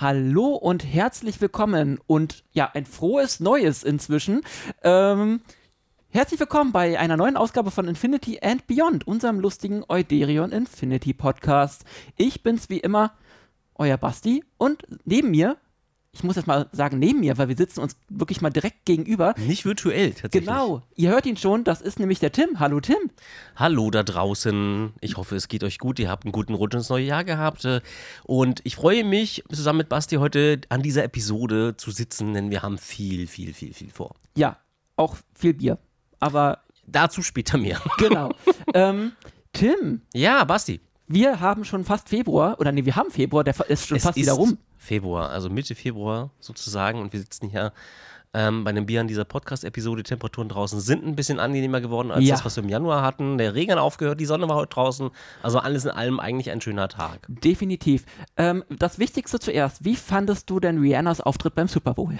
Hallo und herzlich willkommen und ja, ein frohes Neues inzwischen. Ähm, herzlich willkommen bei einer neuen Ausgabe von Infinity and Beyond, unserem lustigen Euderion Infinity Podcast. Ich bin's wie immer, euer Basti und neben mir ich muss jetzt mal sagen, neben mir, weil wir sitzen uns wirklich mal direkt gegenüber. Nicht virtuell, tatsächlich. Genau. Ihr hört ihn schon, das ist nämlich der Tim. Hallo Tim. Hallo da draußen. Ich hoffe, es geht euch gut. Ihr habt einen guten Rutsch ins neue Jahr gehabt. Und ich freue mich, zusammen mit Basti heute an dieser Episode zu sitzen, denn wir haben viel, viel, viel, viel vor. Ja, auch viel Bier. Aber. Dazu später mehr. Genau. ähm, Tim. Ja, Basti. Wir haben schon fast Februar, oder nee, wir haben Februar, der ist schon es fast ist wieder rum. Februar, also Mitte Februar sozusagen. Und wir sitzen hier ähm, bei einem Bier an dieser Podcast-Episode. Die Temperaturen draußen sind ein bisschen angenehmer geworden als Ja. das, was wir im Januar hatten. Der Regen hat aufgehört, die Sonne war heute draußen. Also alles in allem eigentlich ein schöner Tag. Definitiv. Ähm, das Wichtigste zuerst, wie fandest du denn Rihannas Auftritt beim Super Bowl?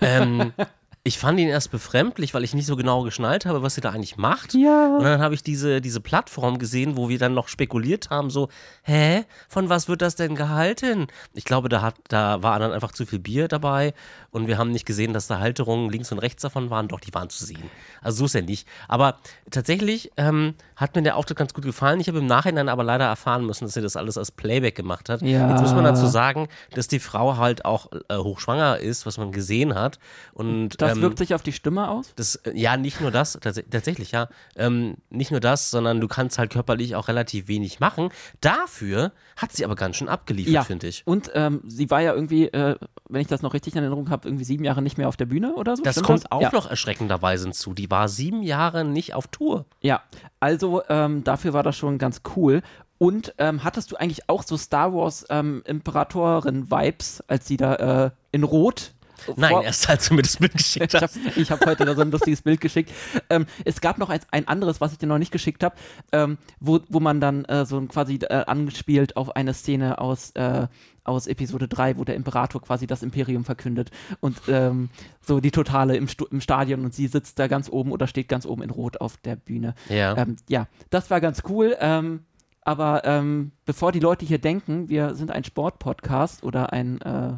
ähm, ich fand ihn erst befremdlich, weil ich nicht so genau geschnallt habe, was sie da eigentlich macht. Ja. Und dann habe ich diese, diese Plattform gesehen, wo wir dann noch spekuliert haben, so, hä, von was wird das denn gehalten? Ich glaube, da, hat, da war dann einfach zu viel Bier dabei und wir haben nicht gesehen, dass da Halterungen links und rechts davon waren. Doch, die waren zu sehen. Also so ist er nicht. Aber tatsächlich ähm, hat mir der Auftritt ganz gut gefallen. Ich habe im Nachhinein aber leider erfahren müssen, dass sie das alles als Playback gemacht hat. Ja. Jetzt muss man dazu sagen, dass die Frau halt auch äh, hochschwanger ist, was man gesehen hat. Und Das ähm, wirkt sich auf die Stimme aus? das, äh, ja, nicht nur das, tats tatsächlich, ja. Ähm, nicht nur das, sondern du kannst halt körperlich auch relativ wenig machen. Dafür hat sie aber ganz schön abgeliefert, finde ich. Und ähm, sie war ja irgendwie, äh, wenn ich das noch richtig in Erinnerung habe, irgendwie sieben Jahre nicht mehr auf der Bühne oder so. Das Stimmt kommt auch ja. noch erschreckenderweise hinzu. Die war sieben Jahre nicht auf Tour. Ja, also ähm, dafür war das schon ganz cool. Und ähm, hattest du eigentlich auch so Star Wars ähm, Imperatorin-Vibes, als sie da äh, in Rot Nein, als du mir das Bild geschickt Ich habe hast. ich hab heute da so ein lustiges Bild geschickt. Ähm, es gab noch ein, ein anderes, was ich dir noch nicht geschickt habe, ähm, wo, wo man dann äh, so quasi äh, angespielt auf eine Szene aus, äh, aus Episode 3, wo der Imperator quasi das Imperium verkündet und ähm, so die Totale im, im Stadion und sie sitzt da ganz oben oder steht ganz oben in Rot auf der Bühne. Ja. Ähm, ja, das war ganz cool. Ähm, aber ähm, bevor die Leute hier denken, wir sind ein Sportpodcast oder ein äh,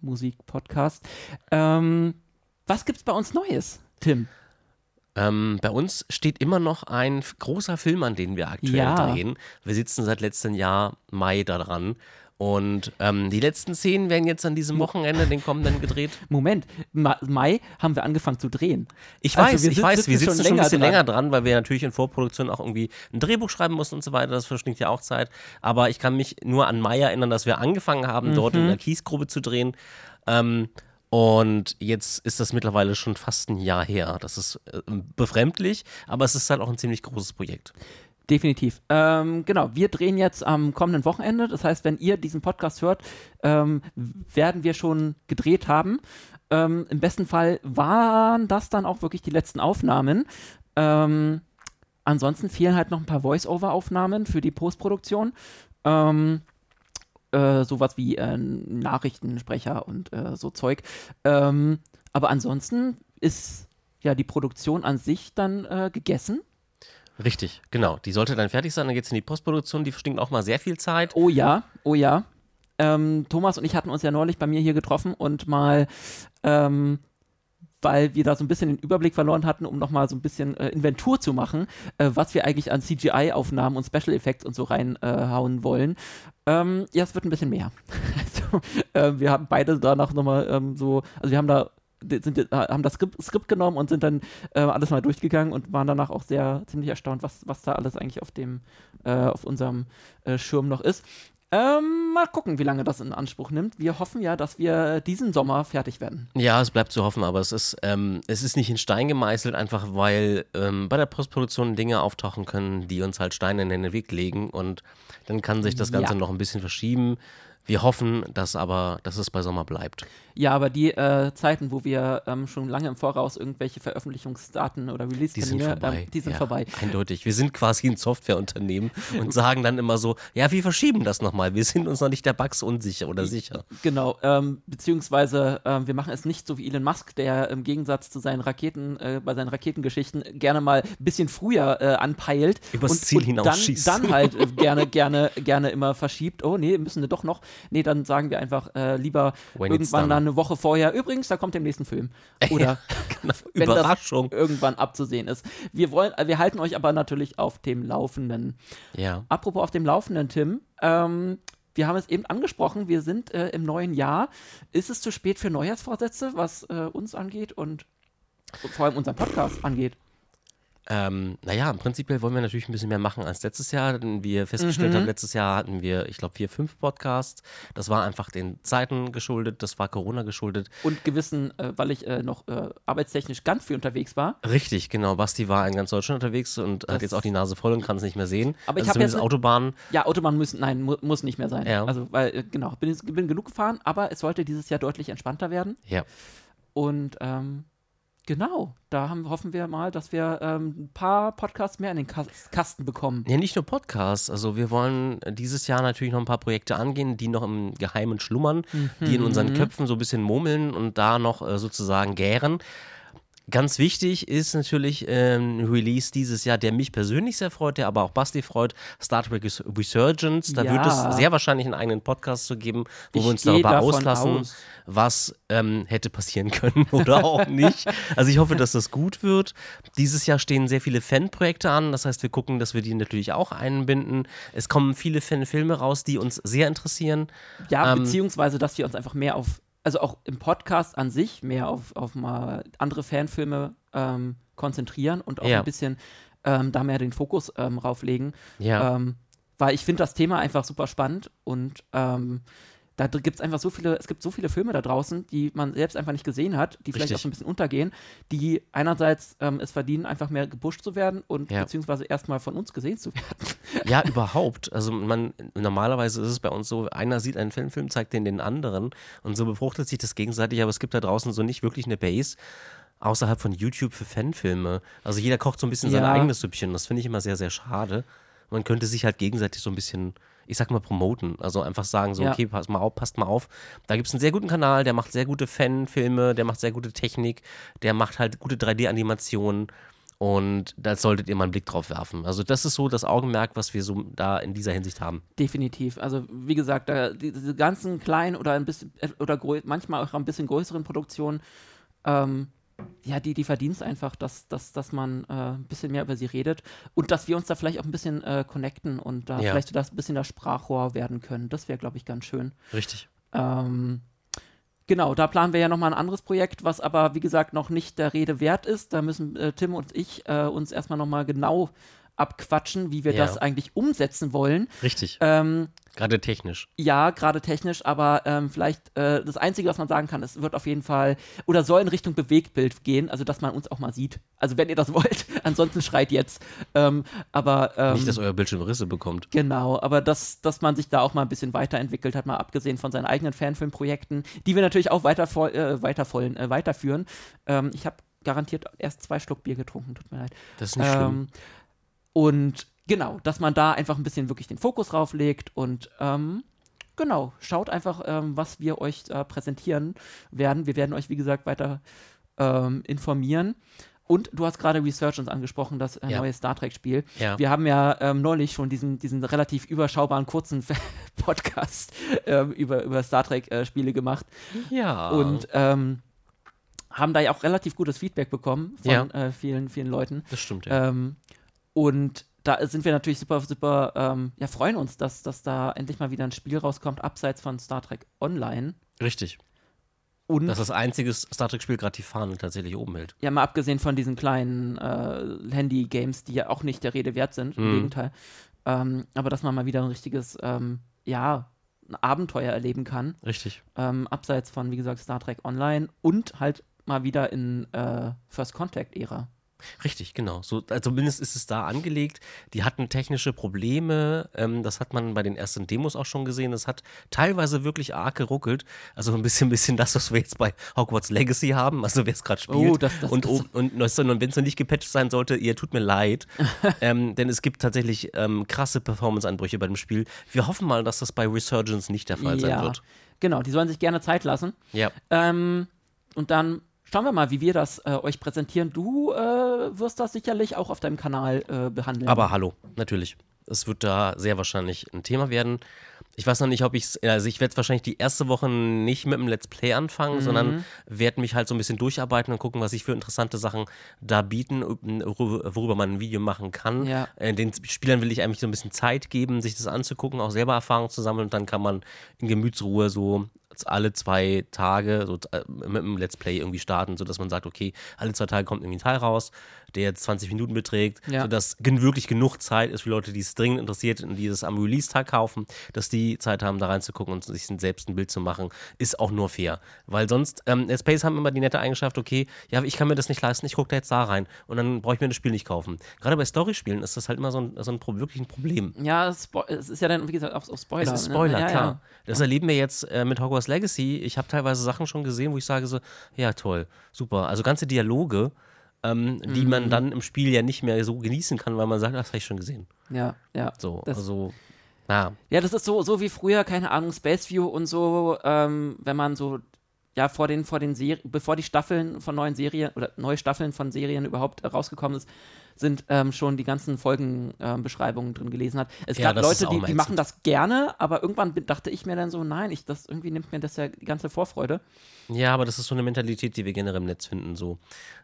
Popmusik-Podcast, ähm, was gibt's bei uns Neues, Tim? Ähm, bei uns steht immer noch ein großer Film, an den wir aktuell Ja. drehen. Wir sitzen seit letztem Jahr Mai da dran. Und ähm, die letzten Szenen werden jetzt an diesem Wochenende, den kommenden, gedreht. Moment, Ma Mai haben wir angefangen zu drehen. Ich Also weiß, wir ich weiß, wir sitzen schon schon ein bisschen länger länger dran, weil wir natürlich in Vorproduktion auch irgendwie ein Drehbuch schreiben mussten und so weiter. Das verschlingt ja auch Zeit. Aber ich kann mich nur an Mai erinnern, dass wir angefangen haben, dort Mhm. in der Kiesgrube zu drehen. Ähm, und jetzt ist das mittlerweile schon fast ein Jahr her. Das ist äh, befremdlich, aber es ist halt auch ein ziemlich großes Projekt. Definitiv. Ähm, genau, wir drehen jetzt am kommenden Wochenende. Das heißt, wenn ihr diesen Podcast hört, ähm, werden wir schon gedreht haben. Ähm, Im besten Fall waren das dann auch wirklich die letzten Aufnahmen. Ähm, ansonsten fehlen halt noch ein paar Voice-Over-Aufnahmen für die Postproduktion. Ähm, äh, sowas wie äh, Nachrichtensprecher und äh, so Zeug. Ähm, aber ansonsten ist ja die Produktion an sich dann äh, gegessen. Richtig, genau. Die sollte dann fertig sein, dann geht es in die Postproduktion, die verstinkt auch mal sehr viel Zeit. Oh ja, oh ja. Ähm, Thomas und ich hatten uns ja neulich bei mir hier getroffen und mal, ähm, weil wir da so ein bisschen den Überblick verloren hatten, um nochmal so ein bisschen äh, Inventur zu machen, äh, was wir eigentlich an CGI-Aufnahmen und Special Effects und so reinhauen wollen. Ähm, ja, es wird ein bisschen mehr. also, äh, wir haben beide danach nochmal ähm, so, also wir haben da sind, haben das Skript, Skript genommen und sind dann äh, alles mal durchgegangen und waren danach auch sehr ziemlich erstaunt, was, was da alles eigentlich auf dem äh, auf unserem äh, Schirm noch ist. Ähm, mal gucken, wie lange das in Anspruch nimmt. Wir hoffen ja, dass wir diesen Sommer fertig werden. Ja, es bleibt zu hoffen, aber es ist, ähm, es ist nicht in Stein gemeißelt, einfach weil ähm, bei der Postproduktion Dinge auftauchen können, die uns halt Steine in den Weg legen und dann kann sich das Ganze Ja. noch ein bisschen verschieben. Wir hoffen, dass aber, dass es bei Sommer bleibt. Ja, aber die äh, Zeiten, wo wir ähm, schon lange im Voraus irgendwelche Veröffentlichungsdaten oder Die sind Release-Termine, vorbei. ähm, die sind ja, vorbei. Eindeutig. Wir sind quasi ein Softwareunternehmen und sagen dann immer so, ja, wir verschieben das nochmal. Wir sind uns noch nicht der Bugs unsicher oder sicher. Genau, ähm, beziehungsweise ähm, wir machen es nicht so wie Elon Musk, der im Gegensatz zu seinen Raketen, äh, bei seinen Raketengeschichten gerne mal ein bisschen früher äh, anpeilt Übers und, Ziel und dann, hinausschießt. dann halt äh, gerne, gerne, gerne immer verschiebt. Oh nee, müssen wir doch noch. Nee, dann sagen wir einfach äh, lieber When irgendwann dann eine Woche vorher. Übrigens, da kommt der nächste Film. Oder Genau. wenn das Überraschung. irgendwann abzusehen ist. Wir wollen, äh, wir halten euch aber natürlich auf dem Laufenden. Ja. Apropos auf dem Laufenden, Tim. Ähm, wir haben es eben angesprochen, wir sind äh, im neuen Jahr. Ist es zu spät für Neujahrsvorsätze, was äh, uns angeht und vor allem unseren Podcast angeht? Ähm, naja, im Prinzip wollen wir natürlich ein bisschen mehr machen als letztes Jahr. Denn wir festgestellt Mhm. haben, letztes Jahr hatten wir, ich glaube, vier, fünf Podcasts. Das war einfach den Zeiten geschuldet, das war Corona geschuldet. Und gewissen, äh, weil ich äh, noch äh, arbeitstechnisch ganz viel unterwegs war. Richtig, genau. Basti war in ganz Deutschland unterwegs und Das- hat jetzt auch die Nase voll und kann es nicht mehr sehen. Aber ich also hab jetzt zumindest ne- Autobahnen. Ja, Autobahn müssen, nein, mu muss nicht mehr sein. Ja. Also, weil, äh, genau, bin, bin genug gefahren, aber es sollte dieses Jahr deutlich entspannter werden. Ja. Und ähm, genau, da haben, hoffen wir mal, dass wir ähm, ein paar Podcasts mehr in den Kas Kasten bekommen. Ja, nicht nur Podcasts. Also wir wollen dieses Jahr natürlich noch ein paar Projekte angehen, die noch im Geheimen schlummern, die in Mhm. unseren Köpfen so ein bisschen mummeln und da noch äh, sozusagen gären. Ganz wichtig ist natürlich ähm, ein Release dieses Jahr, der mich persönlich sehr freut, der aber auch Basti freut, Star Trek Res- Resurgence. Da wird Ja. es sehr wahrscheinlich einen eigenen Podcast zu geben, wo Ich wir uns darüber auslassen, aus. was ähm, hätte passieren können oder auch nicht. Also ich hoffe, dass das gut wird. Dieses Jahr stehen sehr viele Fanprojekte an. Das heißt, wir gucken, dass wir die natürlich auch einbinden. Es kommen viele Fanfilme raus, die uns sehr interessieren. Ja, Ähm, beziehungsweise, dass wir uns einfach mehr auf, also auch im Podcast an sich, mehr auf, auf mal andere Fanfilme ähm, konzentrieren und auch Ja. ein bisschen ähm, da mehr den Fokus ähm, rauflegen. Ja. Ähm, weil ich finde das Thema einfach super spannend und ähm, da gibt es einfach so viele, es gibt so viele Filme da draußen, die man selbst einfach nicht gesehen hat, die vielleicht Richtig. auch so ein bisschen untergehen, die einerseits ähm, es verdienen, einfach mehr gepusht zu werden und Ja. beziehungsweise erstmal von uns gesehen zu werden. Ja, überhaupt. Also man normalerweise ist es bei uns so, einer sieht einen Filmfilm, zeigt den den anderen und so befruchtet sich das gegenseitig, aber es gibt da draußen so nicht wirklich eine Base außerhalb von YouTube für Fanfilme. Also jeder kocht so ein bisschen sein Ja. eigenes Süppchen. Das finde ich immer sehr, sehr schade. Man könnte sich halt gegenseitig so ein bisschen, ich sag mal, promoten. Also einfach sagen so, Ja. okay, passt mal auf, passt mal auf. Da gibt es einen sehr guten Kanal, der macht sehr gute Fanfilme, der macht sehr gute Technik, der macht halt gute 3D-Animationen. Und da solltet ihr mal einen Blick drauf werfen. Also das ist so das Augenmerk, was wir so da in dieser Hinsicht haben. Definitiv. Also wie gesagt, da, die, diese ganzen kleinen oder ein bisschen äh, oder manchmal auch ein bisschen größeren Produktionen, ähm, ja, die, die verdienen es einfach, dass, dass, dass man äh, ein bisschen mehr über sie redet und dass wir uns da vielleicht auch ein bisschen äh, connecten und da Ja. vielleicht das ein bisschen das Sprachrohr werden können. Das wäre, glaube ich, ganz schön. Richtig. Ähm, genau, da planen wir ja nochmal ein anderes Projekt, was aber, wie gesagt, noch nicht der Rede wert ist. Da müssen äh, Tim und ich äh, uns erstmal nochmal genau abquatschen, wie wir Ja. das eigentlich umsetzen wollen. Richtig. Ähm, Gerade technisch. ja, gerade technisch, aber ähm, vielleicht äh, das Einzige, was man sagen kann, es wird auf jeden Fall oder soll in Richtung Bewegtbild gehen, also dass man uns auch mal sieht. Also wenn ihr das wollt, ansonsten schreit jetzt. Ähm, aber ähm, Nicht, dass euer Bildschirm Risse bekommt. Genau, aber dass, dass man sich da auch mal ein bisschen weiterentwickelt hat, mal abgesehen von seinen eigenen Fanfilmprojekten, die wir natürlich auch weiter, äh, weitervollen, äh, weiterführen. Ähm, ich habe garantiert erst zwei Schluck Bier getrunken, tut mir leid. Das ist nicht schlimm. Ähm, und genau, dass man da einfach ein bisschen wirklich den Fokus drauflegt und ähm, genau, schaut einfach, ähm, was wir euch äh, präsentieren werden. Wir werden euch, wie gesagt, weiter ähm, informieren. Und du hast gerade Resurgence angesprochen, das äh, Ja. neue Star Trek-Spiel. Ja. Wir haben ja ähm, neulich schon diesen, diesen relativ überschaubaren kurzen Podcast ähm, über, über Star Trek-Spiele gemacht Ja. und ähm, haben da ja auch relativ gutes Feedback bekommen von Ja. äh, vielen, vielen Leuten. das stimmt, ja. Und da sind wir natürlich super, super, ähm, ja, freuen uns, dass, dass da endlich mal wieder ein Spiel rauskommt, abseits von Star Trek Online. Richtig. Und Das ist das einzige Star Trek-Spiel gerade die Fahne tatsächlich oben hält. ja, mal abgesehen von diesen kleinen äh, Handy-Games, die ja auch nicht der Rede wert sind, im Mhm. Gegenteil. Ähm, aber dass man mal wieder ein richtiges, ähm, ja, ein Abenteuer erleben kann, Richtig. ähm, abseits von, wie gesagt, Star Trek Online und halt mal wieder in äh, First Contact-Ära. Richtig, genau. So, also zumindest ist es da angelegt. Die hatten technische Probleme. Ähm, das hat man bei den ersten Demos auch schon gesehen. Es hat teilweise wirklich arg geruckelt. Also ein bisschen, bisschen das, was wir jetzt bei Hogwarts Legacy haben. Also wer es gerade spielt. Oh, das- das- und das- und, und, wenn es noch nicht gepatcht sein sollte, ihr tut mir leid. ähm, denn es gibt tatsächlich ähm, krasse Performance-Einbrüche bei dem Spiel. Wir hoffen mal, dass das bei Resurgence nicht der Fall sein wird. genau, die sollen sich gerne Zeit lassen. Ja. Ähm, und dann schauen wir mal, wie wir das äh, euch präsentieren. Du äh, wirst das sicherlich auch auf deinem Kanal äh, behandeln. Aber hallo, natürlich. Es wird da sehr wahrscheinlich ein Thema werden. Ich weiß noch nicht, ob ich es, also ich werde wahrscheinlich die erste Woche nicht mit dem Let's Play anfangen, mhm. sondern werde mich halt so ein bisschen durcharbeiten und gucken, was ich für interessante Sachen da bieten, worüber man ein Video machen kann. Ja. Äh, den Spielern will ich eigentlich so ein bisschen Zeit geben, sich das anzugucken, auch selber Erfahrung zu sammeln und dann kann man in Gemütsruhe so alle zwei Tage so, äh, mit einem Let's Play irgendwie starten, sodass man sagt, okay, alle zwei Tage kommt irgendwie ein Teil raus, der jetzt 20 Minuten beträgt, ja. sodass wirklich genug Zeit ist für Leute, die es dringend interessiert und die es am Release-Tag kaufen, dass die Zeit haben, da reinzugucken und sich selbst ein Bild zu machen, ist auch nur fair. Weil sonst, ähm, Plays haben immer die nette Eigenschaft, okay, ja, ich kann mir das nicht leisten, ich gucke da jetzt da rein und dann brauche ich mir das Spiel nicht kaufen. Gerade bei Story-Spielen ist das halt immer so ein, so ein wirklich ein Problem. Ja, es ist ja dann, wie gesagt, auch, auch Spoiler. Es ist Spoiler, ne? klar. Ja. Das erleben wir jetzt äh, mit Hogwarts Legacy. Ich habe teilweise Sachen schon gesehen, wo ich sage so, ja toll, super. Also ganze Dialoge, ähm, die mhm. man dann im Spiel ja nicht mehr so genießen kann, weil man sagt, das habe ich schon gesehen. Ja, ja. So, das, also. Ja. ja, das ist so, so wie früher, keine Ahnung, Space View und so, ähm, wenn man so ja vor den vor den Serien, bevor die Staffeln von neuen Serien oder neue Staffeln von Serien überhaupt rausgekommen ist, sind ähm, schon die ganzen Folgenbeschreibungen ähm, drin gelesen hat. Es ja, gab Leute, die, die machen das gerne, aber irgendwann dachte ich mir dann so, nein, ich, das irgendwie nimmt mir das ja die ganze Vorfreude. Ja, aber das ist so eine Mentalität, die wir generell im Netz finden. So,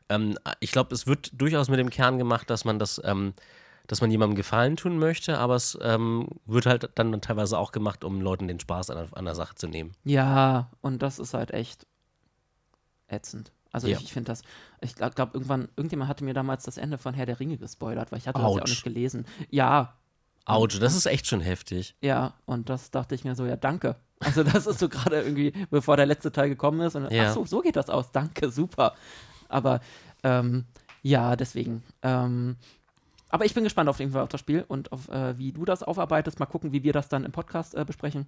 ähm, ich glaube, es wird durchaus mit dem Kern gemacht, dass man das ähm, dass man jemandem Gefallen tun möchte, aber es ähm, wird halt dann teilweise auch gemacht, um Leuten den Spaß an, an der Sache zu nehmen. Ja, und das ist halt echt ätzend. Also ja. ich, ich finde das, ich glaube, glaub, irgendwann, irgendjemand hatte mir damals das Ende von Herr der Ringe gespoilert, weil ich hatte Ouch. das ja auch nicht gelesen. Ja. Autsch, das ist echt schon heftig. Ja, und das dachte ich mir so, ja, danke. Also das ist so gerade irgendwie, bevor der letzte Teil gekommen ist. Und ja. ach so, so geht das aus. Danke, super. Aber ähm, ja, deswegen. Ähm, aber ich bin gespannt auf jeden Fall auf das Spiel und auf äh, wie du das aufarbeitest. Mal gucken, wie wir das dann im Podcast äh, besprechen.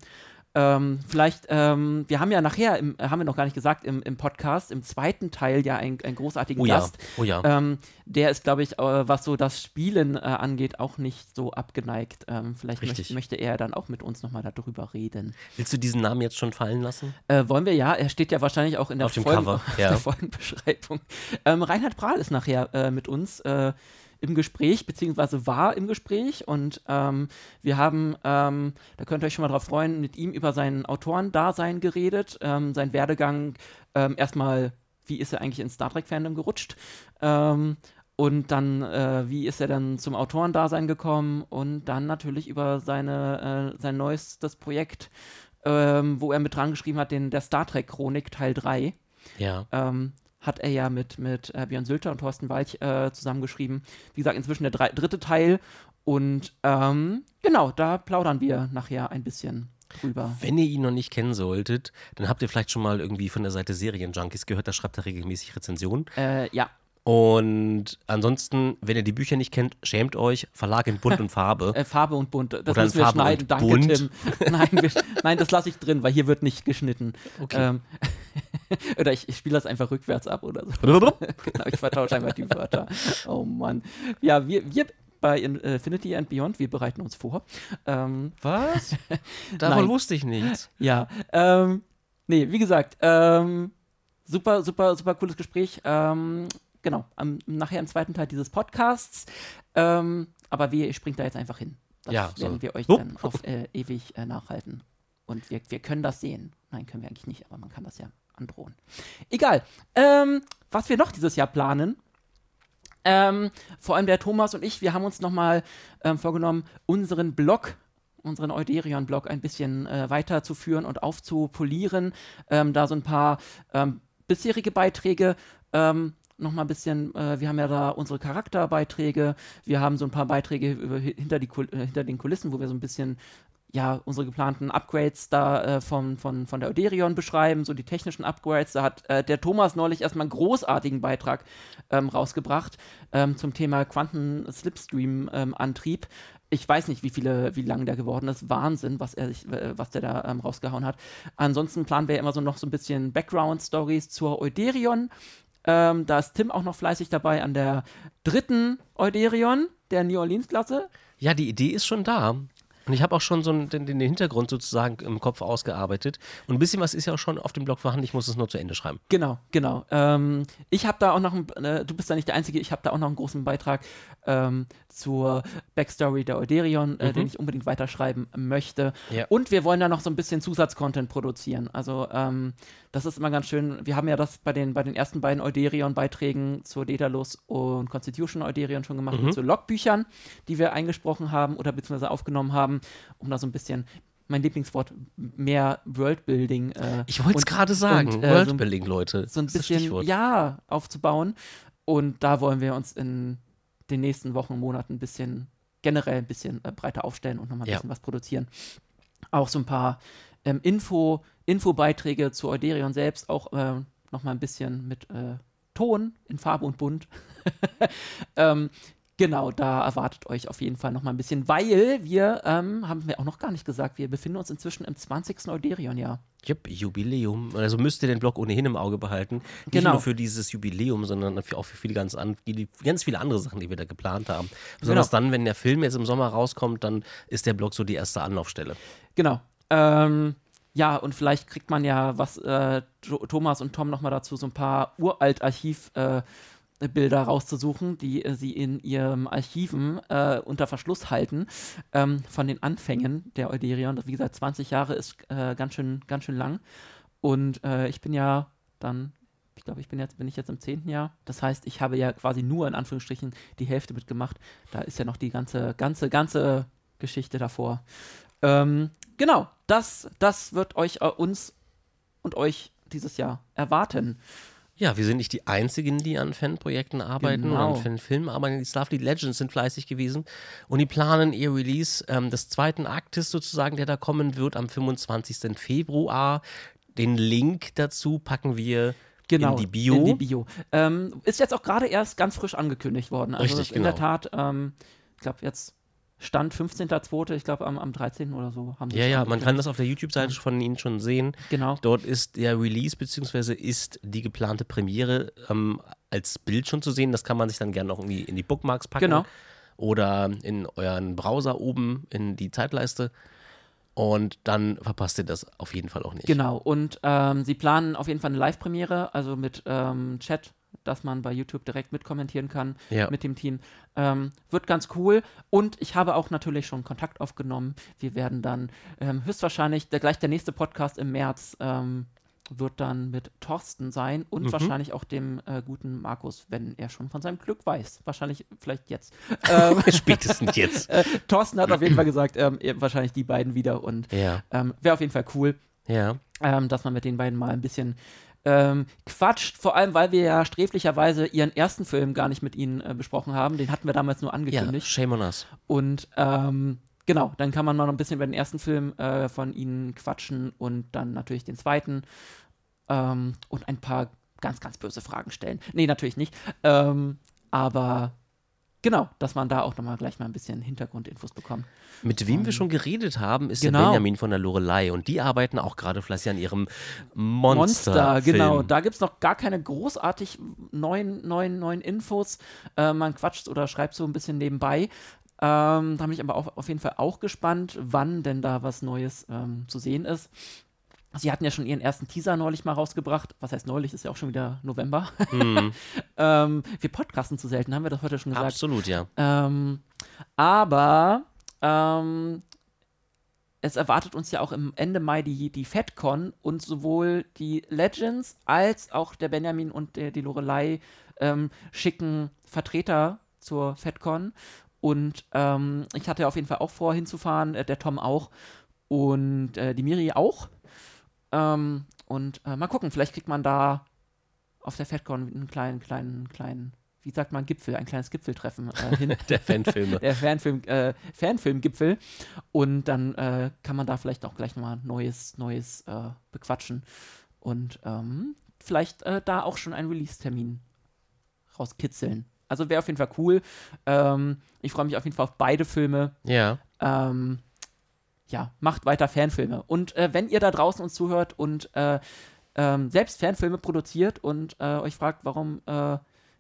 Ähm, vielleicht, ähm, wir haben ja nachher, im, äh, haben wir noch gar nicht gesagt, im, im Podcast, im zweiten Teil ja einen, einen großartigen oh Gast. Ja. Oh ja. Ähm, der ist, glaube ich, äh, was so das Spielen äh, angeht, auch nicht so abgeneigt. Ähm, vielleicht möcht, möchte er dann auch mit uns nochmal darüber reden. Willst du diesen Namen jetzt schon fallen lassen? Äh, wollen wir ja. Er steht ja wahrscheinlich auch in der, auf Folgen, Cover. Ja. der Folgenbeschreibung. Ähm, Reinhard Prahl ist nachher mit uns im Gespräch, beziehungsweise war im Gespräch und ähm, wir haben, ähm, da könnt ihr euch schon mal drauf freuen, mit ihm über sein Autorendasein geredet, ähm, sein Werdegang ähm, erstmal, wie ist er eigentlich ins Star Trek-Fandom gerutscht ähm, und dann, äh, wie ist er dann zum Autorendasein gekommen und dann natürlich über seine, äh, sein neuestes Projekt, ähm, wo er mit dran geschrieben hat, den, der Star Trek-Chronik Teil 3. Ja. Ähm, hat er ja mit, mit äh, Björn Sülter und Thorsten Walch äh, zusammengeschrieben. Wie gesagt, inzwischen der drei, dritte Teil. Und ähm, genau, da plaudern wir nachher ein bisschen drüber. Wenn ihr ihn noch nicht kennen solltet, dann habt ihr vielleicht schon mal irgendwie von der Seite Serienjunkies gehört, da schreibt er regelmäßig Rezensionen. Äh, ja. Und ansonsten, wenn ihr die Bücher nicht kennt, schämt euch. Verlag in Bunt und Farbe. äh, Farbe und Bunt. Das Oder müssen wir Farbe schneiden. Danke, bunt. Tim. Nein, wir, nein das lasse ich drin, weil hier wird nicht geschnitten. Okay. Ähm, oder ich, ich spiele das einfach rückwärts ab oder so. genau, ich vertausche einfach die Wörter. Oh Mann. Ja, wir, wir bei Infinity and Beyond, wir bereiten uns vor. Ähm, Was? Davon wusste ich nichts. Ja. Ähm, nee, wie gesagt, ähm, super, super, super cooles Gespräch. Ähm, genau, am, nachher im zweiten Teil dieses Podcasts. Ähm, aber wir springt da jetzt einfach hin. Das ja, werden so. wir euch Hup. dann auf äh, ewig äh, nachhalten. Und wir, wir können das sehen. Nein, können wir eigentlich nicht, aber man kann das ja androhen. Egal. Ähm, was wir noch dieses Jahr planen, ähm, vor allem der Thomas und ich, wir haben uns nochmal ähm, vorgenommen, unseren Blog, unseren Euderion-Blog ein bisschen äh, weiterzuführen und aufzupolieren. Ähm, da so ein paar ähm, bisherige Beiträge ähm, noch mal ein bisschen, äh, wir haben ja da unsere Charakterbeiträge, wir haben so ein paar Beiträge über, hinter, die, äh, hinter den Kulissen, wo wir so ein bisschen ja, unsere geplanten Upgrades da äh, von, von, von der Euderion beschreiben, so die technischen Upgrades. Da hat äh, der Thomas neulich erstmal einen großartigen Beitrag ähm, rausgebracht ähm, zum Thema Quanten-Slipstream-Antrieb. Ähm, ich weiß nicht, wie viele, wie lang der geworden ist. Wahnsinn, was er sich, äh, was der da ähm, rausgehauen hat. Ansonsten planen wir ja immer so noch so ein bisschen Background-Stories zur Euderion. Ähm, da ist Tim auch noch fleißig dabei an der dritten Euderion, der New Orleans-Klasse. Ja, die Idee ist schon da. Und ich habe auch schon so den, den Hintergrund sozusagen im Kopf ausgearbeitet. Und ein bisschen was ist ja auch schon auf dem Blog vorhanden. Ich muss es nur zu Ende schreiben. Genau, genau. Ähm, ich habe da auch noch, ein, äh, du bist da nicht der Einzige, ich habe da auch noch einen großen Beitrag ähm, zur Backstory der Euderion, äh, Mhm. den ich unbedingt weiterschreiben möchte. Ja. Und wir wollen da noch so ein bisschen Zusatzcontent produzieren. Also ähm, das ist immer ganz schön. Wir haben ja das bei den, bei den ersten beiden Euderion-Beiträgen zur Daedalus und Constitution Euderion schon gemacht, Mhm. so Logbüchern, die wir eingesprochen haben oder beziehungsweise aufgenommen haben, um da so ein bisschen mein Lieblingswort, mehr Worldbuilding. Äh, Ich wollte es gerade sagen. und, äh, Worldbuilding, Leute. so ein bisschen, ja, aufzubauen. Und da wollen wir uns in den nächsten Wochen und Monaten ein bisschen, generell ein bisschen äh, breiter aufstellen und nochmal ein Ja. bisschen was produzieren. Auch so ein paar ähm, Info, Infobeiträge zu Euderion selbst, auch äh, nochmal ein bisschen mit äh, Ton in Farbe und Bunt. ähm, genau, da erwartet euch auf jeden Fall nochmal ein bisschen, weil wir, ähm, haben wir auch noch gar nicht gesagt, wir befinden uns inzwischen im 20. Euderion-Jahr. Jupp, Jubiläum. Also müsst ihr den Blog ohnehin im Auge behalten. Nicht Genau. nur für dieses Jubiläum, sondern auch für viele ganz, an, ganz viele andere Sachen, die wir da geplant haben. Besonders Genau. dann, wenn der Film jetzt im Sommer rauskommt, dann ist der Blog so die erste Anlaufstelle. Genau. Ähm, ja, und vielleicht kriegt man ja was, äh, Thomas und Tom nochmal dazu, so ein paar Uralt-Archiv- äh, Bilder rauszusuchen, die äh, sie in ihrem Archiven äh, unter Verschluss halten, ähm, von den Anfängen der Euderion. Wie gesagt, 20 Jahre ist äh, ganz, schön, ganz schön lang. Und äh, ich bin ja dann, ich glaube, ich bin jetzt, bin ich jetzt im 10. Jahr. Das heißt, ich habe ja quasi nur in Anführungsstrichen die Hälfte mitgemacht. Da ist ja noch die ganze, ganze, ganze Geschichte davor. Ähm, genau, das, das wird euch, äh, uns und euch dieses Jahr erwarten. Ja, wir sind nicht die Einzigen, die an Fanprojekten arbeiten oder Genau. an Fanfilmen arbeiten. Die Starfleet Legends sind fleißig gewesen und die planen ihr Release ähm, des zweiten Aktes sozusagen, der da kommen wird am 25. Februar. Den Link dazu packen wir Genau, in die Bio. In die Bio. Ähm, ist jetzt auch gerade erst ganz frisch angekündigt worden. Also Richtig, in der genau. Tat, ähm, ich glaube jetzt Stand 15.02., ich glaube am, am 13. oder so haben sie Ja, ja, man kann das auf der YouTube-Seite von Ihnen schon sehen. Genau. Dort ist der Release beziehungsweise ist die geplante Premiere ähm, als Bild schon zu sehen. Das kann man sich dann gerne noch irgendwie in die Bookmarks packen. Genau. Oder in euren Browser oben in die Zeitleiste. Und dann verpasst ihr das auf jeden Fall auch nicht. Genau, und ähm, sie planen auf jeden Fall eine Live-Premiere, also mit ähm, Chat, dass man bei YouTube direkt mitkommentieren kann Ja. mit dem Team. Ähm, wird ganz cool. Und ich habe auch natürlich schon Kontakt aufgenommen. Wir werden dann ähm, höchstwahrscheinlich, der, gleich der nächste Podcast im März ähm, wird dann mit Thorsten sein und Mhm. wahrscheinlich auch dem äh, guten Markus, wenn er schon von seinem Glück weiß. Wahrscheinlich vielleicht jetzt. ähm, Spätestens jetzt. äh, Thorsten hat auf jeden Fall gesagt, ähm, wahrscheinlich die beiden wieder und Ja, ähm, wäre auf jeden Fall cool ja. ähm, dass man mit den beiden mal ein bisschen ähm, quatscht, vor allem weil wir ja sträflicherweise ihren ersten Film gar nicht mit ihnen äh, besprochen haben. Den hatten wir damals nur Ja, angekündigt. shame on us. Und ähm, genau, dann kann man mal noch ein bisschen über den ersten Film äh, von ihnen quatschen und dann natürlich den zweiten ähm, und ein paar ganz, ganz böse Fragen stellen. Nee, natürlich nicht. Ähm, aber genau, dass man da auch nochmal gleich mal ein bisschen Hintergrundinfos bekommt. Mit wem wir schon geredet haben, ist der Genau. Benjamin von der Lorelei. Und die arbeiten auch gerade fleißig an ihrem Monster. Monster, genau. Film. Da gibt es noch gar keine großartig neuen, neuen, neuen Infos. Äh, man quatscht oder schreibt so ein bisschen nebenbei. Ähm, da bin ich aber auch, auf jeden Fall auch gespannt, wann denn da was Neues ähm, zu sehen ist. Sie hatten ja schon ihren ersten Teaser neulich mal rausgebracht. Was heißt neulich? Ist ja auch schon wieder November. Mhm. ähm, wir podcasten zu selten, haben wir das heute schon gesagt. Absolut, ja. Ähm, aber ähm, es erwartet uns ja auch im Ende Mai die, die FedCon und sowohl die Legends als auch der Benjamin und der, die Lorelei ähm, schicken Vertreter zur FedCon. Und ähm, ich hatte auf jeden Fall auch vor, hinzufahren, äh, der Tom auch und äh, die Miri auch. Ähm, und äh, mal gucken, vielleicht kriegt man da auf der FedCon einen kleinen, kleinen, kleinen, wie sagt man, Gipfel, ein kleines Gipfeltreffen äh, hin. Der Fanfilme. der Fanfilm, äh, Fanfilmgipfel. Und dann äh, kann man da vielleicht auch gleich nochmal Neues, Neues äh, bequatschen. Und ähm, vielleicht äh, da auch schon einen Release-Termin rauskitzeln. Also wäre auf jeden Fall cool. Ähm, ich freue mich auf jeden Fall auf beide Filme. ja. Ähm, ja, macht weiter Fanfilme. Und äh, wenn ihr da draußen uns zuhört und äh, ähm, selbst Fanfilme produziert und äh, euch fragt, warum äh,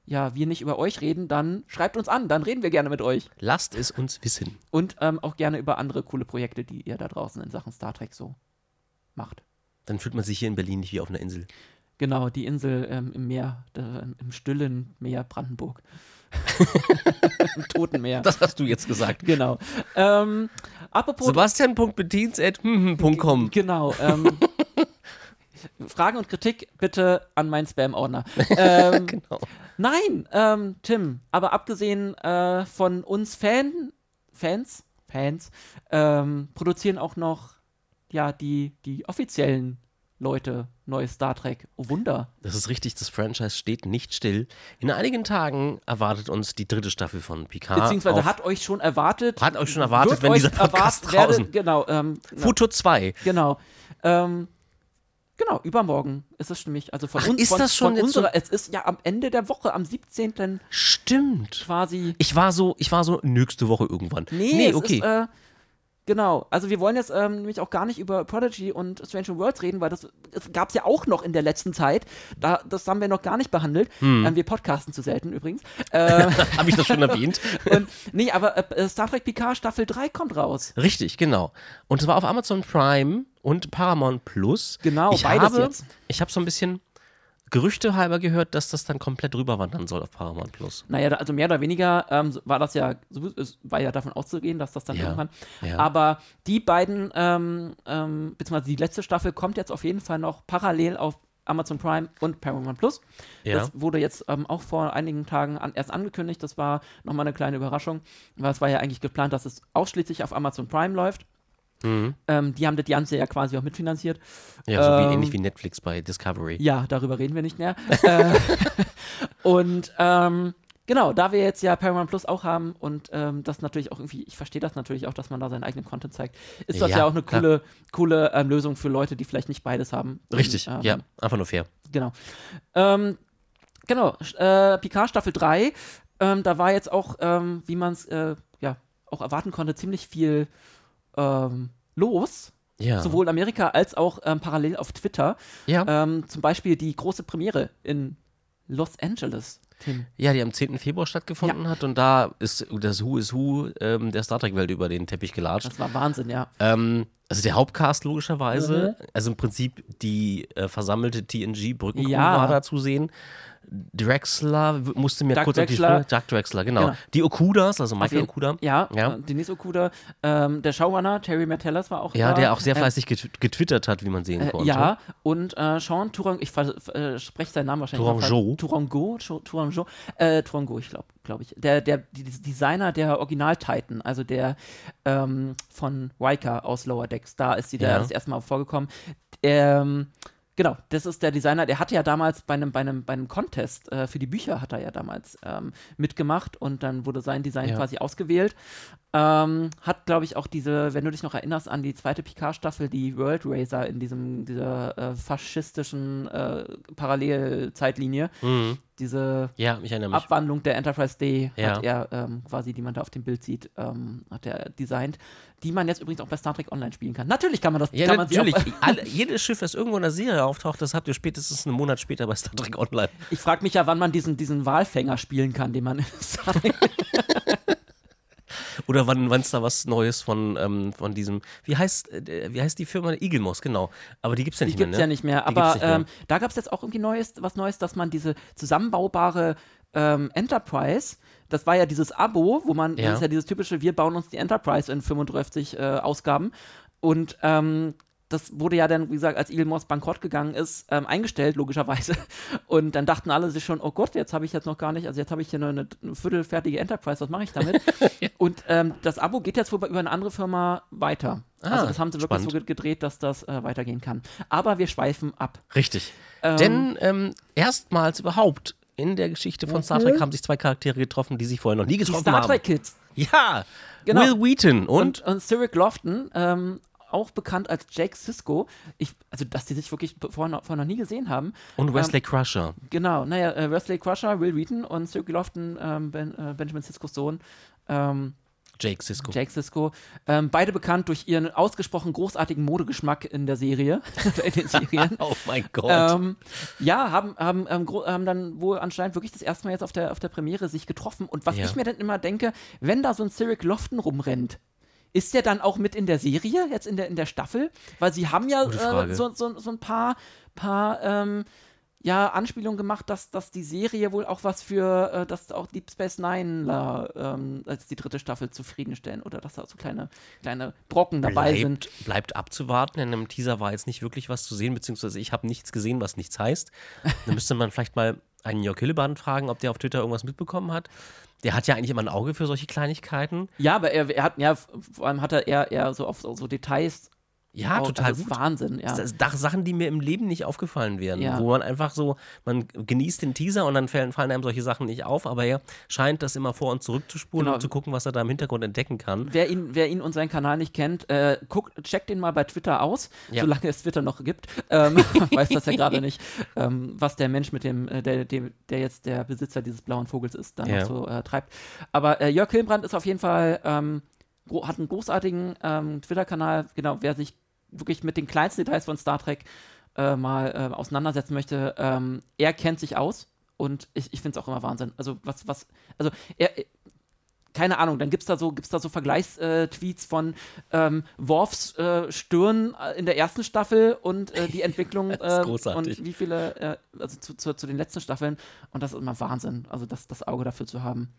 ja, wir nicht über euch reden, dann schreibt uns an, dann reden wir gerne mit euch. Lasst es uns wissen. Und ähm, auch gerne über andere coole Projekte, die ihr da draußen in Sachen Star Trek so macht. Dann fühlt man sich hier in Berlin nicht wie auf einer Insel. Genau, die Insel ähm, im Meer, im stillen Meer Brandenburg. Im Toten Meer. Das hast du jetzt gesagt. Genau. Ähm, apropos. Sebastian.bedienst.com. Genau. Ähm, Fragen und Kritik bitte an meinen Spam-Ordner. Ähm, Genau. Nein, ähm, Tim, aber abgesehen äh, von uns Fan, Fans, Fans, ähm, produzieren auch noch ja die, die offiziellen Leute neues Star Trek. Oh Wunder. Das ist richtig, das Franchise steht nicht still. In einigen Tagen erwartet uns die dritte Staffel von Picard. Beziehungsweise hat euch schon erwartet. Hat euch schon erwartet, wenn dieser Podcast erwartet, werde- draußen- Genau, ähm, Futur 2. genau. Ähm, genau, übermorgen ist es stimmig. Also von Ach, uns. ist von, das schon von jetzt so- unserer, Es ist ja am Ende der Woche, am 17. Stimmt. quasi. Ich war so, ich war so nächste Woche irgendwann. Nee, es okay. ist, äh, genau. Also wir wollen jetzt ähm, nämlich auch gar nicht über Prodigy und Strange Worlds reden, weil das, das gab es ja auch noch in der letzten Zeit. Da, das haben wir noch gar nicht behandelt. Hm. Ähm, wir podcasten zu selten übrigens. Äh, Habe ich das schon erwähnt? und, nee, aber äh, Star Trek Picard Staffel 3 kommt raus. Richtig, genau. Und zwar auf Amazon Prime und Paramount Plus. Genau, ich beides habe, jetzt. Ich habe so ein bisschen Gerüchte halber gehört, dass das dann komplett rüberwandern soll auf Paramount Plus. Naja, also mehr oder weniger ähm, war das ja, war ja davon auszugehen, dass das dann Ja, irgendwann. ja. Aber die beiden, ähm, ähm, beziehungsweise die letzte Staffel kommt jetzt auf jeden Fall noch parallel auf Amazon Prime und Paramount Plus. Ja. Das wurde jetzt ähm, auch vor einigen Tagen an, erst angekündigt. Das war nochmal eine kleine Überraschung, weil es war ja eigentlich geplant, dass es ausschließlich auf Amazon Prime läuft. Ähm, die haben das Ganze ja quasi auch mitfinanziert. Ja, so wie Ähm, ähnlich wie Netflix bei Discovery. Ja, darüber reden wir nicht mehr. äh, und ähm, genau, da wir jetzt ja Paramount Plus auch haben und ähm, das natürlich auch irgendwie, ich verstehe das natürlich auch, dass man da seinen eigenen Content zeigt, ist das ja, Ja, auch eine coole, coole ähm, Lösung für Leute, die vielleicht nicht beides haben. Richtig, Und, ähm, ja, einfach nur fair. Genau. Ähm, genau, äh, Picard Staffel 3, ähm, da war jetzt auch, ähm, wie man es äh, ja auch erwarten konnte, ziemlich viel ähm, los. Ja. Sowohl in Amerika als auch ähm, parallel auf Twitter. Ja. Ähm, zum Beispiel die große Premiere in Los Angeles. Tim. Ja, die am 10. Februar stattgefunden hat und da ist das Who is Who ähm, der Star Trek-Welt über den Teppich gelatscht. Das war Wahnsinn, ja. Ähm, also der Hauptcast logischerweise, Mhm. also im Prinzip die äh, versammelte TNG-Brückencrew Ja. war da zu sehen. Drexler musste mir Doug kurz auf die Drexler. Doug Drexler, genau. Genau. Die Okudas, also Auf Michael jeden- Okuda. Ja, Ja. Äh, Denise Okuda. Ähm, der Showrunner, Terry Metellus, war auch Ja, da. der auch sehr Äh, fleißig get getwittert hat, wie man sehen Äh, konnte. ja, und äh, Sean Touran, ich äh, spreche seinen Namen wahrscheinlich Tourangeau. Tourangeau, Scho- Tourangeau, äh, Tourangeau, ich glaube, glaube ich. Der, der Designer der Original-Titan, also der ähm, von Riker aus Lower Decks, da ist sie da Ja. das erste Mal vorgekommen. Ähm, genau, das ist der Designer, der hatte ja damals bei einem, bei einem, bei einem Contest äh, für die Bücher hat er ja damals ähm, mitgemacht und dann wurde sein Design Ja. quasi ausgewählt. Ähm, hat, glaube ich, auch diese, wenn du dich noch erinnerst an die zweite Picard-Staffel, die World Racer in diesem, dieser äh, faschistischen äh, Parallelzeitlinie, Mhm. diese Ja. Abwandlung der Enterprise D Ja. hat er ähm, quasi, die man da auf dem Bild sieht, ähm, hat er designt, die man jetzt übrigens auch bei Star Trek Online spielen kann. Natürlich kann man das. Ja, kann natürlich. Alle, jedes Schiff, das irgendwo in der Serie auftaucht, das habt ihr spätestens einen Monat später bei Star Trek Online. ich frage mich ja, wann man diesen, diesen Walfänger spielen kann, den man in Star Trek Oder wann es da was Neues von, ähm, von diesem, wie heißt, äh, wie heißt die Firma? Moss, genau. Aber die gibt es ja Die nicht gibt mehr, es ne? ja nicht mehr. Die Aber gibt's nicht mehr. ähm, da gab es jetzt auch irgendwie Neues, was Neues, dass man diese zusammenbaubare ähm, Enterprise, das war ja dieses Abo, wo man, Ja. das ist ja dieses typische, wir bauen uns die Enterprise in 35 äh, Ausgaben. Und ähm, das wurde ja dann, wie gesagt, als Elon Musk bankrott gegangen ist, ähm, eingestellt, logischerweise. Und dann dachten alle sich schon, oh Gott, jetzt habe ich jetzt noch gar nicht, also jetzt habe ich hier eine, eine, eine viertelfertige Enterprise, was mache ich damit? Und ähm, das Abo geht jetzt wohl über eine andere Firma weiter. Ah, also das haben sie wirklich spannend. so ge- gedreht, dass das äh, weitergehen kann. Aber wir schweifen ab. Richtig. Ähm, Denn ähm, erstmals überhaupt in der Geschichte von Star Trek haben sich zwei Charaktere getroffen, die sich vorher noch nie Die getroffen Star haben. Trek Kids. Ja, Genau. Will Wheaton und, Und, und Cyril Lofton, ähm, auch bekannt als Jake Sisko. Ich, also, dass die sich wirklich vorher noch, vorher noch nie gesehen haben. und Wesley Crusher. Genau, naja, äh, Wesley Crusher, Will Wheaton und Cyril Lofton, ähm, ben, äh, Benjamin Siskos Sohn. Ähm, Jake Sisko. Jake Sisko. Ähm, beide bekannt durch ihren ausgesprochen großartigen Modegeschmack in der Serie, in den Serien. oh mein Gott. Ähm, ja, haben, haben, ähm, haben dann wohl anscheinend wirklich das erste Mal jetzt auf der, auf der Premiere sich getroffen. Und was Ja. ich mir dann immer denke, wenn da so ein Cyril Lofton rumrennt, ist der dann auch mit in der Serie, jetzt in der, in der Staffel? Weil sie haben ja äh, so, so, so ein paar, paar ähm, ja, Anspielungen gemacht, dass, dass die Serie wohl auch was für, äh, dass auch Deep Space Nine ähm, als die dritte Staffel zufriedenstellen oder dass da so kleine, kleine Brocken dabei sind. bleibt, bleibt abzuwarten, denn im Teaser war jetzt nicht wirklich was zu sehen, beziehungsweise ich habe nichts gesehen, was nichts heißt. Da müsste man vielleicht mal einen Jörg Hillebrand fragen, ob der auf Twitter irgendwas mitbekommen hat. Der hat ja eigentlich immer ein Auge für solche Kleinigkeiten. Ja, aber er, er hat, ja, vor allem hat er eher, eher so auf so, so Details. Ja, auch- total also gut. Wahnsinn, ja. Das sind Sachen, die mir im Leben nicht aufgefallen wären, Ja. wo man einfach so, man genießt den Teaser und dann fallen, fallen einem solche Sachen nicht auf, aber er scheint das immer vor und zurück zu spulen Genau. und zu gucken, was er da im Hintergrund entdecken kann. Wer ihn, wer ihn und seinen Kanal nicht kennt, äh, guckt, checkt den mal bei Twitter aus, Ja. solange es Twitter noch gibt. Ähm, weiß das ja gerade nicht, ähm, was der Mensch mit dem, äh, der, dem, der jetzt der Besitzer dieses blauen Vogels ist, dann Ja. noch so äh, treibt. Aber äh, Jörg Hilbrand ist auf jeden Fall, ähm, hat einen großartigen ähm, Twitter-Kanal, genau, wer sich wirklich mit den kleinsten Details von Star Trek äh, mal äh, auseinandersetzen möchte, ähm, er kennt sich aus und ich, ich finde es auch immer Wahnsinn. Also was, was, also er, keine Ahnung, dann gibt es da so, gibt's da so Vergleichstweets von ähm, Worfs äh, Stirn äh, in der ersten Staffel und äh, die Entwicklung ist äh, großartig. und wie viele, äh, also zu, zu, zu den letzten Staffeln und das ist immer Wahnsinn, also das, das Auge dafür zu haben.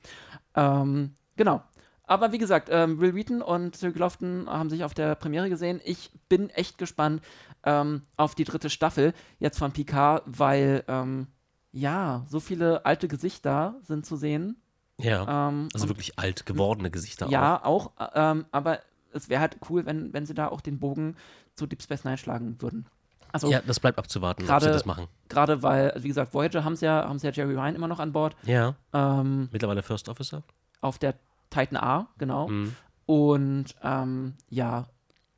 Ähm, genau. Aber wie gesagt, ähm, Will Wheaton und Sir Lofton haben sich auf der Premiere gesehen. Ich bin echt gespannt ähm, auf die dritte Staffel jetzt von Picard, weil ähm, ja, so viele alte Gesichter sind zu sehen. Ja. Ähm, Also wirklich alt gewordene Gesichter auch. ja, auch, äh, ähm, aber es wäre halt cool, wenn, wenn sie da auch den Bogen zu Deep Space Nine schlagen würden. Also Ja, das bleibt abzuwarten, ob Gerade- sie das machen. gerade weil, wie gesagt, Voyager haben ja, haben's ja Jerry Ryan immer noch an Bord. Ja, Ähm, mittlerweile First Officer. auf der Titan A, genau. Mhm. Und ähm, ja,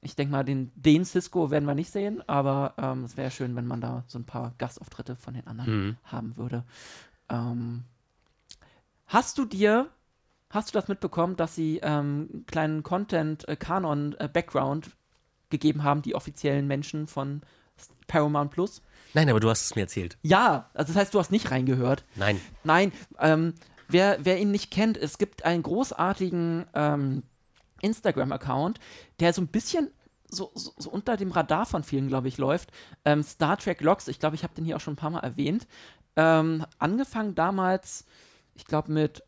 ich denke mal, den, den Cisco werden wir nicht sehen, aber ähm, es wäre schön, wenn man da so ein paar Gastauftritte von den anderen Mhm. haben würde. Ähm, hast du dir, hast du das mitbekommen, dass sie ähm, einen kleinen Content-Kanon-Background gegeben haben, die offiziellen Menschen von Paramount Plus? Nein, aber du hast es mir erzählt. Ja, also das heißt, du hast nicht reingehört. Nein. Nein, ähm, wer, wer ihn nicht kennt, es gibt einen großartigen ähm, Instagram-Account, der so ein bisschen so, so, so unter dem Radar von vielen, glaube ich, läuft. Ähm, Star Trek Logs, ich glaube, ich habe den hier auch schon ein paar Mal erwähnt. Ähm, angefangen damals, ich glaube, mit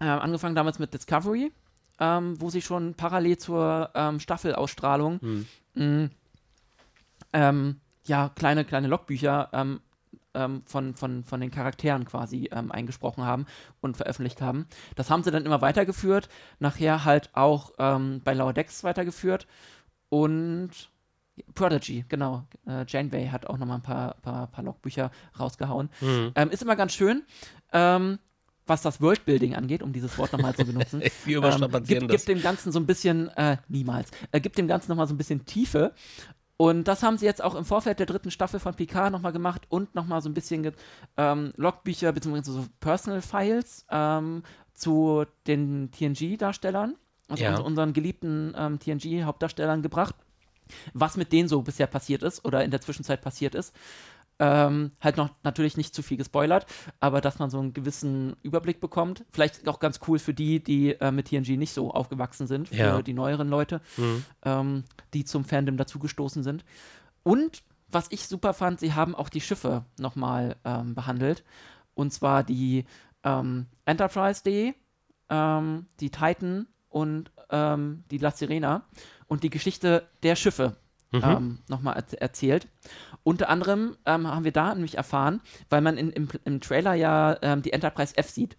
äh, angefangen damals mit Discovery, ähm, wo sie schon parallel zur ähm, Staffelausstrahlung Hm. mh, ähm, ja, kleine, kleine Logbücher ähm, von, von, von den Charakteren quasi ähm, eingesprochen haben und veröffentlicht haben. Das haben sie dann immer weitergeführt, nachher halt auch ähm, bei Lower Decks weitergeführt und Prodigy, genau. Äh, Janeway hat auch nochmal ein paar, paar, paar Logbücher rausgehauen. Mhm. Ähm, ist immer ganz schön, ähm, was das Worldbuilding angeht, um dieses Wort nochmal zu benutzen. Ähm, gibt, gibt dem Ganzen so ein bisschen, äh, niemals, äh, gibt dem Ganzen nochmal so ein bisschen Tiefe. Und das haben sie jetzt auch im Vorfeld der dritten Staffel von Picard nochmal gemacht und nochmal so ein bisschen ähm, Logbücher bzw. so Personal Files ähm, zu den TNG-Darstellern, also Ja. uns- unseren geliebten ähm, TNG-Hauptdarstellern gebracht, was mit denen so bisher passiert ist oder in der Zwischenzeit passiert ist. Ähm, halt noch natürlich nicht zu viel gespoilert, aber dass man so einen gewissen Überblick bekommt. Vielleicht auch ganz cool für die, die äh, mit TNG nicht so aufgewachsen sind, für Ja. die neueren Leute, Mhm. ähm, die zum Fandom dazugestoßen sind. Und was ich super fand, sie haben auch die Schiffe nochmal ähm, behandelt. Und zwar die ähm, Enterprise D, ähm, die Titan und ähm, die La Sirena und die Geschichte der Schiffe Mhm. ähm, nochmal erz erzählt. Unter anderem ähm, haben wir da nämlich erfahren, weil man in, im, im Trailer ja ähm, die Enterprise F sieht.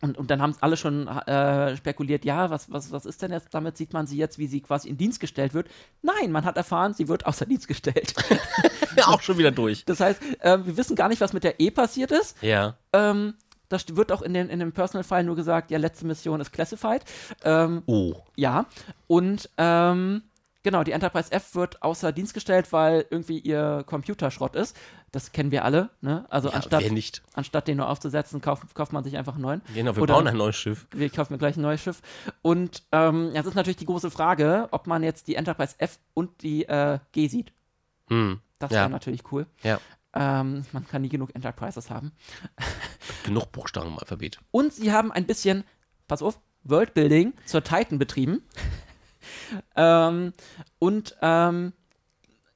Und, und dann haben es alle schon äh, spekuliert, ja, was, was, was ist denn jetzt? Damit sieht man sie jetzt, wie sie quasi in Dienst gestellt wird. Nein, man hat erfahren, sie wird außer Dienst gestellt. Ja, auch schon wieder durch. Das heißt, ähm, wir wissen gar nicht, was mit der E passiert ist. Ja. Ähm, das wird auch in, den, in dem Personal-File nur gesagt, ja, letzte Mission ist classified. Ähm, Oh. ja, und ähm, genau, die Enterprise F wird außer Dienst gestellt, weil irgendwie ihr Computer Schrott ist. Das kennen wir alle. Ne? Also Ja, anstatt, anstatt den nur aufzusetzen, kauft, kauft man sich einfach einen neuen. Genau, wir Oder- bauen ein neues Schiff. Wir kaufen mir gleich ein neues Schiff. Und ähm, jetzt ist natürlich die große Frage, ob man jetzt die Enterprise F und die äh, G sieht. Hm. Das Ja. wäre natürlich cool. Ja. Ähm, man kann nie genug Enterprises haben. Genug Buchstaben im Alphabet. Und sie haben ein bisschen, pass auf, Worldbuilding zur Titan betrieben. Ähm, und ähm,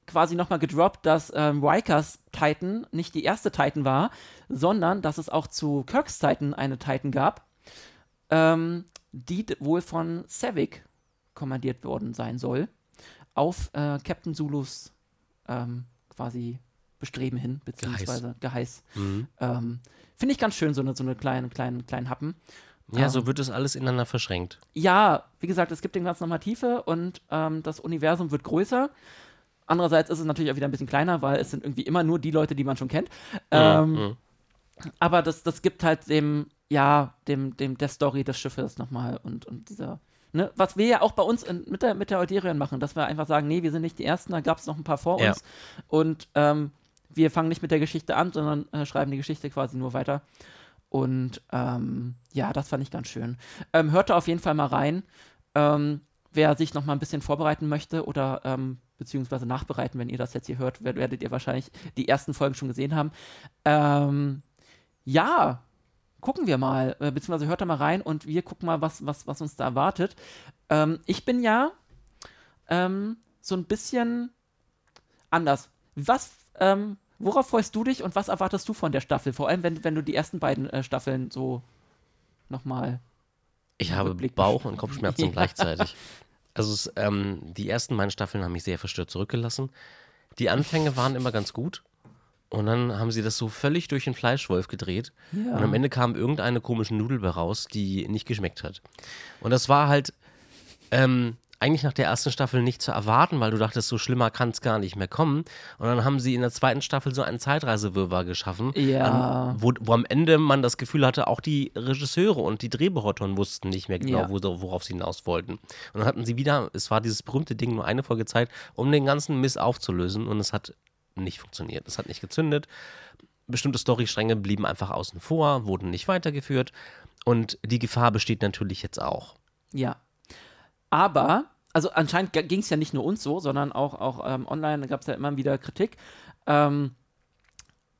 quasi nochmal gedroppt, dass ähm, Rikers Titan nicht die erste Titan war, sondern dass es auch zu Kirks Titan eine Titan gab, ähm, die wohl von Savick kommandiert worden sein soll, auf äh, Captain Zulus ähm, quasi Bestreben hin, beziehungsweise Geheiß. Mhm. Ähm, Finde ich ganz schön, so eine, so eine kleinen, kleinen, kleinen Happen. Ja, so wird es alles ineinander verschränkt. Ja, wie gesagt, es gibt dem Ganzen nochmal Tiefe und ähm, das Universum wird größer. Andererseits ist es natürlich auch wieder ein bisschen kleiner, weil es sind irgendwie immer nur die Leute, die man schon kennt. Ähm, Mhm. Aber das, das gibt halt dem, ja, dem, dem der Story des Schiffes nochmal und, und dieser, ne, was wir ja auch bei uns in, mit der, mit der Euderion machen, dass wir einfach sagen, nee, wir sind nicht die Ersten, da gab es noch ein paar vor Ja. uns und ähm, wir fangen nicht mit der Geschichte an, sondern äh, schreiben die Geschichte quasi nur weiter. Und ähm, ja, das fand ich ganz schön. Ähm, hört da auf jeden Fall mal rein. Ähm, wer sich noch mal ein bisschen vorbereiten möchte oder ähm, beziehungsweise nachbereiten, wenn ihr das jetzt hier hört, wer- werdet ihr wahrscheinlich die ersten Folgen schon gesehen haben. Ähm, ja, gucken wir mal, äh, beziehungsweise hört da mal rein und wir gucken mal, was, was, was uns da erwartet. Ähm, ich bin ja ähm, so ein bisschen anders. Was, ähm, worauf freust du dich und was erwartest du von der Staffel? Vor allem, wenn, wenn du die ersten beiden äh, Staffeln so nochmal. Ich habe Bauch- und Kopfschmerzen gleichzeitig. Also es, ähm, die ersten beiden Staffeln haben mich sehr verstört zurückgelassen. Die Anfänge waren immer ganz gut. Und dann haben sie das so völlig durch den Fleischwolf gedreht. Ja. Und am Ende kam irgendeine komische Nudel raus, die nicht geschmeckt hat. Und das war halt ähm, eigentlich nach der ersten Staffel nicht zu erwarten, weil du dachtest, so schlimmer kann es gar nicht mehr kommen. Und dann haben sie in der zweiten Staffel so einen Zeitreisewirrwarr geschaffen, Ja. an, wo, wo am Ende man das Gefühl hatte, auch die Regisseure und die Drehbuchautoren wussten nicht mehr genau, Ja. wo, worauf sie hinaus wollten. Und dann hatten sie wieder, es war dieses berühmte Ding, nur eine Folge Zeit, um den ganzen Mist aufzulösen. Und es hat nicht funktioniert. Es hat nicht gezündet. Bestimmte Storystränge blieben einfach außen vor, wurden nicht weitergeführt. Und die Gefahr besteht natürlich jetzt auch. Ja. Aber, also anscheinend ging es ja nicht nur uns so, sondern auch, auch ähm, online gab es ja immer wieder Kritik. Ähm,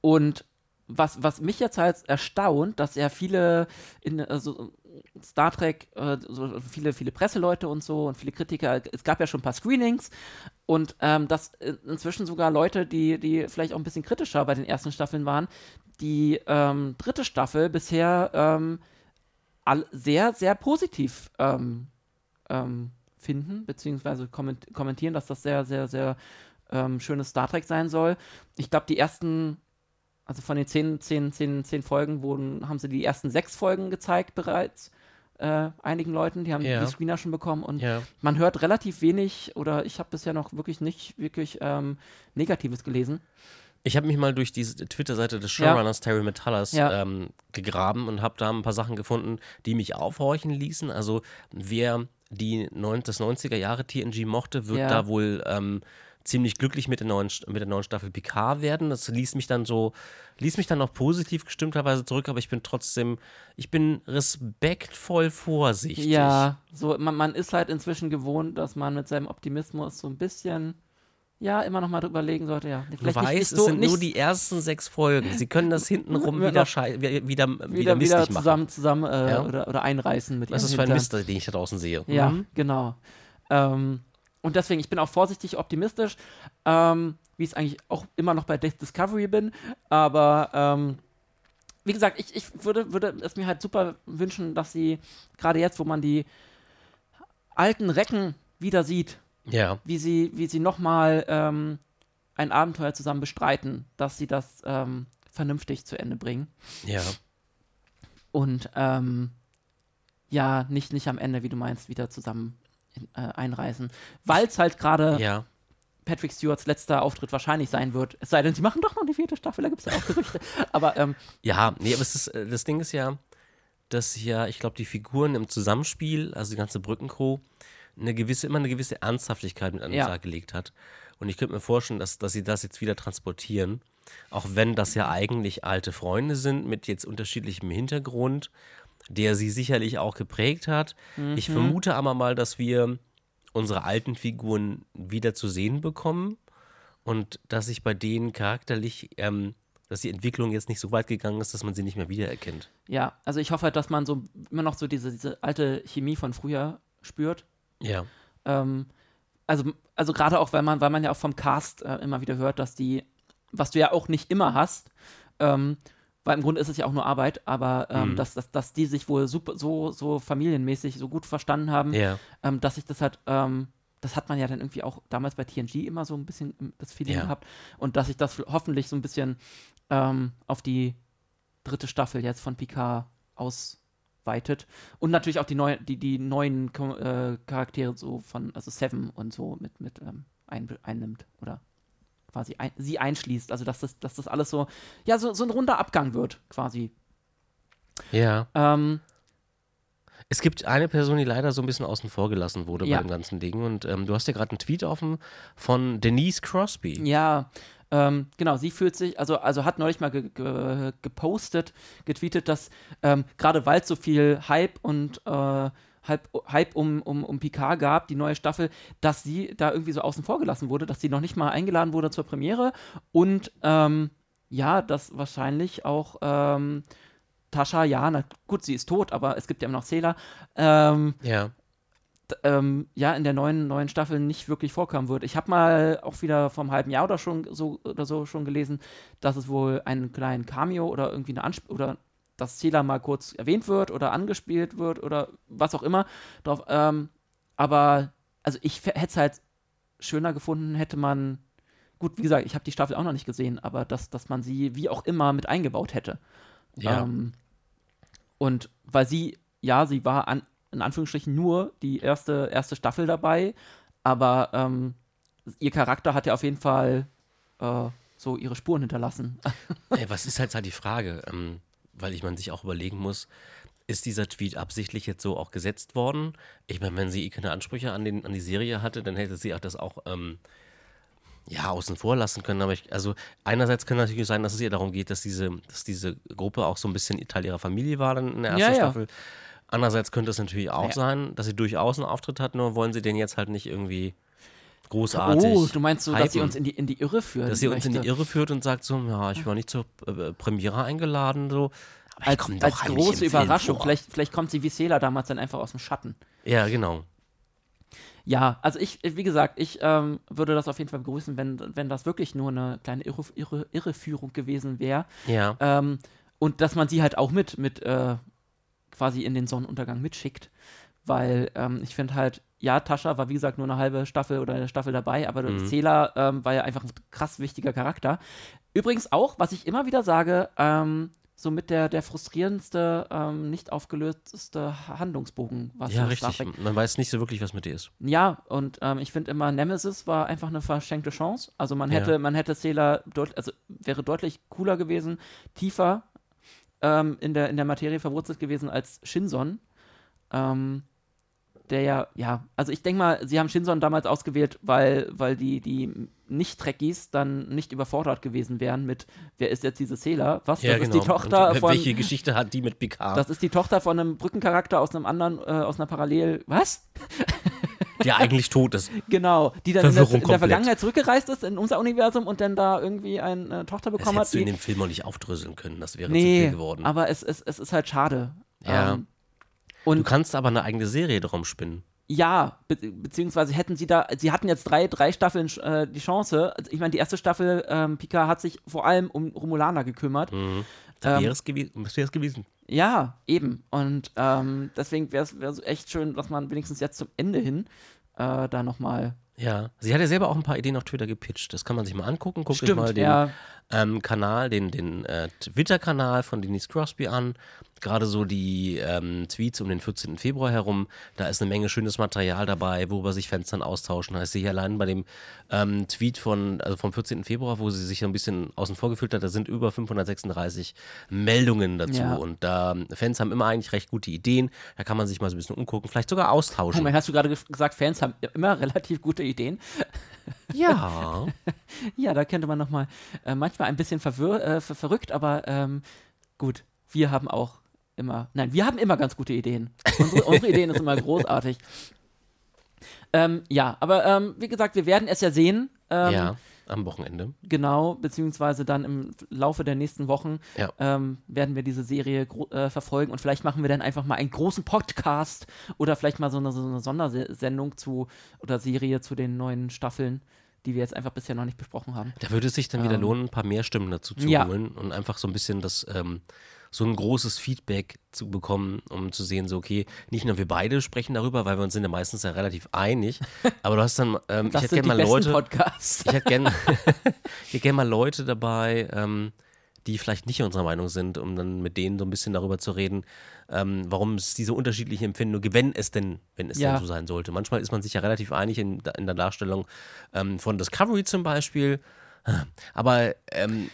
und was, was mich jetzt halt erstaunt, dass ja viele in also Star Trek, äh, so viele, viele Presseleute und so und viele Kritiker, es gab ja schon ein paar Screenings und ähm, dass äh, inzwischen sogar Leute, die, die vielleicht auch ein bisschen kritischer bei den ersten Staffeln waren, die ähm, dritte Staffel bisher ähm, all, sehr, sehr positiv ähm, ähm, finden, beziehungsweise komment kommentieren, dass das sehr, sehr, sehr ähm, schönes Star Trek sein soll. Ich glaube, die ersten, also von den zehn, zehn, zehn, zehn Folgen wurden, haben sie die ersten sechs Folgen gezeigt bereits. Äh, einigen Leuten, die haben Ja. die Screener schon bekommen und Ja. man hört relativ wenig oder ich habe bisher noch wirklich nicht wirklich ähm, Negatives gelesen. Ich habe mich mal durch diese Twitter-Seite des Ja. Showrunners Terry Metallas Ja. ähm, gegraben und habe da ein paar Sachen gefunden, die mich aufhorchen ließen. Also wer die neun, das 90er Jahre TNG mochte, wird Ja. da wohl ähm, ziemlich glücklich mit der, neuen, mit der neuen Staffel Picard werden. Das ließ mich dann so, ließ mich dann noch positiv gestimmterweise zurück, aber ich bin trotzdem, ich bin respektvoll vorsichtig. Ja, so man, man ist halt inzwischen gewohnt, dass man mit seinem Optimismus so ein bisschen ja immer noch mal drüber legen sollte. Ja, Du vielleicht weißt, nicht, nicht es so, sind nur die ersten sechs Folgen. Sie können das hintenrum wieder, wieder, wieder, wieder, wieder, wieder machen. zusammen, zusammen äh, Ja. oder, oder einreißen mit Was ist für ein. Mist, den ich da draußen sehe? Ja, Mhm. genau. Ähm, und deswegen, ich bin auch vorsichtig optimistisch, ähm, wie ich es eigentlich auch immer noch bei Death Discovery bin. Aber ähm, wie gesagt, ich, ich würde, würde es mir halt super wünschen, dass sie, gerade jetzt, wo man die alten Recken wieder sieht, Ja. wie sie, wie sie nochmal ähm, ein Abenteuer zusammen bestreiten, dass sie das ähm, vernünftig zu Ende bringen. Ja. Und ähm, ja, nicht, nicht am Ende, wie du meinst, wieder zusammen in, äh, einreisen. Weil es halt gerade Ja. Patrick Stewarts letzter Auftritt wahrscheinlich sein wird. Es sei denn, sie machen doch noch die vierte Staffel, da gibt es ja auch Gerüchte. Aber ähm, Ja, nee, aber es ist, äh, das Ding ist ja, dass ja, ich glaube, die Figuren im Zusammenspiel, also die ganze Brückencrew, eine gewisse, immer eine gewisse Ernsthaftigkeit mit an den Ja. Tag gelegt hat. Und ich könnte mir vorstellen, dass, dass sie das jetzt wieder transportieren. Auch wenn das ja eigentlich alte Freunde sind mit jetzt unterschiedlichem Hintergrund, der sie sicherlich auch geprägt hat. Ich Mhm. vermute aber mal, dass wir unsere alten Figuren wieder zu sehen bekommen und dass sich bei denen charakterlich, ähm, dass die Entwicklung jetzt nicht so weit gegangen ist, dass man sie nicht mehr wiedererkennt. Ja, also ich hoffe halt, dass man so immer noch so diese, diese alte Chemie von früher spürt. Ja. Ähm, also, also gerade auch, weil man, weil man ja auch vom Cast äh, immer wieder hört, dass die, was du ja auch nicht immer hast, ähm, weil im Grunde ist es ja auch nur Arbeit, aber ähm, Mhm. dass, dass, dass die sich wohl super, so, so familienmäßig so gut verstanden haben, Ja. ähm, dass sich das hat, ähm, das hat man ja dann irgendwie auch damals bei TNG immer so ein bisschen ähm, das Feeling Ja. gehabt und dass sich das hoffentlich so ein bisschen ähm, auf die dritte Staffel jetzt von Picard ausweitet und natürlich auch die, neu, die, die neuen äh, Charaktere so von, also Seven und so mit, mit ähm, ein, einnimmt oder quasi ein, sie einschließt, also dass das, dass das alles so, ja, so, so ein runder Abgang wird quasi. Ja. Ähm, Es gibt eine Person, die leider so ein bisschen außen vor gelassen wurde Ja. bei dem ganzen Ding. Und ähm, du hast ja gerade einen Tweet offen von Denise Crosby. Ja, ähm, genau, sie fühlt sich, also, also hat neulich mal ge ge gepostet, getweetet, dass ähm, gerade weil es so viel Hype und äh, Hype, Hype um, um, um Picard gab, die neue Staffel, dass sie da irgendwie so außen vor gelassen wurde, dass sie noch nicht mal eingeladen wurde zur Premiere und ähm, ja, dass wahrscheinlich auch ähm, Tascha, ja, na gut, sie ist tot, aber es gibt ja immer noch Zähler, ähm, Ja. ähm, ja in der neuen, neuen Staffel nicht wirklich vorkommen wird. Ich habe mal auch wieder vor einem halben Jahr oder schon so oder so schon gelesen, dass es wohl einen kleinen Cameo oder irgendwie eine Ansp oder dass Zähler mal kurz erwähnt wird oder angespielt wird oder was auch immer drauf. Ähm, aber also ich hätte es halt schöner gefunden, hätte man gut, wie gesagt, ich habe die Staffel auch noch nicht gesehen, aber dass, dass man sie wie auch immer mit eingebaut hätte. Ja. Ähm, und weil sie, ja, sie war an, in Anführungsstrichen nur die erste, erste Staffel dabei, aber ähm, ihr Charakter hat ja auf jeden Fall äh, so ihre Spuren hinterlassen. Ey, was ist halt halt die Frage? Ähm, weil ich man sich auch überlegen muss, ist dieser Tweet absichtlich jetzt so auch gesetzt worden? Ich meine, wenn sie keine Ansprüche an, den, an die Serie hatte, dann hätte sie auch das auch ähm, ja, außen vor lassen können. Aber ich, also einerseits kann natürlich sein, dass es ihr darum geht, dass diese, dass diese Gruppe auch so ein bisschen Teil ihrer Familie war dann in der ersten Ja, ja. Staffel. Andererseits könnte es natürlich auch Ja. sein, dass sie durchaus einen Auftritt hat, nur wollen sie den jetzt halt nicht irgendwie großartig. oh, du meinst so, dass sie hypen. uns in die, in die Irre führen Dass sie uns in die. Irre führt und sagt so, ja, ich war nicht zur äh, Premiere eingeladen, so. Aber ich als, als große Überraschung. Vielleicht, vielleicht kommt sie wie Sela damals dann einfach aus dem Schatten. Ja, genau. Ja, also ich, wie gesagt, ich ähm, würde das auf jeden Fall begrüßen, wenn, wenn das wirklich nur eine kleine Irre, Irre, Irreführung gewesen wäre. Ja. Ähm, und dass man sie halt auch mit, mit äh, quasi in den Sonnenuntergang mitschickt. Weil ähm, ich finde halt, ja, Tascha war wie gesagt nur eine halbe Staffel oder eine Staffel dabei, aber Mhm. Zähler war ja einfach ein krass wichtiger Charakter. Übrigens auch, was ich immer wieder sage, ähm, so mit der, der frustrierendste, ähm, nicht aufgelöste Handlungsbogen, was ja, richtig. Trek Man weiß nicht so wirklich, was mit dir ist. ja, und ähm, ich finde immer, Nemesis war einfach eine verschenkte Chance. Also man Ja. hätte, man hätte Sailor also wäre deutlich cooler gewesen, tiefer ähm, in, der, in der Materie verwurzelt gewesen als Shinson. Ähm, der ja, ja, also ich denke mal, sie haben Shinson damals ausgewählt, weil, weil die, die Nicht-Trekkies dann nicht überfordert gewesen wären mit, wer ist jetzt diese Sailor? Was? das ist die Tochter Und, äh, von. Welche Geschichte hat die mit Picard? Das ist die Tochter von einem Brückencharakter aus einem anderen, äh, aus einer Parallel. Was? der eigentlich tot ist. Genau, die dann in der, in der. Vergangenheit zurückgereist ist in unser Universum und dann da irgendwie eine Tochter Das bekommen hat. hättest du in dem Film auch nicht aufdröseln können. Das wäre zu nee, viel geworden. aber es, es, es ist halt schade. Ja. Ähm, du und kannst aber eine eigene Serie drum spinnen. ja, be beziehungsweise hätten sie da, sie hatten jetzt drei, drei Staffeln äh, die Chance. Also ich meine, die erste Staffel, ähm, Pika hat sich vor allem um Romulaner gekümmert. Mhm. Das Ähm, wäre es gewi das wäre es gewesen. Ja, eben. Und ähm, deswegen wäre es echt schön, dass man wenigstens jetzt zum Ende hin äh, da nochmal. Ja. Sie hat ja selber auch ein paar Ideen auf Twitter gepitcht. Das kann man sich mal angucken. Guckt euch mal den ja. Ähm, Kanal, den, den äh, Twitter-Kanal von Denise Crosby an. Gerade so die ähm, Tweets um den 14. Februar herum. Da ist eine Menge schönes Material dabei, worüber sich Fans dann austauschen. Da ist sie hier allein bei dem ähm, Tweet von, also vom 14. Februar, wo sie sich so ein bisschen außen vor gefühlt hat, da sind über 536 Meldungen dazu. Ja. Und da Fans haben immer eigentlich recht gute Ideen. Da kann man sich mal so ein bisschen umgucken, vielleicht sogar austauschen. Moment, hast du gerade ge- gesagt, Fans haben immer relativ gute Ideen? Ja. Ja, da könnte man nochmal äh, manchmal ein bisschen äh, ver verrückt, aber ähm, gut, wir haben auch immer, nein, wir haben immer ganz gute Ideen. Unsere, unsere Ideen ist immer großartig. Ähm, ja, aber ähm, wie gesagt, wir werden es ja sehen. Ähm, ja, am Wochenende. Genau, beziehungsweise dann im Laufe der nächsten Wochen Ja. ähm, werden wir diese Serie äh, verfolgen und vielleicht machen wir dann einfach mal einen großen Podcast oder vielleicht mal so eine, so eine Sondersendung zu oder Serie zu den neuen Staffeln, die wir jetzt einfach bisher noch nicht besprochen haben. Da würde es sich dann wieder Ähm, lohnen, ein paar mehr Stimmen dazu zu ja. holen und einfach so ein bisschen das, ähm, so ein großes Feedback zu bekommen, um zu sehen, so, okay, nicht nur wir beide sprechen darüber, weil wir uns sind ja meistens ja relativ einig, aber du hast dann, ähm, ich hätte gerne mal Leute, Podcasts. ich hätte gerne ich hätte gern mal Leute dabei, ähm, die vielleicht nicht unserer Meinung sind, um dann mit denen so ein bisschen darüber zu reden, ähm, warum es diese unterschiedliche Empfindung gibt, wenn es denn, wenn es Ja. denn so sein sollte. Manchmal ist man sich ja relativ einig in, in der Darstellung ähm, von Discovery zum Beispiel. Aber ähm,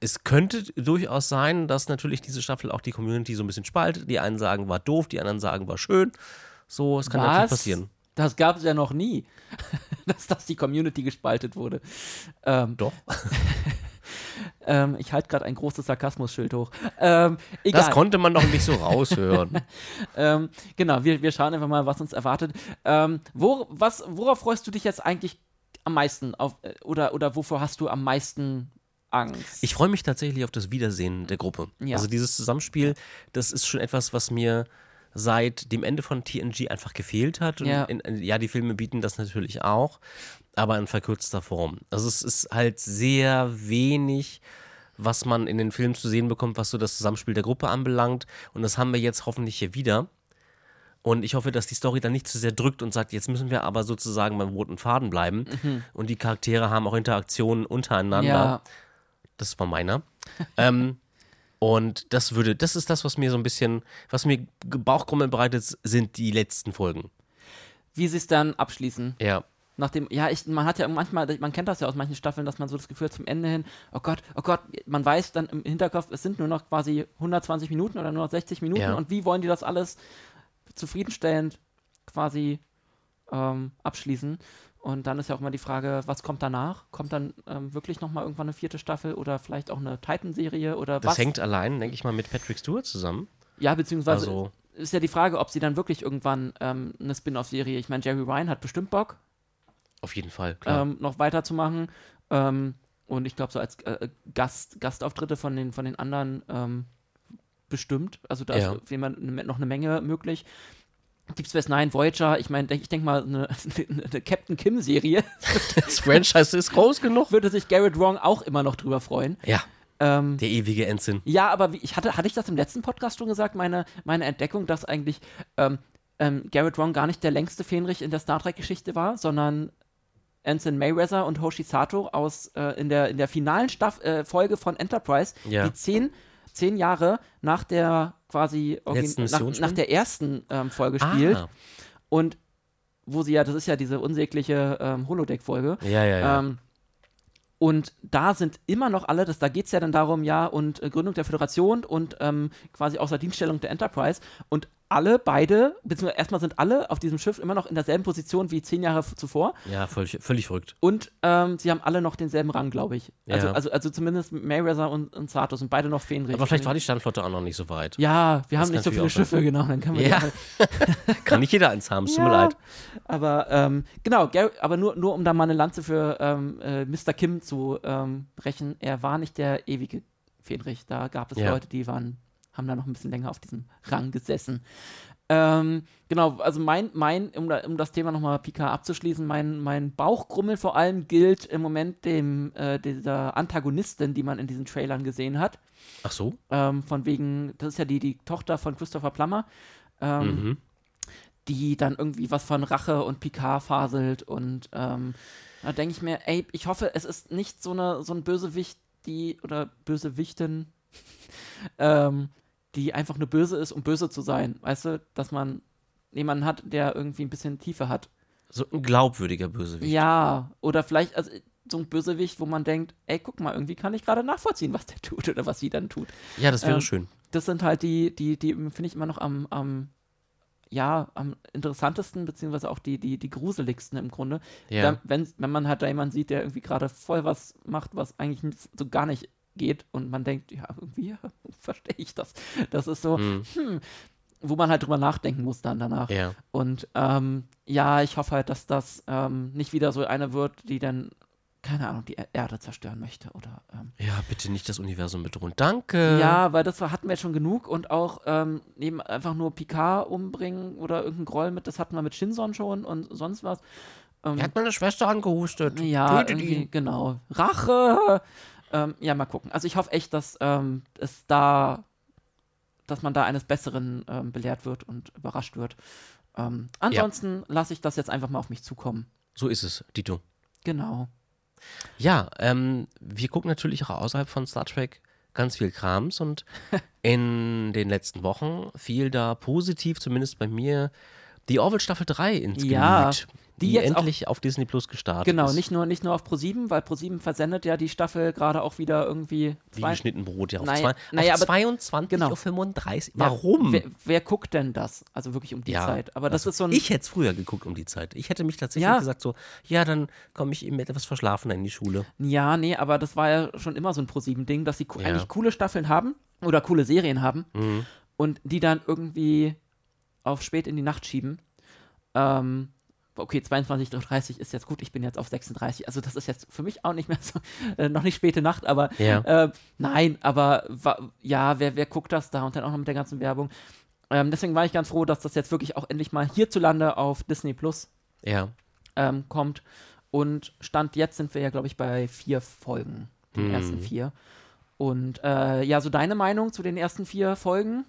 es könnte durchaus sein, dass natürlich diese Staffel auch die Community so ein bisschen spaltet. Die einen sagen, war doof, die anderen sagen, war schön. So, es kann natürlich passieren. Das gab es ja noch nie, dass, dass die Community gespaltet wurde. Ähm, Doch. ähm, ich halte gerade ein großes Sarkasmus-Schild hoch. Ähm. Das konnte man doch nicht so raushören. Ähm, genau, wir, wir schauen einfach mal, was uns erwartet. Ähm, wo, was, worauf freust du dich jetzt eigentlich am meisten? Auf, äh, oder, oder wovor hast du am meisten Angst? Ich freue mich tatsächlich auf das Wiedersehen der Gruppe. Ja. Also dieses Zusammenspiel, das ist schon etwas, was mir seit dem Ende von TNG einfach gefehlt hat. Und Ja. in, ja, die Filme bieten das natürlich auch, aber in verkürzter Form. Also es ist halt sehr wenig, was man in den Filmen zu sehen bekommt, was so das Zusammenspiel der Gruppe anbelangt. Und das haben wir jetzt hoffentlich hier wieder. Und ich hoffe, dass die Story dann nicht zu sehr drückt und sagt, jetzt müssen wir aber sozusagen beim roten Faden bleiben. Und die Charaktere haben auch Interaktionen untereinander. ja, Das war meiner. ähm, und das würde, das ist das, was mir so ein bisschen, was mir Bauchkrummeln bereitet, sind die letzten Folgen. wie sie es dann abschließen. Ja. Nachdem, ja, ich, man hat ja manchmal, man kennt das ja aus manchen Staffeln, dass man so das Gefühl hat zum Ende hin, oh Gott, oh Gott, man weiß dann im Hinterkopf, es sind nur noch quasi 120 Minuten oder nur noch 60 Minuten Ja. und wie wollen die das alles zufriedenstellend quasi ähm, abschließen? Und dann ist ja auch immer die Frage, was kommt danach? Kommt dann ähm, wirklich nochmal irgendwann eine vierte Staffel oder vielleicht auch eine Titan-Serie oder Das was? hängt allein, denke ich mal, mit Patrick Stewart zusammen. ja, beziehungsweise Also, ist ja die Frage, ob sie dann wirklich irgendwann ähm, eine Spin-off-Serie, ich meine, Jerry Ryan hat bestimmt Bock, auf jeden Fall, klar. ähm, noch weiterzumachen. Ähm, und ich glaube, so als äh, Gast, Gastauftritte von den, von den anderen ähm, bestimmt. Also da Ja. ist ne- noch eine Menge möglich. Deep Space Nine, Voyager, ich meine, ich denke mal, eine, eine Captain Kim-Serie das Franchise ist groß genug. würde sich Garrett Wrong auch immer noch drüber freuen. Ja, Ähm, der ewige Ensign. Ja, aber wie, ich hatte, hatte ich das im letzten Podcast schon gesagt, meine, meine Entdeckung, dass eigentlich ähm, ähm, Garrett Wrong gar nicht der längste Fähnrich in der Star Trek-Geschichte war, sondern Anson Mayweather und Hoshi Sato aus äh, in, der, in der finalen Staff äh, Folge von Enterprise, Ja. die zehn, zehn Jahre nach der quasi nach, nach der ersten ähm, Folge spielt Ah, und wo sie ja, das ist ja diese unsägliche ähm, Holodeck-Folge, ja, ja, ja. ähm, und da sind immer noch alle, das, da geht es ja dann darum, ja, und äh, Gründung der Föderation und ähm, quasi außer Dienststellung der Enterprise. Und alle, beide, beziehungsweise erstmal sind alle auf diesem Schiff immer noch in derselben Position wie zehn Jahre zuvor. ja, völlig, völlig verrückt. Und ähm, sie haben alle noch denselben Rang, glaube ich. Also, Ja. also, also zumindest Mayweather und, und Sato sind beide noch Fähnrich. Aber vielleicht war die Standflotte auch noch nicht so weit. Ja, wir haben kann nicht so viele auch sein. Schiffe, genau. Dann können wir Ja. die Kann nicht jeder eins haben, es tut mir leid. Aber ähm, genau, aber nur, nur um da mal eine Lanze für ähm, äh, Mr. Kim zu ähm, brechen, er war nicht der ewige Fähnrich. Da gab es. Leute, die waren, haben da noch ein bisschen länger auf diesem Rang gesessen. Ähm, genau, also mein, mein um, da, um das Thema nochmal Pika abzuschließen, mein, mein Bauchgrummel vor allem gilt im Moment dem, äh, dieser Antagonistin, die man in diesen Trailern gesehen hat. Ach so? Ähm, von wegen, das ist ja die, die Tochter von Christopher Plummer. Ähm, Mhm. die dann irgendwie was von Rache und Picard faselt und ähm, da denke ich mir, ey, ich hoffe, es ist nicht so, eine, so ein Bösewicht, die oder Bösewichtin, ähm, die einfach nur böse ist, um böse zu sein. Weißt du, dass man jemanden hat, der irgendwie ein bisschen Tiefe hat. So ein glaubwürdiger Bösewicht. Ja, oder vielleicht also, so ein Bösewicht, wo man denkt, ey, guck mal, irgendwie kann ich gerade nachvollziehen, was der tut oder was sie dann tut. Ja, das wäre Ähm, schön. Das sind halt die, die, die finde ich immer noch am, am, ja, am interessantesten, beziehungsweise auch die, die, die gruseligsten im Grunde. Ja. Wenn, wenn, wenn man halt da jemanden sieht, der irgendwie gerade voll was macht, was eigentlich so gar nicht geht und man denkt, ja, irgendwie verstehe ich das. Das ist so, Hm. hm, wo man halt drüber nachdenken muss dann danach. Ja. Und ähm, ja, ich hoffe halt, dass das ähm, nicht wieder so eine wird, die dann, keine Ahnung, die Er- Erde zerstören möchte oder ähm, Ja, bitte nicht das Universum bedrohen. Danke. ja, weil das war- hatten wir jetzt schon genug und auch ähm, neben einfach nur Picard umbringen oder irgendeinen Groll mit, das hatten wir mit Shinson schon und sonst was. Ähm, Er hat meine Schwester angehustet. ja, genau. Rache! Ähm, ja, mal gucken. Also ich hoffe echt, dass ähm, es da, dass man da eines Besseren ähm, belehrt wird und überrascht wird. Ähm, ansonsten lasse ich das jetzt einfach mal auf mich zukommen. So ist es, Dito. Genau. Ja, ähm, wir gucken natürlich auch außerhalb von Star Trek ganz viel Krams und in den letzten Wochen fiel da positiv, zumindest bei mir, die Orville Staffel 3 ins Ja, Gemüt, die die, jetzt auch- endlich auf Disney Plus gestartet Genau, ist. nicht nur, nicht nur auf Pro7, weil Pro7 versendet ja die Staffel gerade auch wieder irgendwie Wie zwei, geschnitten Brot, ja. Auf, Naja- zwei, naja, auf aber- 22 genau. auf 35. Ja, Warum? Wer, wer guckt denn das? Also wirklich um die ja, Zeit. Aber das also ist so ein. Ich hätte es früher geguckt um die Zeit. Ich hätte mich tatsächlich Ja. gesagt so, ja, dann komme ich eben etwas verschlafener in die Schule. Ja, nee, aber das war ja schon immer so ein Pro7-Ding, dass sie Ja. eigentlich coole Staffeln haben oder coole Serien haben Mhm. und die dann irgendwie auf spät in die Nacht schieben. Ähm, okay, 22.30 ist jetzt gut, ich bin jetzt auf 36. Also das ist jetzt für mich auch nicht mehr so, äh, noch nicht späte Nacht, aber Ja. äh, nein, aber ja, wer, wer guckt das da und dann auch noch mit der ganzen Werbung. Ähm, deswegen war ich ganz froh, dass das jetzt wirklich auch endlich mal hierzulande auf Disney Plus Ja. ähm, kommt. Und Stand jetzt sind wir ja, glaube ich, bei vier Folgen, den Mhm. ersten vier. Und äh, ja, so deine Meinung zu den ersten vier Folgen?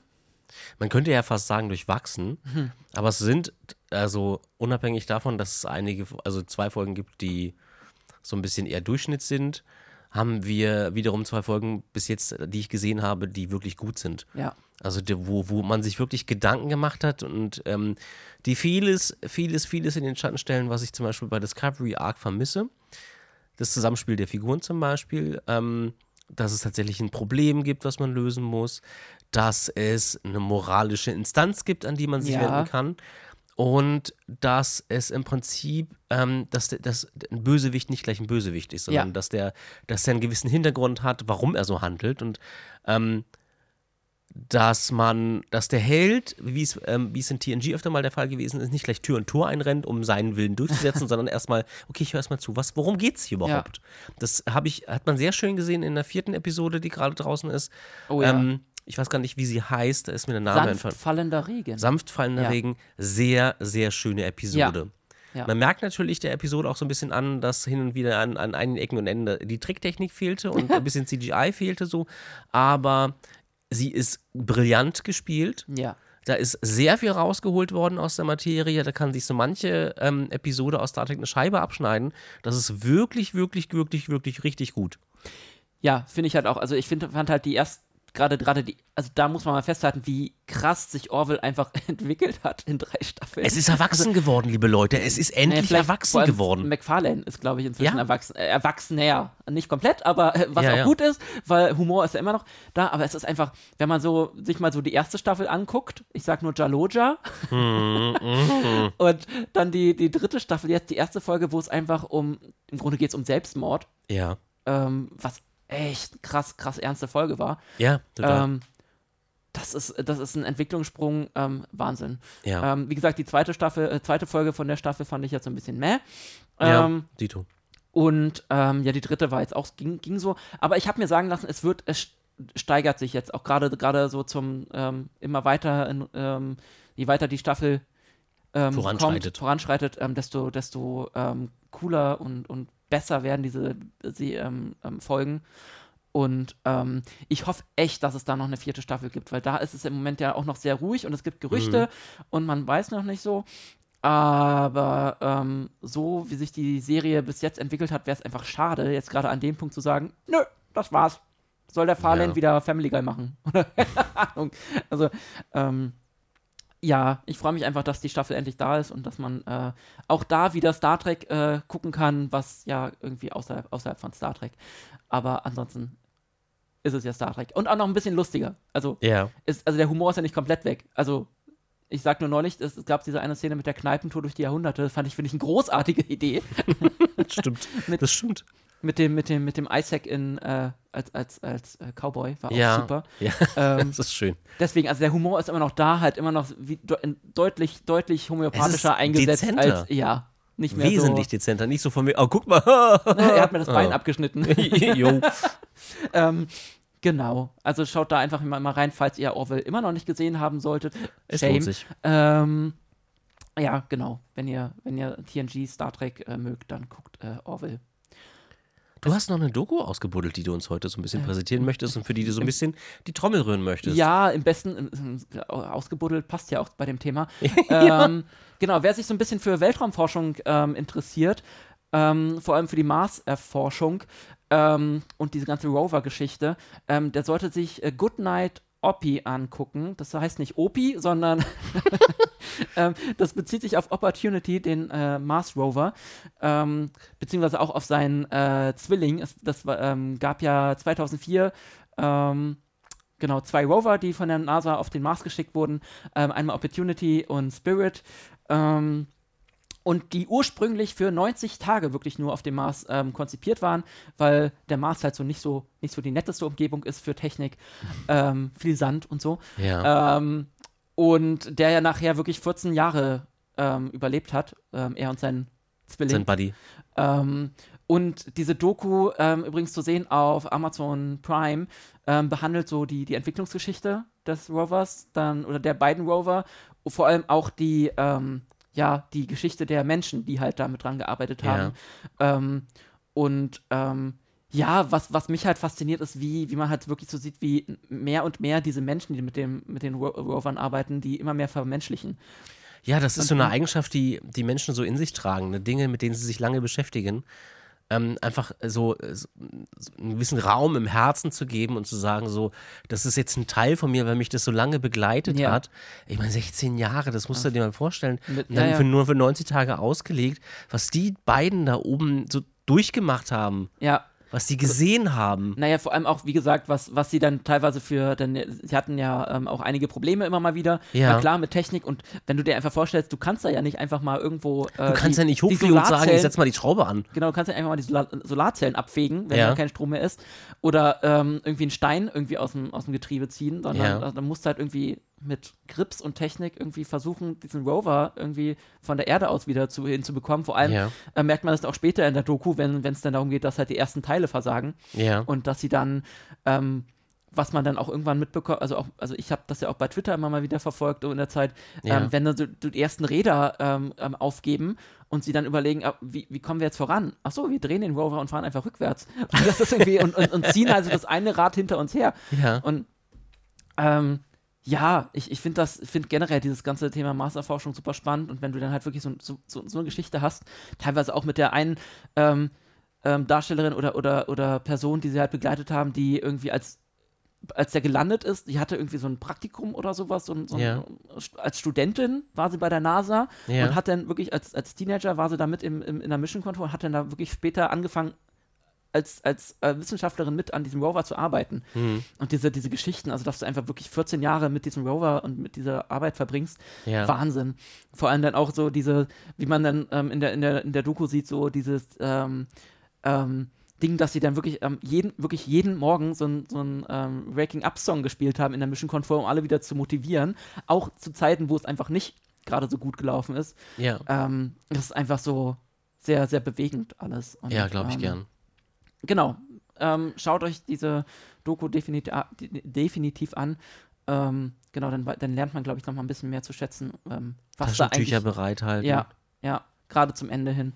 Man könnte ja fast sagen durchwachsen, Hm. aber es sind, also unabhängig davon, dass es einige, also zwei Folgen gibt, die so ein bisschen eher Durchschnitt sind, haben wir wiederum zwei Folgen bis jetzt, die ich gesehen habe, die wirklich gut sind. Ja. Also die, wo, wo man sich wirklich Gedanken gemacht hat und ähm, die vieles, vieles, vieles in den Schatten stellen, was ich zum Beispiel bei Discovery Arc vermisse. Das Zusammenspiel der Figuren zum Beispiel, ähm, dass es tatsächlich ein Problem gibt, was man lösen muss, dass es eine moralische Instanz gibt, an die man sich Ja. wenden kann. Und dass es im Prinzip, ähm, dass, der- dass ein Bösewicht nicht gleich ein Bösewicht ist, sondern Ja. dass der, dass der einen gewissen Hintergrund hat, warum er so handelt. Und ähm, dass man, dass der Held, wie es, ähm, wie es in TNG öfter mal der Fall gewesen ist, nicht gleich Tür und Tor einrennt, um seinen Willen durchzusetzen, sondern erstmal, okay, ich höre erstmal zu, was, worum geht's hier überhaupt? Das habe ich, hat man sehr schön gesehen in der vierten Episode, die gerade draußen ist. Oh ja. ähm, ich weiß gar nicht, wie sie heißt, da ist mir der Name entfallen. fallender Regen. Sanft fallender Ja. Regen, sehr, sehr schöne Episode. Ja. Man merkt natürlich der Episode auch so ein bisschen an, dass hin und wieder an, an einigen Ecken und Enden die Tricktechnik fehlte und ein bisschen CGI fehlte so, aber sie ist brillant gespielt. ja. Da ist sehr viel rausgeholt worden aus der Materie. Da kann sich so manche ähm, Episode aus Star Trek eine Scheibe abschneiden. Das ist wirklich, wirklich, wirklich, wirklich richtig gut. Ja, finde ich halt auch. Also ich find, fand halt die erst gerade gerade die, also da muss man mal festhalten, wie krass sich Orwell einfach entwickelt hat in drei Staffeln. Es ist erwachsen geworden, liebe Leute. Es ist endlich vor erwachsen geworden. McFarlane ist, glaube ich, inzwischen Ja. erwachsen, äh, erwachsener. Nicht komplett, aber äh, was Ja, auch ja. gut ist, weil Humor ist ja immer noch da. Aber es ist einfach, wenn man so sich mal so die erste Staffel anguckt, ich sag nur Jaloja, und dann die, die dritte Staffel, jetzt die erste Folge, wo es einfach um, im Grunde geht es um Selbstmord, Ja, ähm, was echt krass, krass ernste Folge war. ja, total. Ähm, das ist, das ist ein Entwicklungssprung, ähm, Wahnsinn. ja, Ähm, wie gesagt, die zweite Staffel, äh, zweite Folge von der Staffel fand ich jetzt so ein bisschen meh. ja, Ähm, Dito. und ähm, ja, die dritte war jetzt auch, ging, ging so. Aber ich habe mir sagen lassen, es wird, es steigert sich jetzt auch gerade gerade so zum ähm, immer weiter, in, je weiter die Staffel Voranschreitet. kommt, voranschreitet, desto, desto cooler und, und besser werden diese sie, ähm, ähm, Folgen. Und ähm, ich hoffe echt, dass es da noch eine vierte Staffel gibt, weil da ist es im Moment ja auch noch sehr ruhig und es gibt Gerüchte und man weiß noch nicht so. Aber ähm, so wie sich die Serie bis jetzt entwickelt hat, wäre es einfach schade, jetzt gerade an dem Punkt zu sagen, nö, das war's. Soll der Farlane Ja. wieder Family Guy machen? Oder keine Ahnung. Also, ähm, ja, ich freue mich einfach, dass die Staffel endlich da ist und dass man äh, auch da wieder Star Trek äh, gucken kann, was ja irgendwie außerhalb, außerhalb von Star Trek. Aber ansonsten ist es ja Star Trek. Und auch noch ein bisschen lustiger. Also, Ja. ist, also der Humor ist ja nicht komplett weg. Also, ich sag nur neulich, es, es gab diese eine Szene mit der Kneipentour durch die Jahrhunderte. Das fand ich, finde ich, eine großartige Idee. Stimmt. Mit- das stimmt. Mit dem, mit dem, mit dem Isaac in, äh, als, als, als äh, Cowboy. War auch Ja. super. Ja, Ähm, das ist schön. deswegen, also der Humor ist immer noch da, halt immer noch wie, de deutlich, deutlich homöopathischer eingesetzt dezenter. als, ja, nicht mehr Wesentlich so. dezenter. Nicht so von mir, oh, guck mal. er hat mir das Bein Oh. abgeschnitten. jo. ähm, genau. Also schaut da einfach mal, mal rein, falls ihr Orwell immer noch nicht gesehen haben solltet. Es Shame. lohnt sich. Ähm, ja, genau. Wenn ihr, wenn ihr TNG Star Trek äh, mögt, dann guckt äh, Orwell. Du hast noch eine Doku ausgebuddelt, die du uns heute so ein bisschen präsentieren möchtest und für die du so ein bisschen die Trommel rühren möchtest. Ja, im besten, äh, ausgebuddelt passt ja auch bei dem Thema. ähm, genau, wer sich so ein bisschen für Weltraumforschung ähm, interessiert, ähm, vor allem für die Mars-Erforschung ähm, und diese ganze Rover-Geschichte, ähm, der sollte sich äh, Goodnight Oppi angucken. Das heißt nicht Opi, sondern ähm, das bezieht sich auf Opportunity, den äh, Mars Rover, ähm, beziehungsweise auch auf seinen äh, Zwilling. Es, das ähm, gab ja 2004 ähm, genau zwei Rover, die von der NASA auf den Mars geschickt wurden. Ähm, einmal Opportunity und Spirit. Ähm, und die ursprünglich für 90 Tage wirklich nur auf dem Mars ähm, konzipiert waren, weil der Mars halt so nicht so nicht so die netteste Umgebung ist für Technik, ähm, viel Sand und so. Ja. Ähm, und der ja nachher wirklich 14 Jahre ähm, überlebt hat, ähm, er und sein Zwilling. Sein Buddy. Ähm, und diese Doku, ähm, übrigens zu sehen auf Amazon Prime, ähm, behandelt so die, die Entwicklungsgeschichte des Rovers, dann, oder der beiden Rover, vor allem auch die, ähm, ja, die Geschichte der Menschen, die halt damit dran gearbeitet haben. Ähm, und ähm, ja, was, was mich halt fasziniert, ist, wie, wie man halt wirklich so sieht, wie mehr und mehr diese Menschen, die mit, dem, mit den Ro Rovern arbeiten, die immer mehr vermenschlichen. Ja, das ist so eine Eigenschaft, die die Menschen so in sich tragen. Ne? Dinge, mit denen sie sich lange beschäftigen. Ähm, einfach so, äh, so einen gewissen Raum im Herzen zu geben und zu sagen, so, das ist jetzt ein Teil von mir, weil mich das so lange begleitet Ja. hat. Ich meine, 16 Jahre, das musst du dir mal vorstellen. Mit- Und dann ja. Für, nur für 90 Tage ausgelegt, was die beiden da oben so durchgemacht haben, Ja, was sie gesehen haben. Naja, vor allem auch, wie gesagt, was, was sie dann teilweise für, denn sie hatten ja ähm, auch einige Probleme immer mal wieder. Ja. Na klar, mit Technik und wenn du dir einfach vorstellst, du kannst da ja nicht einfach mal irgendwo. Äh, Du kannst die, ja nicht hochfliegen und sagen, ich setz mal die Schraube an. Genau, du kannst ja einfach mal die Solar Solarzellen abfegen, wenn Ja. da kein Strom mehr ist. Oder ähm, irgendwie einen Stein irgendwie aus dem, aus dem Getriebe ziehen, sondern Ja. da, da musst du halt irgendwie mit Grips und Technik irgendwie versuchen, diesen Rover irgendwie von der Erde aus wieder zu, hinzubekommen. Vor allem Ja. äh, merkt man das auch später in der Doku, wenn es dann darum geht, dass halt die ersten Teile versagen Ja. und dass sie dann, ähm, was man dann auch irgendwann mitbekommt, also auch, also ich habe das ja auch bei Twitter immer mal wieder verfolgt in der Zeit, Ja. ähm, wenn dann so, die ersten Räder ähm, ähm, aufgeben und sie dann überlegen, ah, wie, wie kommen wir jetzt voran? Ach so, wir drehen den Rover und fahren einfach rückwärts. Und, das ist irgendwie, und, und, und ziehen also das eine Rad hinter uns her. Ja. Und ähm, ja, ich, ich finde das, finde generell dieses ganze Thema Masterforschung super spannend und wenn du dann halt wirklich so, so, so, eine Geschichte hast, teilweise auch mit der einen ähm, ähm, Darstellerin oder, oder, oder Person, die sie halt begleitet haben, die irgendwie als als der gelandet ist, die hatte irgendwie so ein Praktikum oder sowas, so so Ja. als Studentin war sie bei der NASA Ja. und hat dann wirklich als, als Teenager war sie da mit im, im, in der Mission Control und hat dann da wirklich später angefangen, als, als äh, Wissenschaftlerin mit an diesem Rover zu arbeiten. Hm. Und diese, diese Geschichten, also dass du einfach wirklich 14 Jahre mit diesem Rover und mit dieser Arbeit verbringst, Ja. Wahnsinn. Vor allem dann auch so diese, wie man dann ähm, in, der, in, der, in der Doku sieht, so dieses ähm, ähm, Ding, dass sie dann wirklich ähm, jeden, wirklich jeden Morgen so ein, so ein ähm, Waking-up-Song gespielt haben in der Mission Control, um alle wieder zu motivieren. Auch zu Zeiten, wo es einfach nicht gerade so gut gelaufen ist. Ja. Ähm, das ist einfach so sehr, sehr bewegend alles. Und, Ja, glaube ich ähm, gern. Genau. Ähm, schaut euch diese Doku definitiv, definitiv an. Ähm, genau, dann, dann lernt man, glaube ich, noch mal ein bisschen mehr zu schätzen, ähm, was da eigentlich... bereithalten. Ja, ja, gerade zum Ende hin.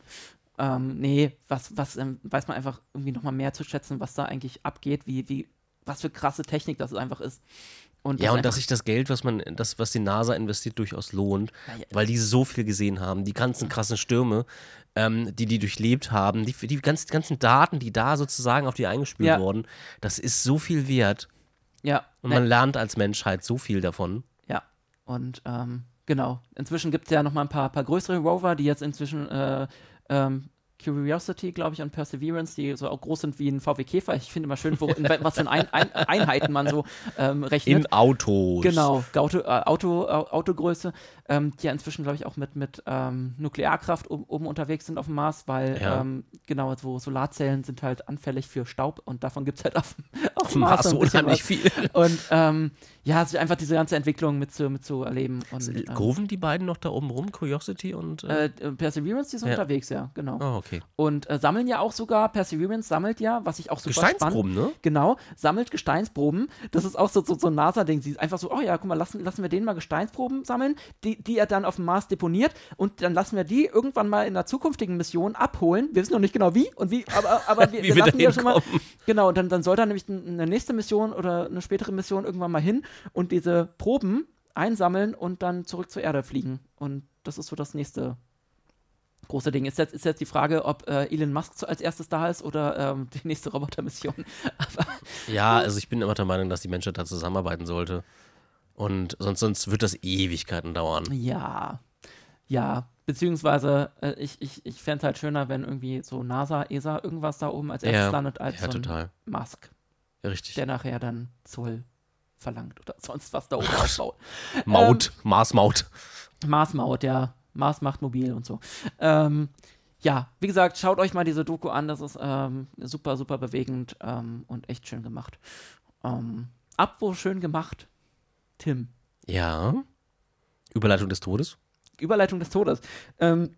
Ähm, nee, was, was ähm, weiß man einfach irgendwie noch mal mehr zu schätzen, was da eigentlich abgeht, wie, wie, was für krasse Technik das einfach ist. Und Ja, und dass sich das Geld, was man, das, was die NASA investiert, durchaus lohnt, Ja, ja. weil die so viel gesehen haben, die ganzen krassen Stürme, ähm, die die durchlebt haben, die, die ganzen, ganzen Daten, die da sozusagen auf die eingespielt Ja. wurden, das ist so viel wert ja, und ne, man lernt als Menschheit so viel davon. Ja, und ähm, genau. Inzwischen gibt es ja noch mal ein paar, paar größere Rover, die jetzt inzwischen äh, ähm, Curiosity, glaube ich, und Perseverance, die so auch groß sind wie ein VW Käfer. Ich finde immer schön, wo, in was für ein, ein, Einheiten man so ähm, rechnet. In Autos. Genau, Auto, äh, Auto, äh, Autogröße, ähm, die ja inzwischen, glaube ich, auch mit, mit ähm, Nuklearkraft oben, oben unterwegs sind auf dem Mars, weil Ja. ähm, genau, so Solarzellen sind halt anfällig für Staub und davon gibt es halt auf, auf dem Mars Mars so unheimlich viel. Und ähm, ja, also einfach diese ganze Entwicklung mit zu, mit zu erleben. Und, ähm, Groven die beiden noch da oben rum, Curiosity und. Äh, äh, Perseverance, die sind Ja. unterwegs, ja, genau. oh, okay. Und äh, sammeln ja auch sogar, Perseverance sammelt ja, was ich auch super spannend Gesteinsproben, ne? Genau, sammelt Gesteinsproben. Das ist auch so, so, so ein NASA-Ding. Sie ist einfach so, oh ja, guck mal, lassen, lassen wir den mal Gesteinsproben sammeln, die, die er dann auf dem Mars deponiert und dann lassen wir die irgendwann mal in einer zukünftigen Mission abholen. Wir wissen noch nicht genau wie und wie, aber, aber wir, Wie wir lassen ja schon mal. Genau, und dann, dann soll da nämlich eine nächste Mission oder eine spätere Mission irgendwann mal hin und diese Proben einsammeln und dann zurück zur Erde fliegen. Und das ist so das nächste große Ding. Ist jetzt, ist jetzt die Frage, ob äh, Elon Musk als erstes da ist oder ähm, die nächste Robotermission. Ja, also ich bin immer der Meinung, dass die Menschheit da zusammenarbeiten sollte. Und sonst, sonst wird das Ewigkeiten dauern. ja, ja, beziehungsweise äh, ich, ich, ich fände es halt schöner, wenn irgendwie so NASA, ESA irgendwas da oben als erstes Ja, landet, als ja, so ein total. Musk, Ja, richtig. der nachher dann Zoll verlangt oder sonst was da oben aufbaut. Maut, Marsmaut. Mars-Maut, ja. Mars macht mobil und so. Ähm, ja, wie gesagt, schaut euch mal diese Doku an. Das ist ähm, super, super bewegend ähm, und echt schön gemacht. Ähm, Abwo schön gemacht. Tim. Ja. Überleitung des Todes. Überleitung des Todes. Ähm,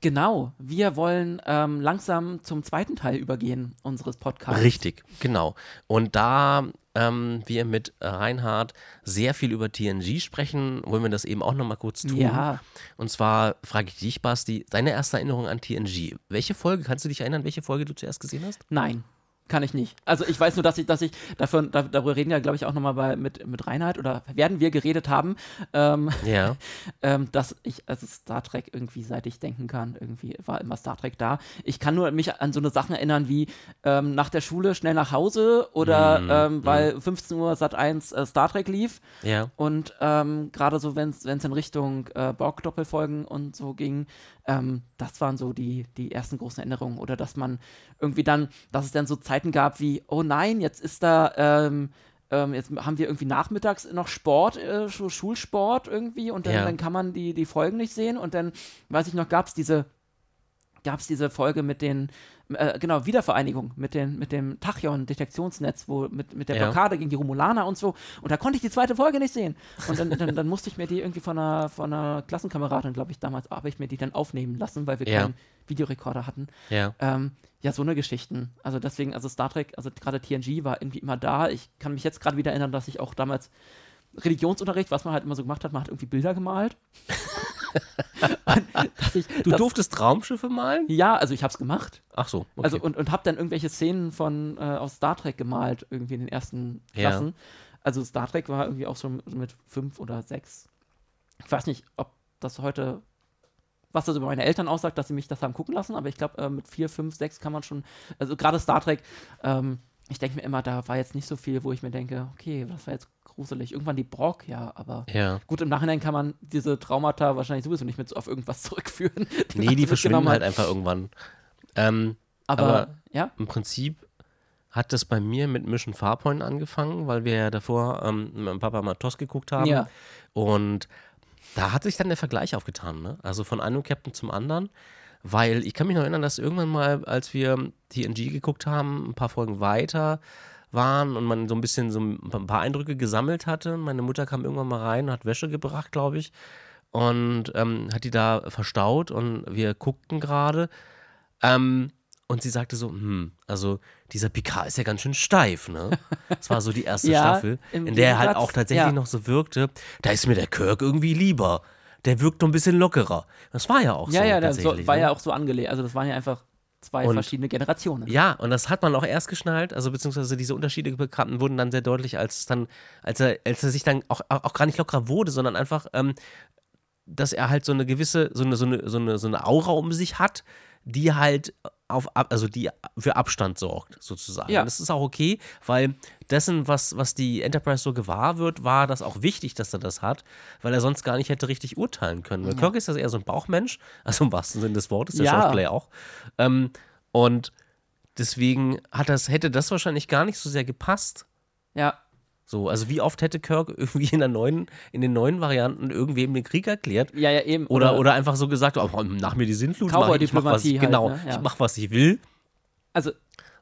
genau, wir wollen ähm, langsam zum zweiten Teil übergehen unseres Podcasts. Richtig, genau. Und da ähm, wir mit Reinhard sehr viel über TNG sprechen, wollen wir das eben auch nochmal kurz tun. Ja, Und zwar frage ich dich, Basti, deine erste Erinnerung an TNG. Welche Folge, kannst du dich erinnern, welche Folge du zuerst gesehen hast? nein. Kann ich nicht. Also ich weiß nur, dass ich, dass ich davon, da, darüber reden ja, glaube ich, auch nochmal bei, mit, mit Reinhard oder werden wir geredet haben, ähm, Ja. ähm, dass ich, also Star Trek irgendwie, seit ich denken kann, irgendwie war immer Star Trek da. Ich kann nur mich an so eine Sachen erinnern wie ähm, nach der Schule schnell nach Hause oder Mm, ähm, weil 15 Uhr Sat 1 äh, Star Trek lief Ja. und ähm, gerade so, wenn es in Richtung äh, Borg-Doppelfolgen und so ging, ähm, das waren so die, die ersten großen Erinnerungen. Oder dass man irgendwie dann, dass es dann so Zeiten gab wie, oh nein, jetzt ist da, ähm, ähm, jetzt haben wir irgendwie nachmittags noch Sport, äh, Schu- Schulsport irgendwie und dann, Ja. dann kann man die, die Folgen nicht sehen. Und dann, weiß ich noch, gab es diese gab es diese Folge mit den, äh, genau, Wiedervereinigung mit, den, mit dem Tachyon-Detektionsnetz, wo mit, mit der Ja. Blockade gegen die Romulaner und so. Und da konnte ich die zweite Folge nicht sehen. Und dann, dann, dann musste ich mir die irgendwie von einer, von einer Klassenkameradin, glaube ich, damals, habe ich mir die dann aufnehmen lassen, weil wir Ja. keinen Videorekorder hatten. Ja. Ähm, ja, so eine Geschichten. Also deswegen, also Star Trek, also gerade TNG war irgendwie immer da. Ich kann mich jetzt gerade wieder erinnern, dass ich auch damals Religionsunterricht, was man halt immer so gemacht hat, man hat irgendwie Bilder gemalt. Und dass ich, Du durftest Raumschiffe malen? ja, also ich habe es gemacht. Ach so. Okay. Also und, und habe dann irgendwelche Szenen von äh, aus Star Trek gemalt, irgendwie in den ersten Ja. Klassen. Also Star Trek war irgendwie auch schon mit fünf oder sechs. Ich weiß nicht, ob das heute, was das über meine Eltern aussagt, dass sie mich das haben gucken lassen, aber ich glaube, äh, mit vier, fünf, sechs kann man schon, also gerade Star Trek, ähm, ich denke mir immer, da war jetzt nicht so viel, wo ich mir denke, okay, das war jetzt gruselig. Irgendwann die Brock, ja, aber ja. gut, im Nachhinein kann man diese Traumata wahrscheinlich sowieso nicht mehr so auf irgendwas zurückführen. Nee, man die verschwinden halt einfach irgendwann. Ähm, Aber, aber- ja, Im Prinzip hat das bei mir mit Mission Farpoint angefangen, weil wir ja davor ähm, mit meinem Papa mal TOS geguckt haben. Ja. Und da hat sich dann der Vergleich aufgetan, ne? Also von einem Captain zum anderen. Weil ich kann mich noch erinnern, dass irgendwann mal, als wir TNG geguckt haben, ein paar Folgen weiter waren und man so ein bisschen so ein paar Eindrücke gesammelt hatte. Meine Mutter kam irgendwann mal rein und hat Wäsche gebracht, glaube ich. Und ähm, hat die da verstaut und wir guckten gerade. Ähm, und sie sagte so, hm, also dieser Picard ist ja ganz schön steif, ne? Das war so die erste Ja, Staffel, in der er halt auch tatsächlich ja. noch so wirkte, da ist mir der Kirk irgendwie lieber. Der wirkt noch ein bisschen lockerer. Das war ja auch Ja, so ja, das so, tatsächlich. war ne? ja auch so angelegt. Also das waren ja einfach zwei Und- verschiedene Generationen. Ja, und das hat man auch erst geschnallt, also beziehungsweise diese Unterschiede bekannten wurden dann sehr deutlich, als dann, als er, als er sich dann auch, auch auch gar nicht lockerer wurde, sondern einfach, ähm, dass er halt so eine gewisse, so eine, so eine, so eine, so eine Aura um sich hat, die halt auf, also die für Abstand sorgt, sozusagen. Ja. Das ist auch okay, weil dessen, was, was die Enterprise so gewahr wird, war das auch wichtig, dass er das hat, weil er sonst gar nicht hätte richtig urteilen können. Weil Kirk ist ja eher so ein Bauchmensch, also im wahrsten Sinne des Wortes, der Ja. Schauspieler ja auch. Ähm, und deswegen hat das, hätte das wahrscheinlich gar nicht so sehr gepasst. Ja, So, also wie oft hätte Kirk irgendwie in der neuen, in den neuen Varianten irgendwem den Krieg erklärt? ja, ja, eben. Oder, oder einfach so gesagt, oh, nach mir die Sintflut, mach ich, ich mach was halt, genau, ne? Ja. ich mach was ich will. Also,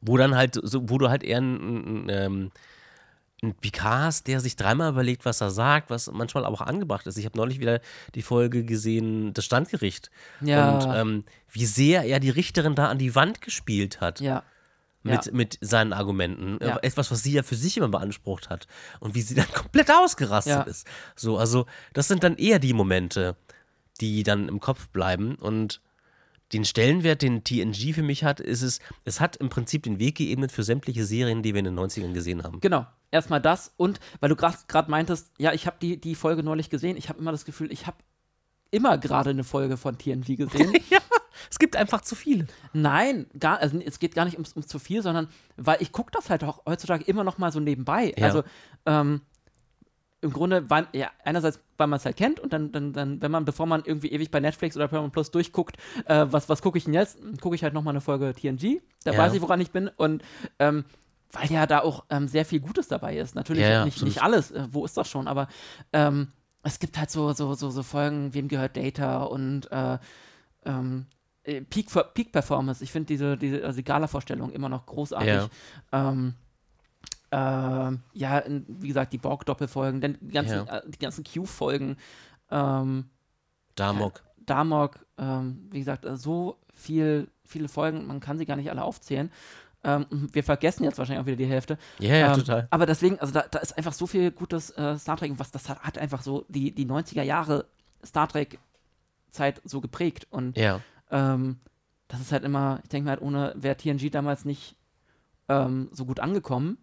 Wo dann halt, so, wo du halt eher einen, einen, ähm, einen Picard hast, der sich dreimal überlegt, was er sagt, was manchmal auch angebracht ist. Ich habe neulich wieder die Folge gesehen, das Standgericht. Ja. Und ähm, wie sehr er die Richterin da an die Wand gespielt hat. ja. Mit, ja. mit seinen Argumenten. Ja. Äh, Etwas, was sie ja für sich immer beansprucht hat. Und wie sie dann komplett ausgerastet Ja. ist. So, also, das sind dann eher die Momente, die dann im Kopf bleiben. Und den Stellenwert, den TNG für mich hat, ist es, es hat im Prinzip den Weg geebnet für sämtliche Serien, die wir in den 90ern gesehen haben. Genau. Erstmal das und weil du gerade meintest, ja, ich habe die, die Folge neulich gesehen, ich habe immer das Gefühl, ich habe immer gerade eine Folge von TNG gesehen. ja, es gibt einfach zu viele. Nein, gar, also es geht gar nicht ums, ums zu viel, sondern weil ich gucke das halt auch heutzutage immer noch mal so nebenbei. Ja. Also ähm, im Grunde, weil, ja, einerseits, weil man es halt kennt und dann, dann, dann, wenn man, bevor man irgendwie ewig bei Netflix oder Paramount Plus durchguckt, äh, was, was gucke ich denn jetzt? Gucke ich halt noch mal eine Folge TNG, da Ja. weiß ich, woran ich bin und ähm, weil ja da auch ähm, sehr viel Gutes dabei ist. Natürlich Ja, nicht, nicht alles, äh, wo ist das schon, aber ähm, es gibt halt so, so, so, so Folgen, wem gehört Data und äh, ähm, äh, Peak, Peak Performance. Ich finde diese, diese also die Gala-Vorstellung immer noch großartig. Ja. Ähm, ähm, ja, wie gesagt, die Borg-Doppelfolgen, denn die ganzen, Ja. äh, die ganzen Q-Folgen, ähm, Damok. Damok, ähm, wie gesagt, äh, so viel, viele Folgen, man kann sie gar nicht alle aufzählen. Ähm, wir vergessen jetzt wahrscheinlich auch wieder die Hälfte. Ja, ja, ähm, total. Aber deswegen, also da, da ist einfach so viel gutes äh, Star Trek, was das hat, hat einfach so die, die 90er Jahre Star Trek Zeit so geprägt. Und Ja. Ähm, das ist halt immer, ich denke mal, halt, ohne wäre TNG damals nicht ähm, so gut angekommen,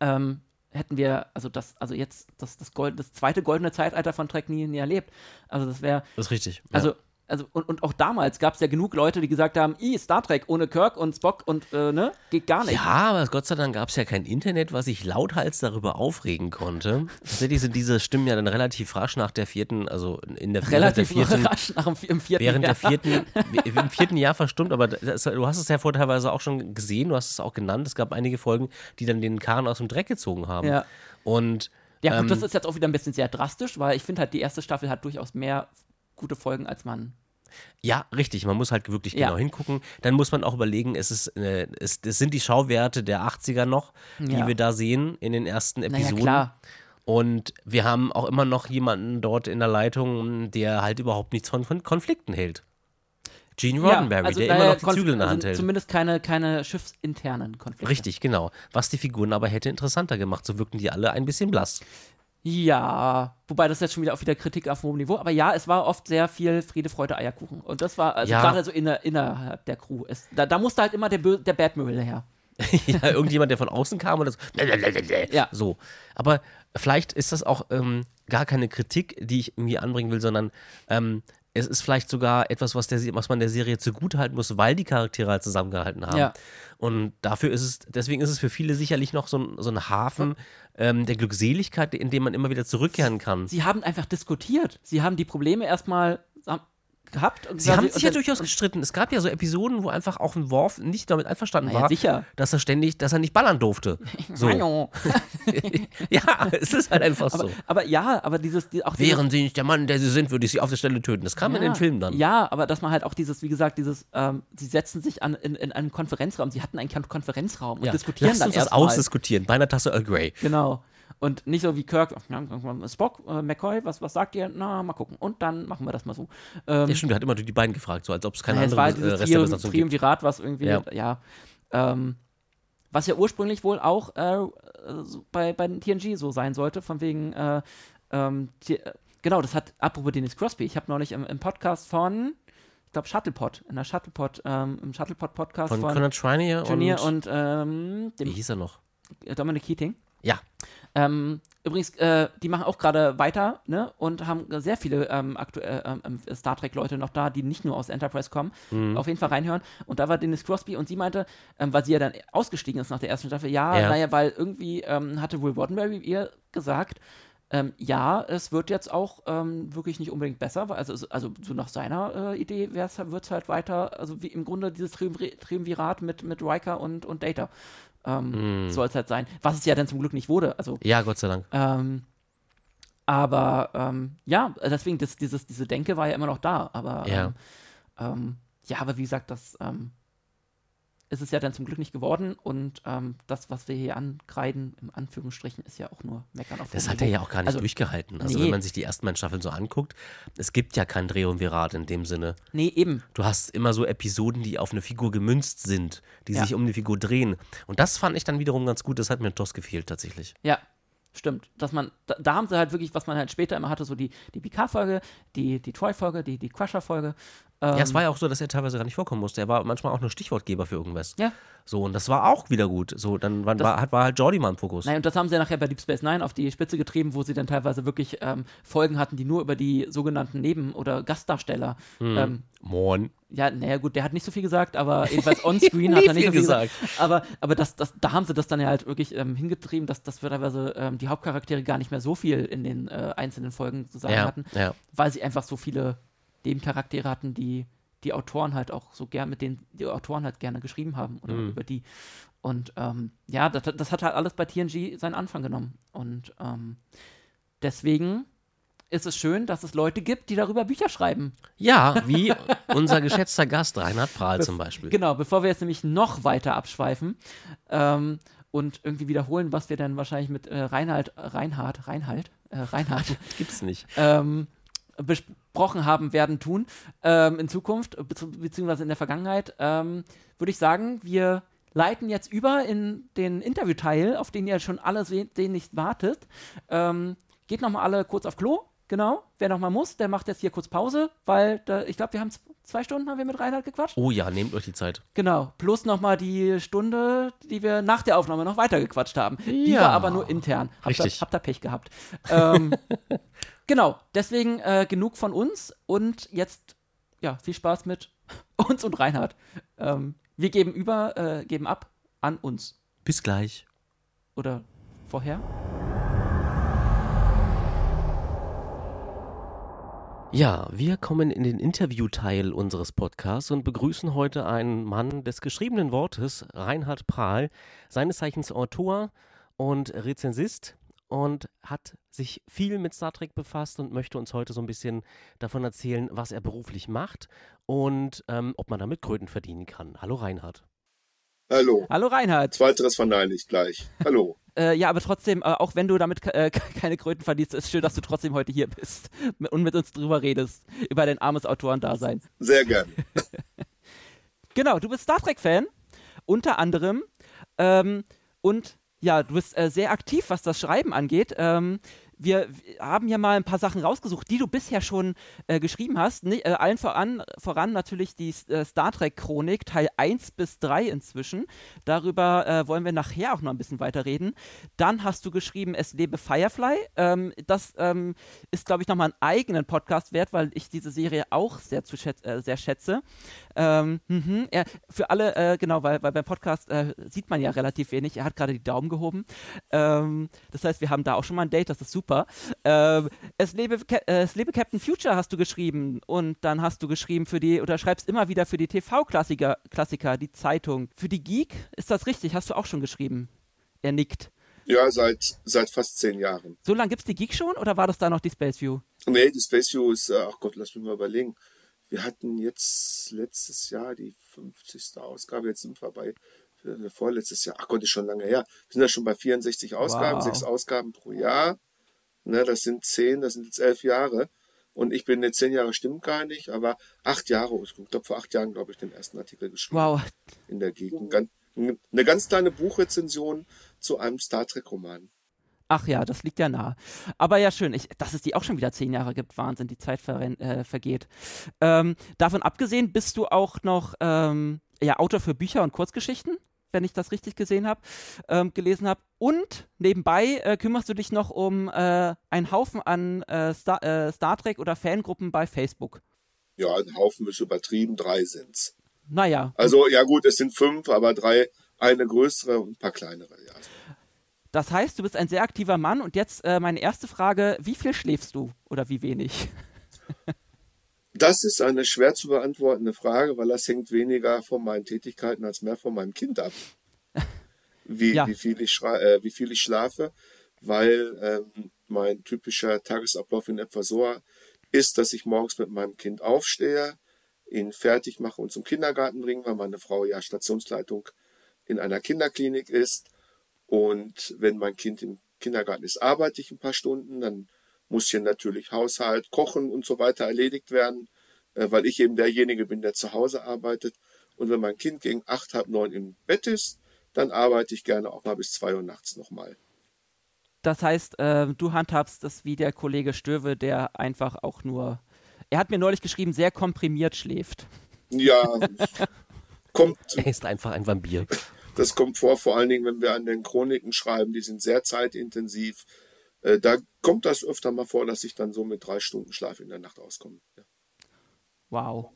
ähm, hätten wir, also das, also jetzt das, das, Gold, das zweite goldene Zeitalter von Trek nie, nie erlebt. Also das wäre, Das ist richtig. Ja. also, also und, und auch damals gab es ja genug Leute, die gesagt haben, i, Star Trek ohne Kirk und Spock und äh, ne, geht gar nicht. Ja, aber Gott sei Dank gab es ja kein Internet, was sich lauthals darüber aufregen konnte. Tatsächlich sind diese Stimmen ja dann relativ rasch nach der vierten, also in der, Relativ der vierten, rasch nach dem, vierten während der Jahr. vierten, im vierten Jahr verstummt, aber das, du hast es ja vor teilweise auch schon gesehen, du hast es auch genannt. Es gab einige Folgen, die dann den Kahn aus dem Dreck gezogen haben. Ja. Und Ja, gut, ähm, das ist jetzt auch wieder ein bisschen sehr drastisch, weil ich finde halt, die erste Staffel hat durchaus mehr gute Folgen, als man. Ja, richtig. Man muss halt wirklich Ja. genau hingucken. Dann muss man auch überlegen, es, ist, äh, es, es sind die Schauwerte der 80er noch, die Ja. wir da sehen in den ersten Naja, Episoden. klar. Und wir haben auch immer noch jemanden dort in der Leitung, der halt überhaupt nichts von, von Konflikten hält. Gene Roddenberry, der naja, immer noch die Konf- Zügel in der also Hand hält. Zumindest keine, keine schiffsinternen Konflikte. Richtig, genau. Was die Figuren aber hätte interessanter gemacht. So wirkten die alle ein bisschen blass. Ja, wobei das jetzt schon wieder auf wieder Kritik auf hohem Niveau, aber ja, es war oft sehr viel Friede, Freude, Eierkuchen. Und das war, also Ja. gerade so inner, innerhalb der Crew. Es, da, da musste halt immer der, Bö- der Batmüll her. ja, irgendjemand, der von außen kam und das Ja. so. Aber vielleicht ist das auch ähm, gar keine Kritik, die ich irgendwie anbringen will, sondern ähm, es ist vielleicht sogar etwas, was, der, was man der Serie zugutehalten muss, weil die Charaktere halt zusammengehalten haben. Ja. Und dafür ist es, deswegen ist es für viele sicherlich noch so ein, so ein Hafen ähm, der Glückseligkeit, in dem man immer wieder zurückkehren kann. Sie haben einfach diskutiert. Sie haben die Probleme erstmal gehabt. Und Sie haben sich ja durchaus gestritten. Es gab ja so Episoden, wo einfach auch ein Worf nicht damit einverstanden ja, war, sicher. dass er ständig, dass er nicht ballern durfte. So. Hallo. ja, es ist halt einfach aber, so. aber ja, aber dieses, die, auch Wären sie nicht der Mann, der sie sind, würde ich sie auf der Stelle töten. Das kam in den Filmen dann. Ja, aber dass man halt auch dieses, wie gesagt, dieses, ähm, sie setzen sich an, in, in einem Konferenzraum, sie hatten einen Kon- Konferenzraum und Ja. diskutieren Lass dann uns das ausdiskutieren. Bei einer Tasse Earl Grey. Genau. Und nicht so wie Kirk, ja, Spock, äh, McCoy, was, was sagt ihr? Na, mal gucken. Und dann machen wir das mal so. Ähm, Ja, stimmt, der hat immer durch die beiden gefragt, so als ob es keine es andere war halt äh, dieses Rest der Trium, Besatzung gibt. Triumvirat, was irgendwie, Ja. ja. ähm, was ja ursprünglich wohl auch äh, so bei, bei den TNG so sein sollte, von wegen, äh, ähm, die, äh, genau, das hat, apropos Dennis Crosby, ich habe neulich im, im Podcast von, glaube, Shuttlepod, in der Shuttlepod, ähm, im Shuttlepod-Podcast Von, von, Conor Trinier und, und, ähm, wie dem hieß er noch? Dominic Keating. Ja. Ähm, übrigens, äh, die machen auch gerade weiter ne? und haben sehr viele ähm, aktuell ähm, Star Trek-Leute noch da, die nicht nur aus Enterprise kommen. Mhm. Auf jeden Fall reinhören. Und da war Dennis Crosby und sie meinte, ähm, weil sie ja dann ausgestiegen ist nach der ersten Staffel, ja, Ja. naja, weil irgendwie ähm, hatte Will Roddenberry ihr gesagt, ähm, ja, es wird jetzt auch ähm, wirklich nicht unbedingt besser, weil- also, also so nach seiner äh, Idee wird es halt weiter, also wie im Grunde dieses Triumvir Triumvirat mit, mit Riker und, und Data ähm, Mhm. soll es halt sein. Was es ja dann zum Glück nicht wurde. Also Ja, Gott sei Dank. ähm, aber ähm, ja, deswegen, das, dieses, diese Denke war ja immer noch da. Aber Ja. ähm, ähm, ja, aber wie gesagt, das ähm, ist es ja dann zum Glück nicht geworden. Und ähm, das, was wir hier ankreiden, im Anführungsstrichen, ist ja auch nur Meckern auf Das hat er Niveau. ja auch gar nicht Also, durchgehalten. Also nee. wenn man sich die ersten beiden Staffeln so anguckt, es gibt ja kein Triumvirat in dem Sinne. Nee, eben. Du hast immer so Episoden, die auf eine Figur gemünzt sind, die Ja. sich um eine Figur drehen. Und das fand ich dann wiederum ganz gut. Das hat mir TOS gefehlt tatsächlich. Ja, stimmt. Dass man, da, da haben sie halt wirklich, was man halt später immer hatte, so die, die Picard-Folge, die, die Troy-Folge, die, die Crusher-Folge. Ähm, ja, es war ja auch so, dass er teilweise gar nicht vorkommen musste. Er war manchmal auch nur Stichwortgeber für irgendwas. Ja. So, und das war auch wieder gut. So, dann war, Das- war, hat- war halt Jordi mal im Fokus. Nein, und das haben sie ja nachher bei Deep Space Nine auf die Spitze getrieben, wo sie dann teilweise wirklich ähm, Folgen hatten, die nur über die sogenannten Neben- oder Gastdarsteller. Hm. Ähm, Morn. ja, naja, gut, der hat nicht so viel gesagt, aber jedenfalls onscreen hat er nicht so viel viel gesagt. Aber, aber das, das, da haben sie das dann ja halt wirklich ähm, hingetrieben, dass, dass wir teilweise ähm, die Hauptcharaktere gar nicht mehr so viel in den äh, einzelnen Folgen zu sagen Ja, hatten, ja. weil sie einfach so viele Nebencharaktere hatten, die die Autoren halt auch so gern, mit denen die Autoren halt gerne geschrieben haben oder Mhm. über die. Und ähm, ja, das, das hat halt alles bei TNG seinen Anfang genommen. Und ähm, deswegen ist es schön, dass es Leute gibt, die darüber Bücher schreiben. Ja, wie unser geschätzter Gast Reinhard Prahl zum Beispiel. Genau, bevor wir jetzt nämlich noch weiter abschweifen ähm, und irgendwie wiederholen, was wir dann wahrscheinlich mit äh, Reinhard, Reinhard, Reinhard, äh, Reinhard Gibt's nicht. ähm, besprochen haben werden tun ähm, in Zukunft, bezieh beziehungsweise in der Vergangenheit, ähm, würde ich sagen, wir leiten jetzt über in den Interviewteil, auf den ihr schon alle se sehnlichst wartet. Ähm, geht nochmal alle kurz auf Klo, genau. Wer nochmal muss, der macht jetzt hier kurz Pause, weil da, ich glaube, wir haben zwei Stunden haben wir mit Reinhard gequatscht. Oh ja, nehmt euch die Zeit. Genau, plus nochmal die Stunde, die wir nach der Aufnahme noch weitergequatscht haben. Die Ja. war aber nur intern. Habt Richtig. Ihr, habt ihr Pech gehabt. ähm, genau, deswegen äh, genug von uns und jetzt, ja, viel Spaß mit uns und Reinhard. Ähm, wir geben über, äh, geben ab an uns. Bis gleich. Oder vorher? Ja, wir kommen in den Interviewteil unseres Podcasts und begrüßen heute einen Mann des geschriebenen Wortes, Reinhard Prahl, seines Zeichens Autor und Rezensist und hat sich viel mit Star Trek befasst und möchte uns heute so ein bisschen davon erzählen, was er beruflich macht und ähm, ob man damit Kröten verdienen kann. Hallo Reinhard. Hallo. Hallo Reinhard. Zweiteres verneine ich gleich. Hallo. Äh, ja, aber trotzdem, äh, auch wenn du damit äh, keine Kröten verdienst, ist schön, dass du trotzdem heute hier bist und mit uns drüber redest, über dein armes Autorendasein. Sehr gern. Genau, du bist Star Trek-Fan, unter anderem. Ähm, und ja, du bist äh, sehr aktiv, was das Schreiben angeht. Ähm, wir, haben hier mal ein paar Sachen rausgesucht, die du bisher schon äh, geschrieben hast. Ni- äh, allen voran, voran natürlich die äh, Star Trek-Chronik, Teil 1 bis 3 inzwischen. Darüber äh, wollen wir nachher auch noch ein bisschen weiter reden. Dann hast du geschrieben, es lebe Firefly. Ähm, das ähm, ist, glaube ich, nochmal einen eigenen Podcast wert, weil ich diese Serie auch sehr, zu schätz äh, sehr schätze. Ähm, mhm, er, für alle, äh, genau, weil, weil beim Podcast sieht man ja relativ wenig. Er hat gerade die Daumen gehoben. Ähm, das heißt, wir haben da auch schon mal ein Date, das ist super. Ähm, es, lebe, äh, es lebe Captain Future hast du geschrieben und dann hast du geschrieben für die, oder schreibst immer wieder für die TV-Klassiker, Klassiker, die Zeitung. Für die Geek, ist das richtig? Hast du auch schon geschrieben? Er nickt. Ja, seit, seit fast zehn Jahren. So lange gibt es die Geek schon oder war das da noch die Space View? Nee, die Space View ist, äh, ach Gott, lass mich mal überlegen. Wir hatten jetzt letztes Jahr die 50. Ausgabe, jetzt sind wir bei äh, vorletztes Jahr, ach Gott, ist schon lange her. Wir sind ja schon bei 64 Ausgaben, Wow. sechs Ausgaben pro Jahr. Ne, das sind zehn, das sind jetzt elf Jahre. Und ich bin jetzt zehn Jahre, stimmt gar nicht, aber acht Jahre, ich glaube vor acht Jahren, glaube ich, den ersten Artikel geschrieben. Wow, in der Gegend. Eine ganz kleine Buchrezension zu einem Star Trek-Roman. Ach ja, das liegt ja nah. Aber ja, schön, ich, dass es die auch schon wieder zehn Jahre gibt. Wahnsinn, die Zeit äh, vergeht. Ähm, davon abgesehen, bist du auch noch ähm, ja, Autor für Bücher und Kurzgeschichten, wenn ich das richtig gesehen habe, ähm, gelesen habe. Und nebenbei äh, kümmerst du dich noch um äh, einen Haufen an äh, Star, äh, Star Trek oder Fangruppen bei Facebook. Ja, ein Haufen ist übertrieben, drei sind's. Naja. Also, ja gut, es sind fünf, aber drei, eine größere und ein paar kleinere, ja. Das heißt, du bist ein sehr aktiver Mann und jetzt äh, meine erste Frage, wie viel schläfst du oder wie wenig? Das ist eine schwer zu beantwortende Frage, weil das hängt weniger von meinen Tätigkeiten als mehr von meinem Kind ab. Wie, ja. wie, viel, ich äh, wie viel ich schlafe, weil ähm, mein typischer Tagesablauf in etwa so ist, dass ich morgens mit meinem Kind aufstehe, ihn fertig mache und zum Kindergarten bringe, weil meine Frau ja Stationsleitung in einer Kinderklinik ist und wenn mein Kind im Kindergarten ist, arbeite ich ein paar Stunden, dann muss hier natürlich Haushalt, Kochen und so weiter erledigt werden, äh, weil ich eben derjenige bin, der zu Hause arbeitet. Und wenn mein Kind gegen acht, halb neun im Bett ist, dann arbeite ich gerne auch mal bis zwei Uhr nachts nochmal. Das heißt, äh, du handhabst das wie der Kollege Stöwe, der einfach auch nur, er hat mir neulich geschrieben, sehr komprimiert schläft. Ja, kommt. Er ist einfach ein Vampir. Das kommt vor, vor allen Dingen, wenn wir an den Chroniken schreiben, die sind sehr zeitintensiv. Äh, da kommt das öfter mal vor, dass ich dann so mit drei Stunden Schlaf in der Nacht auskomme. Ja. Wow.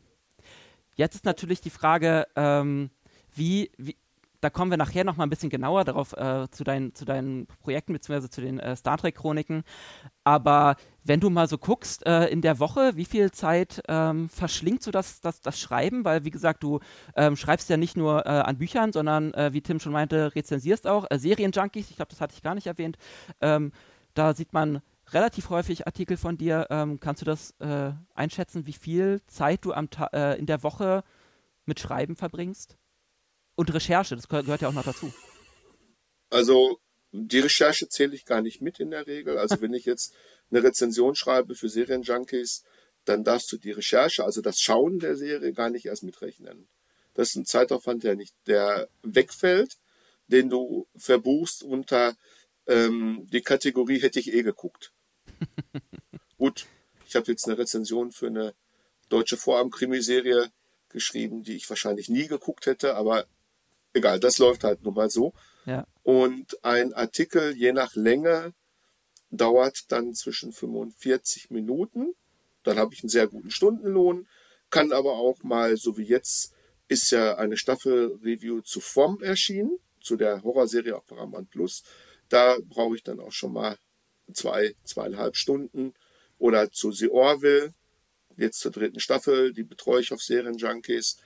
Jetzt ist natürlich die Frage, ähm, wie, wie, da kommen wir nachher noch mal ein bisschen genauer darauf äh, zu, dein, zu deinen Projekten bzw. zu den äh, Star Trek Chroniken. Aber wenn du mal so guckst äh, in der Woche, wie viel Zeit ähm, verschlingt so das, das, das Schreiben? Weil wie gesagt, du ähm, schreibst ja nicht nur äh, an Büchern, sondern äh, wie Tim schon meinte, rezensierst auch Serienjunkies. Ich glaube, das hatte ich gar nicht erwähnt. Ähm, da sieht man relativ häufig Artikel von dir. Ähm, kannst du das einschätzen, wie viel Zeit du am in der Woche mit Schreiben verbringst? Und Recherche, das gehört ja auch noch dazu. Also die Recherche zähle ich gar nicht mit in der Regel. Also wenn ich jetzt eine Rezension schreibe für Serienjunkies, dann darfst du die Recherche, also das Schauen der Serie, gar nicht erst mitrechnen. Das ist ein Zeitaufwand, der nicht, der wegfällt, den du verbuchst unter ähm, die Kategorie hätte ich eh geguckt. Gut, ich habe jetzt eine Rezension für eine deutsche Vorabend-Krimiserie geschrieben, die ich wahrscheinlich nie geguckt hätte, aber egal, das läuft halt nun mal so. Ja. Und ein Artikel, je nach Länge, dauert dann zwischen 45 Minuten. Dann habe ich einen sehr guten Stundenlohn, kann aber auch mal, so wie jetzt, ist ja eine Staffel-Review zu FOM erschienen, zu der Horrorserie auf Paramount Plus. Da brauche ich dann auch schon mal zwei, zweieinhalb Stunden. Oder zu The Orville, jetzt zur dritten Staffel, die betreue ich auf Serienjunkies.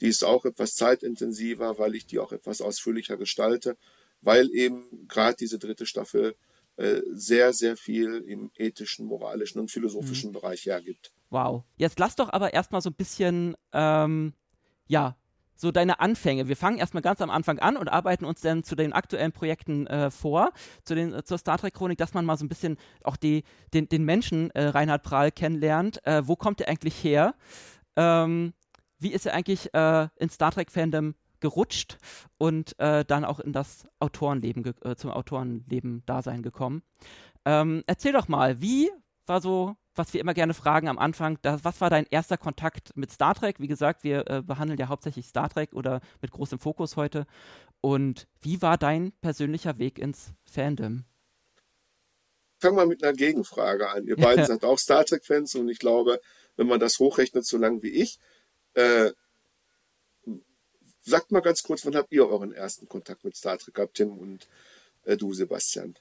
Die ist auch etwas zeitintensiver, weil ich die auch etwas ausführlicher gestalte, weil eben gerade diese dritte Staffel äh, sehr, sehr viel im ethischen, moralischen und philosophischen mhm. Bereich hergibt. Wow. Jetzt lass doch aber erstmal so ein bisschen, ähm, ja, so deine Anfänge. Wir fangen erstmal ganz am Anfang an und arbeiten uns dann zu den aktuellen Projekten äh, vor, zu den, äh, zur Star Trek Chronik, dass man mal so ein bisschen auch die, den, den Menschen äh, Reinhard Prahl kennenlernt. Äh, wo kommt er eigentlich her? Ähm, wie ist er eigentlich äh, in Star Trek-Fandom gerutscht und äh, dann auch in das Autorenleben, zum Autorenleben-Dasein gekommen. Ähm, erzähl doch mal, wie war so, was wir immer gerne fragen am Anfang, das, was war dein erster Kontakt mit Star Trek? Wie gesagt, wir äh, behandeln ja hauptsächlich Star Trek oder mit großem Fokus heute. Und wie war dein persönlicher Weg ins Fandom? Fangen wir mit einer Gegenfrage an. Ihr beiden seid auch Star Trek-Fans und ich glaube, wenn man das hochrechnet, so lang wie ich, äh, sagt mal ganz kurz, wann habt ihr euren ersten Kontakt mit Star Trek gehabt, Tim und äh, du, Sebastian?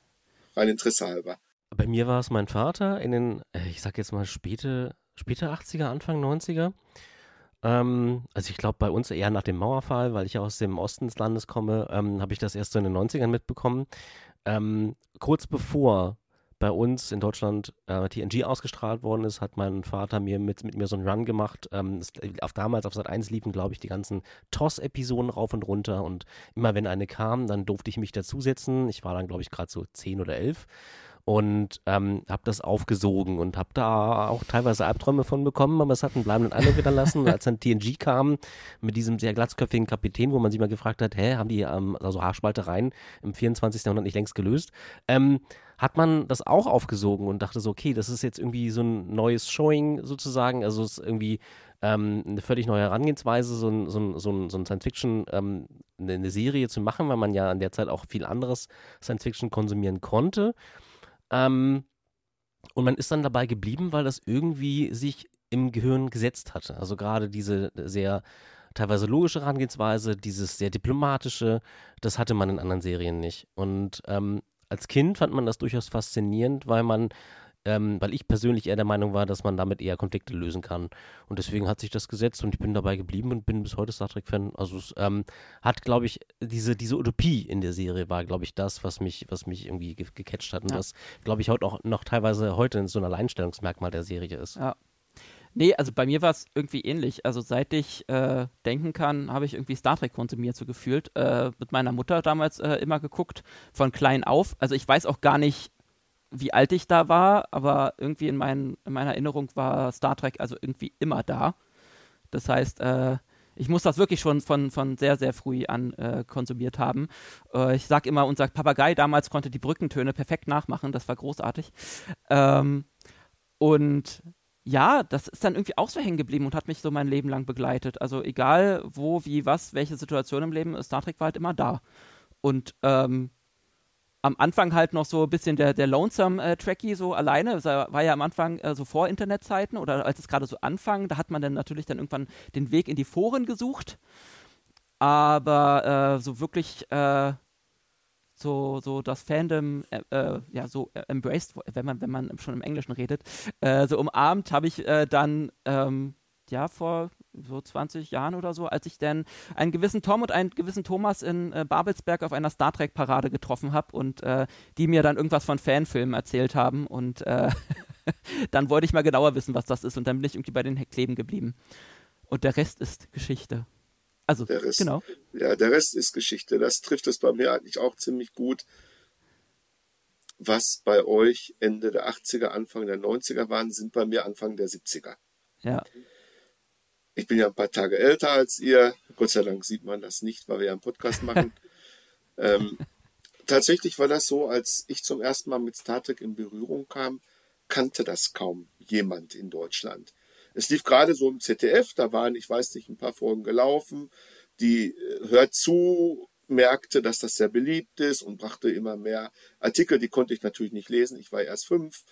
Rein Interesse halber. Bei mir war es mein Vater in den, äh, ich sag jetzt mal, späte, späte 80er, Anfang 90er. Ähm, also ich glaube bei uns eher nach dem Mauerfall, weil ich ja aus dem Osten des Landes komme, ähm, habe ich das erst so in den 90ern mitbekommen. Ähm, kurz bevor bei uns in Deutschland äh, TNG ausgestrahlt worden ist, hat mein Vater mir mit, mit mir so einen Run gemacht. Ähm, das, auf, damals auf Sat 1 liefen, glaube ich, die ganzen TOS-Episoden rauf und runter und immer wenn eine kam, dann durfte ich mich dazusetzen. Ich war dann, glaube ich, gerade so 10 oder 11 und ähm, habe das aufgesogen und habe da auch teilweise Albträume von bekommen, aber es hat einen bleibenden Eindruck hinterlassen. als dann TNG kam mit diesem sehr glatzköpfigen Kapitän, wo man sich mal gefragt hat, hä, haben die ähm, also Haarspaltereien im 24. Jahrhundert nicht längst gelöst? Ähm, hat man das auch aufgesogen und dachte so, okay, das ist jetzt irgendwie so ein neues Showing sozusagen, also es ist irgendwie ähm, eine völlig neue Herangehensweise, so ein, so ein, so ein, so ein Science-Fiction, ähm, eine, Serie zu machen, weil man ja an der Zeit auch viel anderes Science-Fiction konsumieren konnte. Ähm, und man ist dann dabei geblieben, weil das irgendwie sich im Gehirn gesetzt hatte. Also gerade diese sehr teilweise logische Herangehensweise, dieses sehr diplomatische, das hatte man in anderen Serien nicht. Und ähm, als Kind fand man das durchaus faszinierend, weil man, ähm, weil ich persönlich eher der Meinung war, dass man damit eher Konflikte lösen kann. Und deswegen hat sich das gesetzt und ich bin dabei geblieben und bin bis heute Star Trek-Fan. Also es ähm, hat, glaube ich, diese, diese Utopie in der Serie war, glaube ich, das, was mich, was mich irgendwie ge gecatcht hat und ja. was, glaube ich, heute auch noch teilweise heute so ein Alleinstellungsmerkmal der Serie ist. Ja. Nee, also bei mir war es irgendwie ähnlich. Also seit ich äh, denken kann, habe ich irgendwie Star Trek konsumiert, so gefühlt. Äh, mit meiner Mutter damals äh, immer geguckt, von klein auf. Also ich weiß auch gar nicht, wie alt ich da war, aber irgendwie in, mein, in meiner Erinnerung war Star Trek also irgendwie immer da. Das heißt, äh, ich muss das wirklich schon von, von sehr, sehr früh an äh, konsumiert haben. Äh, ich sage immer, unser Papagei damals konnte die Brückentöne perfekt nachmachen. Das war großartig. Ähm, und ja, das ist dann irgendwie auch so hängen geblieben und hat mich so mein Leben lang begleitet. Also egal wo, wie, was, welche Situation im Leben, Star Trek war halt immer da. Und ähm, am Anfang halt noch so ein bisschen der, der Lonesome äh, Tracky so alleine. Das war ja am Anfang äh, so vor Internetzeiten oder als es gerade so anfang, da hat man dann natürlich dann irgendwann den Weg in die Foren gesucht. Aber äh, so wirklich äh, so, so das Fandom äh, äh, ja so embraced, wenn man, wenn man schon im Englischen redet, so umarmt habe ich dann ähm, ja vor so 20 Jahren oder so, als ich dann einen gewissen Tom und einen gewissen Thomas in äh, Babelsberg auf einer Star Trek Parade getroffen habe und die mir dann irgendwas von Fanfilmen erzählt haben und dann wollte ich mal genauer wissen, was das ist und dann bin ich irgendwie bei den Kleben geblieben. Und der Rest ist Geschichte. Also, der Rest, genau. Ja, der Rest ist Geschichte. Das trifft es bei mir eigentlich auch ziemlich gut. Was bei euch Ende der 80er, Anfang der 90er waren, sind bei mir Anfang der 70er. Ja. Ich bin ja ein paar Tage älter als ihr. Gott sei Dank sieht man das nicht, weil wir ja einen Podcast machen. ähm, tatsächlich war das so, als ich zum ersten Mal mit Star Trek in Berührung kam, kannte das kaum jemand in Deutschland. Es lief gerade so im ZDF, da waren, ich weiß nicht, ein paar Folgen gelaufen. Die äh, hört zu, merkte, dass das sehr beliebt ist und brachte immer mehr Artikel. Die konnte ich natürlich nicht lesen, ich war erst fünf.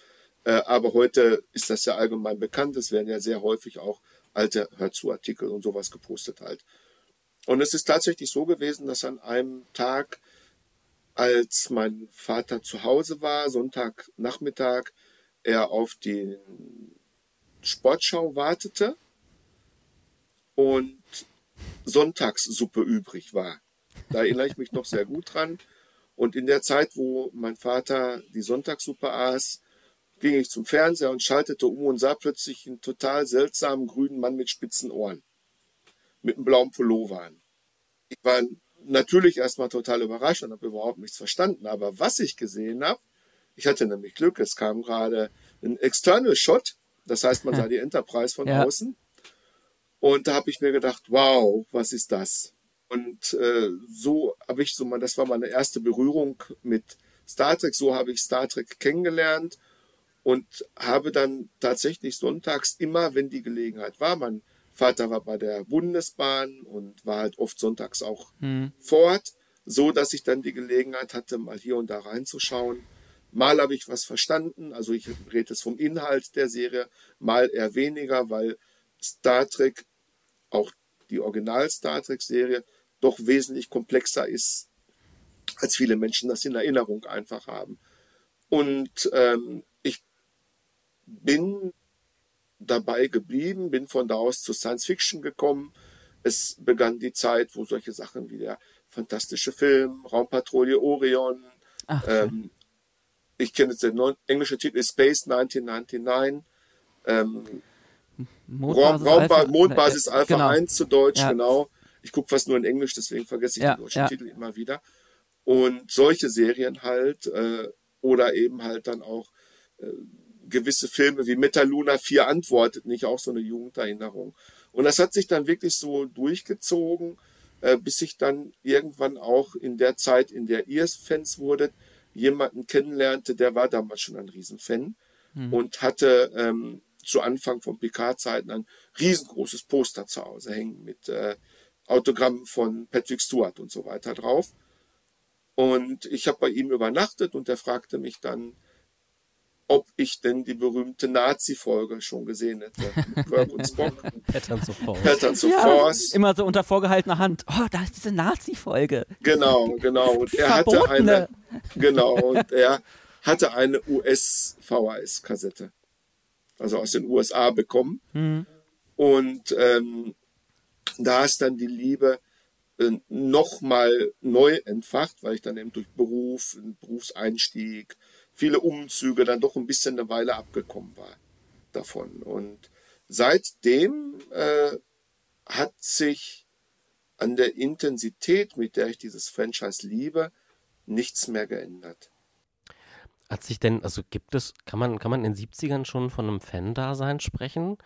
Äh, aber heute ist das ja allgemein bekannt. Es werden ja sehr häufig auch alte Hörzu-Artikel und sowas gepostet halt. Und es ist tatsächlich so gewesen, dass an einem Tag, als mein Vater zu Hause war, Sonntagnachmittag, er auf den Sportschau wartete und Sonntagssuppe übrig war. Da erinnere ich mich noch sehr gut dran. Und in der Zeit, wo mein Vater die Sonntagssuppe aß, ging ich zum Fernseher und schaltete um und sah plötzlich einen total seltsamen grünen Mann mit spitzen Ohren. Mit einem blauen Pullover an. Ich war natürlich erstmal total überrascht und habe überhaupt nichts verstanden. Aber was ich gesehen habe, ich hatte nämlich Glück, es kam gerade ein External Shot das heißt, man sah die Enterprise von ja. außen. Und da habe ich mir gedacht, wow, was ist das? Und äh, so habe ich so mal, das war meine erste Berührung mit Star Trek. So habe ich Star Trek kennengelernt und habe dann tatsächlich sonntags immer, wenn die Gelegenheit war, mein Vater war bei der Bundesbahn und war halt oft sonntags auch hm. fort, so dass ich dann die Gelegenheit hatte, mal hier und da reinzuschauen. Mal habe ich was verstanden, also ich rede jetzt vom Inhalt der Serie, mal eher weniger, weil Star Trek, auch die Original Star Trek Serie, doch wesentlich komplexer ist, als viele Menschen das in Erinnerung einfach haben. Und ähm, bin dabei geblieben, bin von da aus zu Science Fiction gekommen. Es begann die Zeit, wo solche Sachen wie der fantastische Film, Raumpatrouille Orion, Ach, ähm, ich kenne jetzt den englischen Titel ist Space 1999. Ähm, Mondbasis, Raumba Alpha, Mondbasis äh, Alpha genau. 1 zu Deutsch, ja. genau. Ich gucke fast nur in Englisch, deswegen vergesse ich ja, den deutschen ja. Titel immer wieder. Und solche Serien halt, äh, oder eben halt dann auch äh, gewisse Filme wie Metaluna 4 antwortet nicht, auch so eine Jugenderinnerung. Und das hat sich dann wirklich so durchgezogen, äh, bis ich dann irgendwann auch in der Zeit, in der ihr Fans wurdet, jemanden kennenlernte, der war damals schon ein Riesenfan hm. und hatte ähm, zu Anfang von PK-Zeiten ein riesengroßes Poster zu Hause hängen mit äh, Autogrammen von Patrick Stewart und so weiter drauf. Und ich habe bei ihm übernachtet und er fragte mich dann, ob ich denn die berühmte Nazi-Folge schon gesehen hätte. Mit Kirk und Spock. Patterns of Force. Patterns of ja, Force. Immer so unter vorgehaltener Hand. Oh, da ist diese Nazi-Folge. Genau, genau. Und er hatte eine, genau, und er hatte eine US-VHS-Kassette. Also aus den USA bekommen. Hm. Und ähm, da ist dann die Liebe äh, nochmal neu entfacht, weil ich dann eben durch Beruf, Berufseinstieg, viele Umzüge dann doch ein bisschen eine Weile abgekommen war davon. Und seitdem äh, hat sich an der Intensität, mit der ich dieses Franchise liebe, nichts mehr geändert. Hat sich denn, also gibt es, kann man, kann man in den 70ern schon von einem Fan-Dasein sprechen?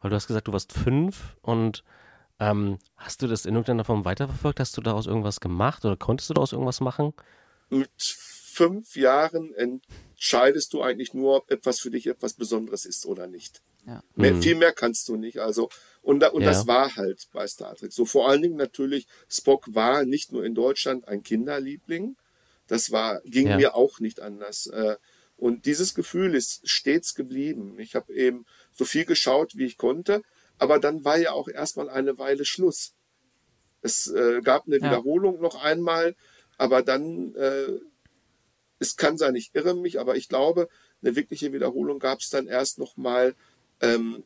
Weil du hast gesagt, du warst fünf und ähm, hast du das in irgendeiner Form weiterverfolgt? Hast du daraus irgendwas gemacht oder konntest du daraus irgendwas machen? Mit fünf Jahren entscheidest du eigentlich nur, ob etwas für dich etwas Besonderes ist oder nicht. Ja. Mehr, Mhm. Viel mehr kannst du nicht. Also, und, da, und Ja. das war halt bei Star Trek. So vor allen Dingen natürlich, Spock war nicht nur in Deutschland ein Kinderliebling. Das war, ging Ja. mir auch nicht anders. Äh, Und dieses Gefühl ist stets geblieben. Ich habe eben so viel geschaut, wie ich konnte. Aber dann war ja auch erstmal eine Weile Schluss. Es äh, gab eine Ja. Wiederholung noch einmal, aber dann, äh, es kann sein, ich irre mich, aber ich glaube, eine wirkliche Wiederholung gab es dann erst noch mal ähm,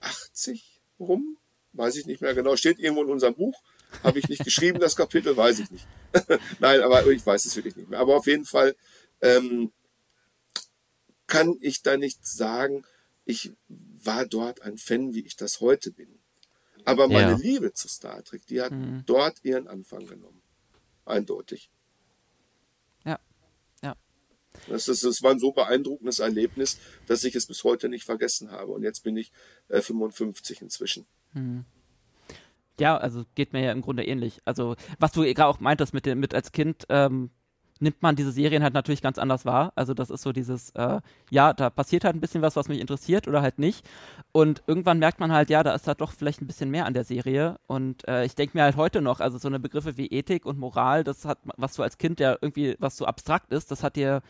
80 rum, weiß ich nicht mehr genau, steht irgendwo in unserem Buch, habe ich nicht geschrieben, das Kapitel, weiß ich nicht. Nein, aber ich weiß es wirklich nicht mehr. Aber auf jeden Fall ähm, kann ich da nicht sagen, ich war dort ein Fan, wie ich das heute bin. Aber meine Ja. Liebe zu Star Trek, die hat Mhm. dort ihren Anfang genommen. Eindeutig. Das, ist, das war ein so beeindruckendes Erlebnis, dass ich es bis heute nicht vergessen habe. Und jetzt bin ich äh, 55 inzwischen. Ja, also geht mir ja im Grunde ähnlich. Also, was du gerade auch meintest mit, dem, mit als Kind, ähm, nimmt man diese Serien halt natürlich ganz anders wahr. Also, das ist so dieses, äh, ja, da passiert halt ein bisschen was, was mich interessiert oder halt nicht. Und irgendwann merkt man halt, ja, da ist halt doch vielleicht ein bisschen mehr an der Serie. Und äh, ich denke mir halt heute noch, also so eine Begriffe wie Ethik und Moral, das hat, was so als Kind ja irgendwie, was so abstrakt ist, das hat dir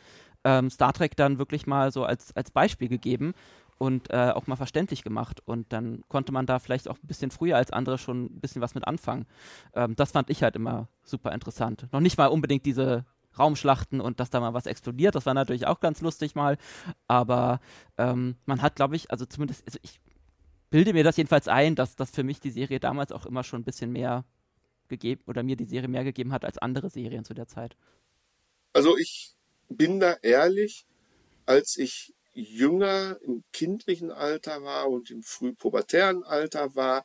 ähm, Star Trek dann wirklich mal so als, als Beispiel gegeben und äh, auch mal verständlich gemacht. Und dann konnte man da vielleicht auch ein bisschen früher als andere schon ein bisschen was mit anfangen. Ähm, das fand ich halt immer super interessant. Noch nicht mal unbedingt diese Raumschlachten und dass da mal was explodiert, das war natürlich auch ganz lustig mal. Aber ähm, man hat, glaube ich, also zumindest, also ich bilde mir das jedenfalls ein, dass das für mich die Serie damals auch immer schon ein bisschen mehr gegeben oder mir die Serie mehr gegeben hat als andere Serien zu der Zeit. Also ich bin da ehrlich, als ich jünger im kindlichen Alter war und im frühpubertären Alter war,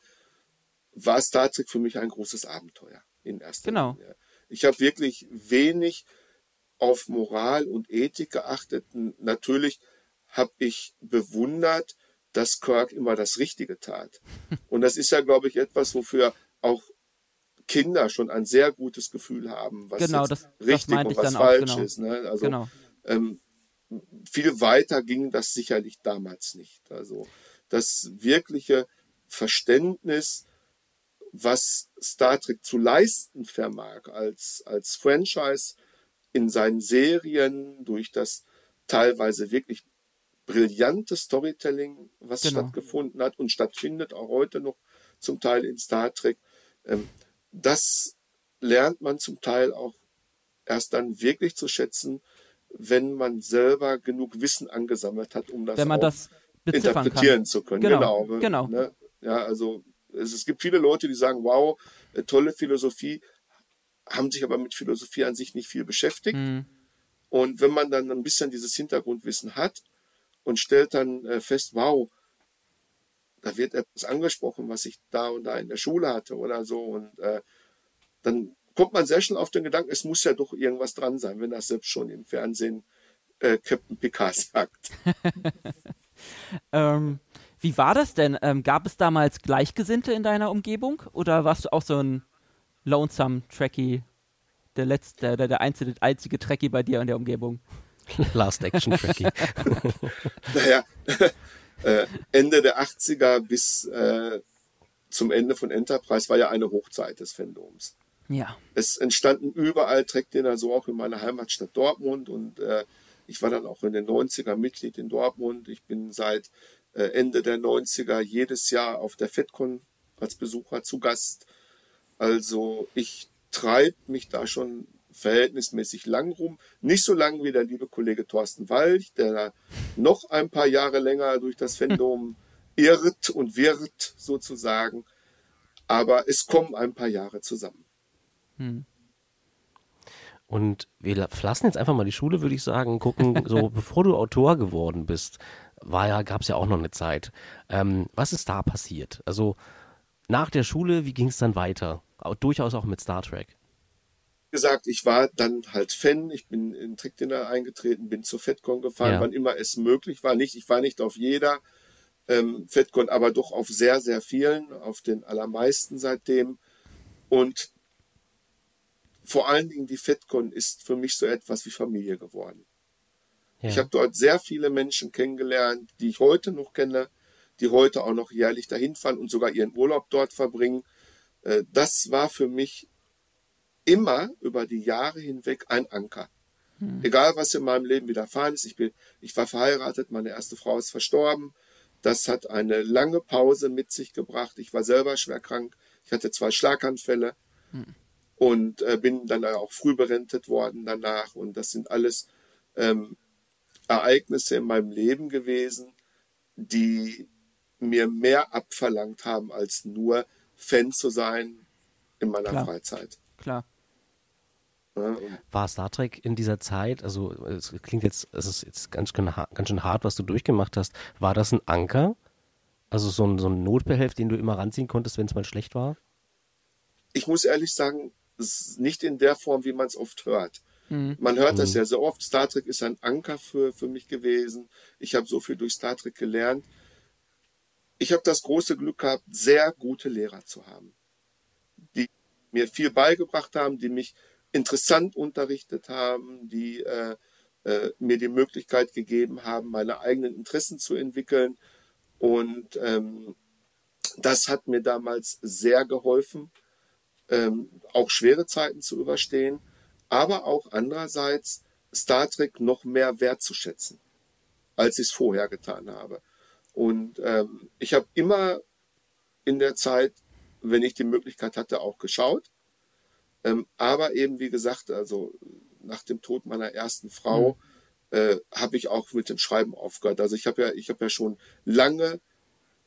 war Star Trek für mich ein großes Abenteuer in erster Genau. Linie. Ich habe wirklich wenig auf Moral und Ethik geachtet. N- Natürlich habe ich bewundert, dass Kirk immer das Richtige tat. Und das ist ja, glaube ich, etwas, wofür auch Kinder schon ein sehr gutes Gefühl haben, was Genau, das- das richtig meinte und was auch, falsch genau. ist. Ne? Also genau. ähm, viel weiter ging das sicherlich damals nicht. Also das wirkliche Verständnis, was Star Trek zu leisten vermag als, als Franchise in seinen Serien durch das teilweise wirklich brillante Storytelling, was Genau. stattgefunden hat und stattfindet auch heute noch zum Teil in Star Trek. Ähm, das lernt man zum Teil auch erst dann wirklich zu schätzen, wenn man selber genug Wissen angesammelt hat, um das, Wenn man das beziffern kann. interpretieren zu können. Genau, Genau. genau. Ne? Ja, also es, es gibt viele Leute, die sagen, wow, äh, tolle Philosophie, haben sich aber mit Philosophie an sich nicht viel beschäftigt. Mhm. Und wenn man dann ein bisschen dieses Hintergrundwissen hat und stellt dann äh, fest, wow, da wird etwas angesprochen, was ich da und da in der Schule hatte oder so. Und äh, dann kommt man sehr schnell auf den Gedanken, es muss ja doch irgendwas dran sein, wenn das selbst schon im Fernsehen äh, Captain Picard sagt. Ähm, wie war das denn? Ähm, gab es damals Gleichgesinnte in deiner Umgebung oder warst du auch so ein lonesome Trekkie, der letzte, der, der einzige, einzige Trekkie bei dir in der Umgebung. Last Action Trekkie. naja, äh, Ende der 80er bis äh, zum Ende von Enterprise war ja eine Hochzeit des Fandoms. Ja. Es entstanden überall Trackdinner, so auch in meiner Heimatstadt Dortmund und äh, ich war dann auch in den 90er Mitglied in Dortmund. Ich bin seit äh, Ende der 90er jedes Jahr auf der FedCon als Besucher zu Gast. Also ich treibe mich da schon verhältnismäßig lang rum. Nicht so lang wie der liebe Kollege Thorsten Walch, der noch ein paar Jahre länger durch das Fandom irrt und wird sozusagen. Aber es kommen ein paar Jahre zusammen. Hm. Und wir verlassen jetzt einfach mal die Schule, würde ich sagen, gucken, so bevor du Autor geworden bist, war ja, gab es ja auch noch eine Zeit. Ähm, was ist da passiert? Also nach der Schule, wie ging es dann weiter? Auch, durchaus auch mit Star Trek. Wie gesagt, ich war dann halt Fan, ich bin in Trickdinner eingetreten, bin zur FedCon gefahren, ja. wann immer es möglich war. Nicht, ich war nicht auf jeder ähm, FedCon, aber doch auf sehr, sehr vielen, auf den allermeisten seitdem. Und vor allen Dingen die FedCon ist für mich so etwas wie Familie geworden. Ja. Ich habe dort sehr viele Menschen kennengelernt, die ich heute noch kenne, die heute auch noch jährlich dahin fahren und sogar ihren Urlaub dort verbringen. Äh, das war für mich immer über die Jahre hinweg ein Anker. Hm. Egal, was in meinem Leben widerfahren ist. Ich, bin, ich war verheiratet, meine erste Frau ist verstorben. Das hat eine lange Pause mit sich gebracht. Ich war selber schwer krank. Ich hatte zwei Schlaganfälle. Hm und äh, bin dann auch früh berentet worden danach. Und das sind alles ähm, Ereignisse in meinem Leben gewesen, die mir mehr abverlangt haben, als nur Fan zu sein in meiner Klar. Freizeit. Klar. Ja, War Star Trek in dieser Zeit, also es klingt jetzt, es ist jetzt ganz, ganz schön hart, was du durchgemacht hast. War das ein Anker? Also so ein, so ein Notbehelf, den du immer ranziehen konntest, wenn es mal schlecht war? Ich muss ehrlich sagen, nicht in der Form, wie man es oft hört. Mhm. Man hört mhm. das ja so oft. Star Trek ist ein Anker für, für mich gewesen. Ich habe so viel durch Star Trek gelernt. Ich habe das große Glück gehabt, sehr gute Lehrer zu haben, die mir viel beigebracht haben, die mich interessant unterrichtet haben, die äh, äh, mir die Möglichkeit gegeben haben, meine eigenen Interessen zu entwickeln. Und ähm, das hat mir damals sehr geholfen ähm, auch schwere Zeiten zu überstehen, aber auch andererseits Star Trek noch mehr wertzuschätzen, als ich es vorher getan habe. Und ähm, ich habe immer in der Zeit, wenn ich die Möglichkeit hatte, auch geschaut. Ähm, aber eben, wie gesagt, also nach dem Tod meiner ersten Frau mhm. äh, habe ich auch mit dem Schreiben aufgehört. Also ich habe ja, ich habe ja schon lange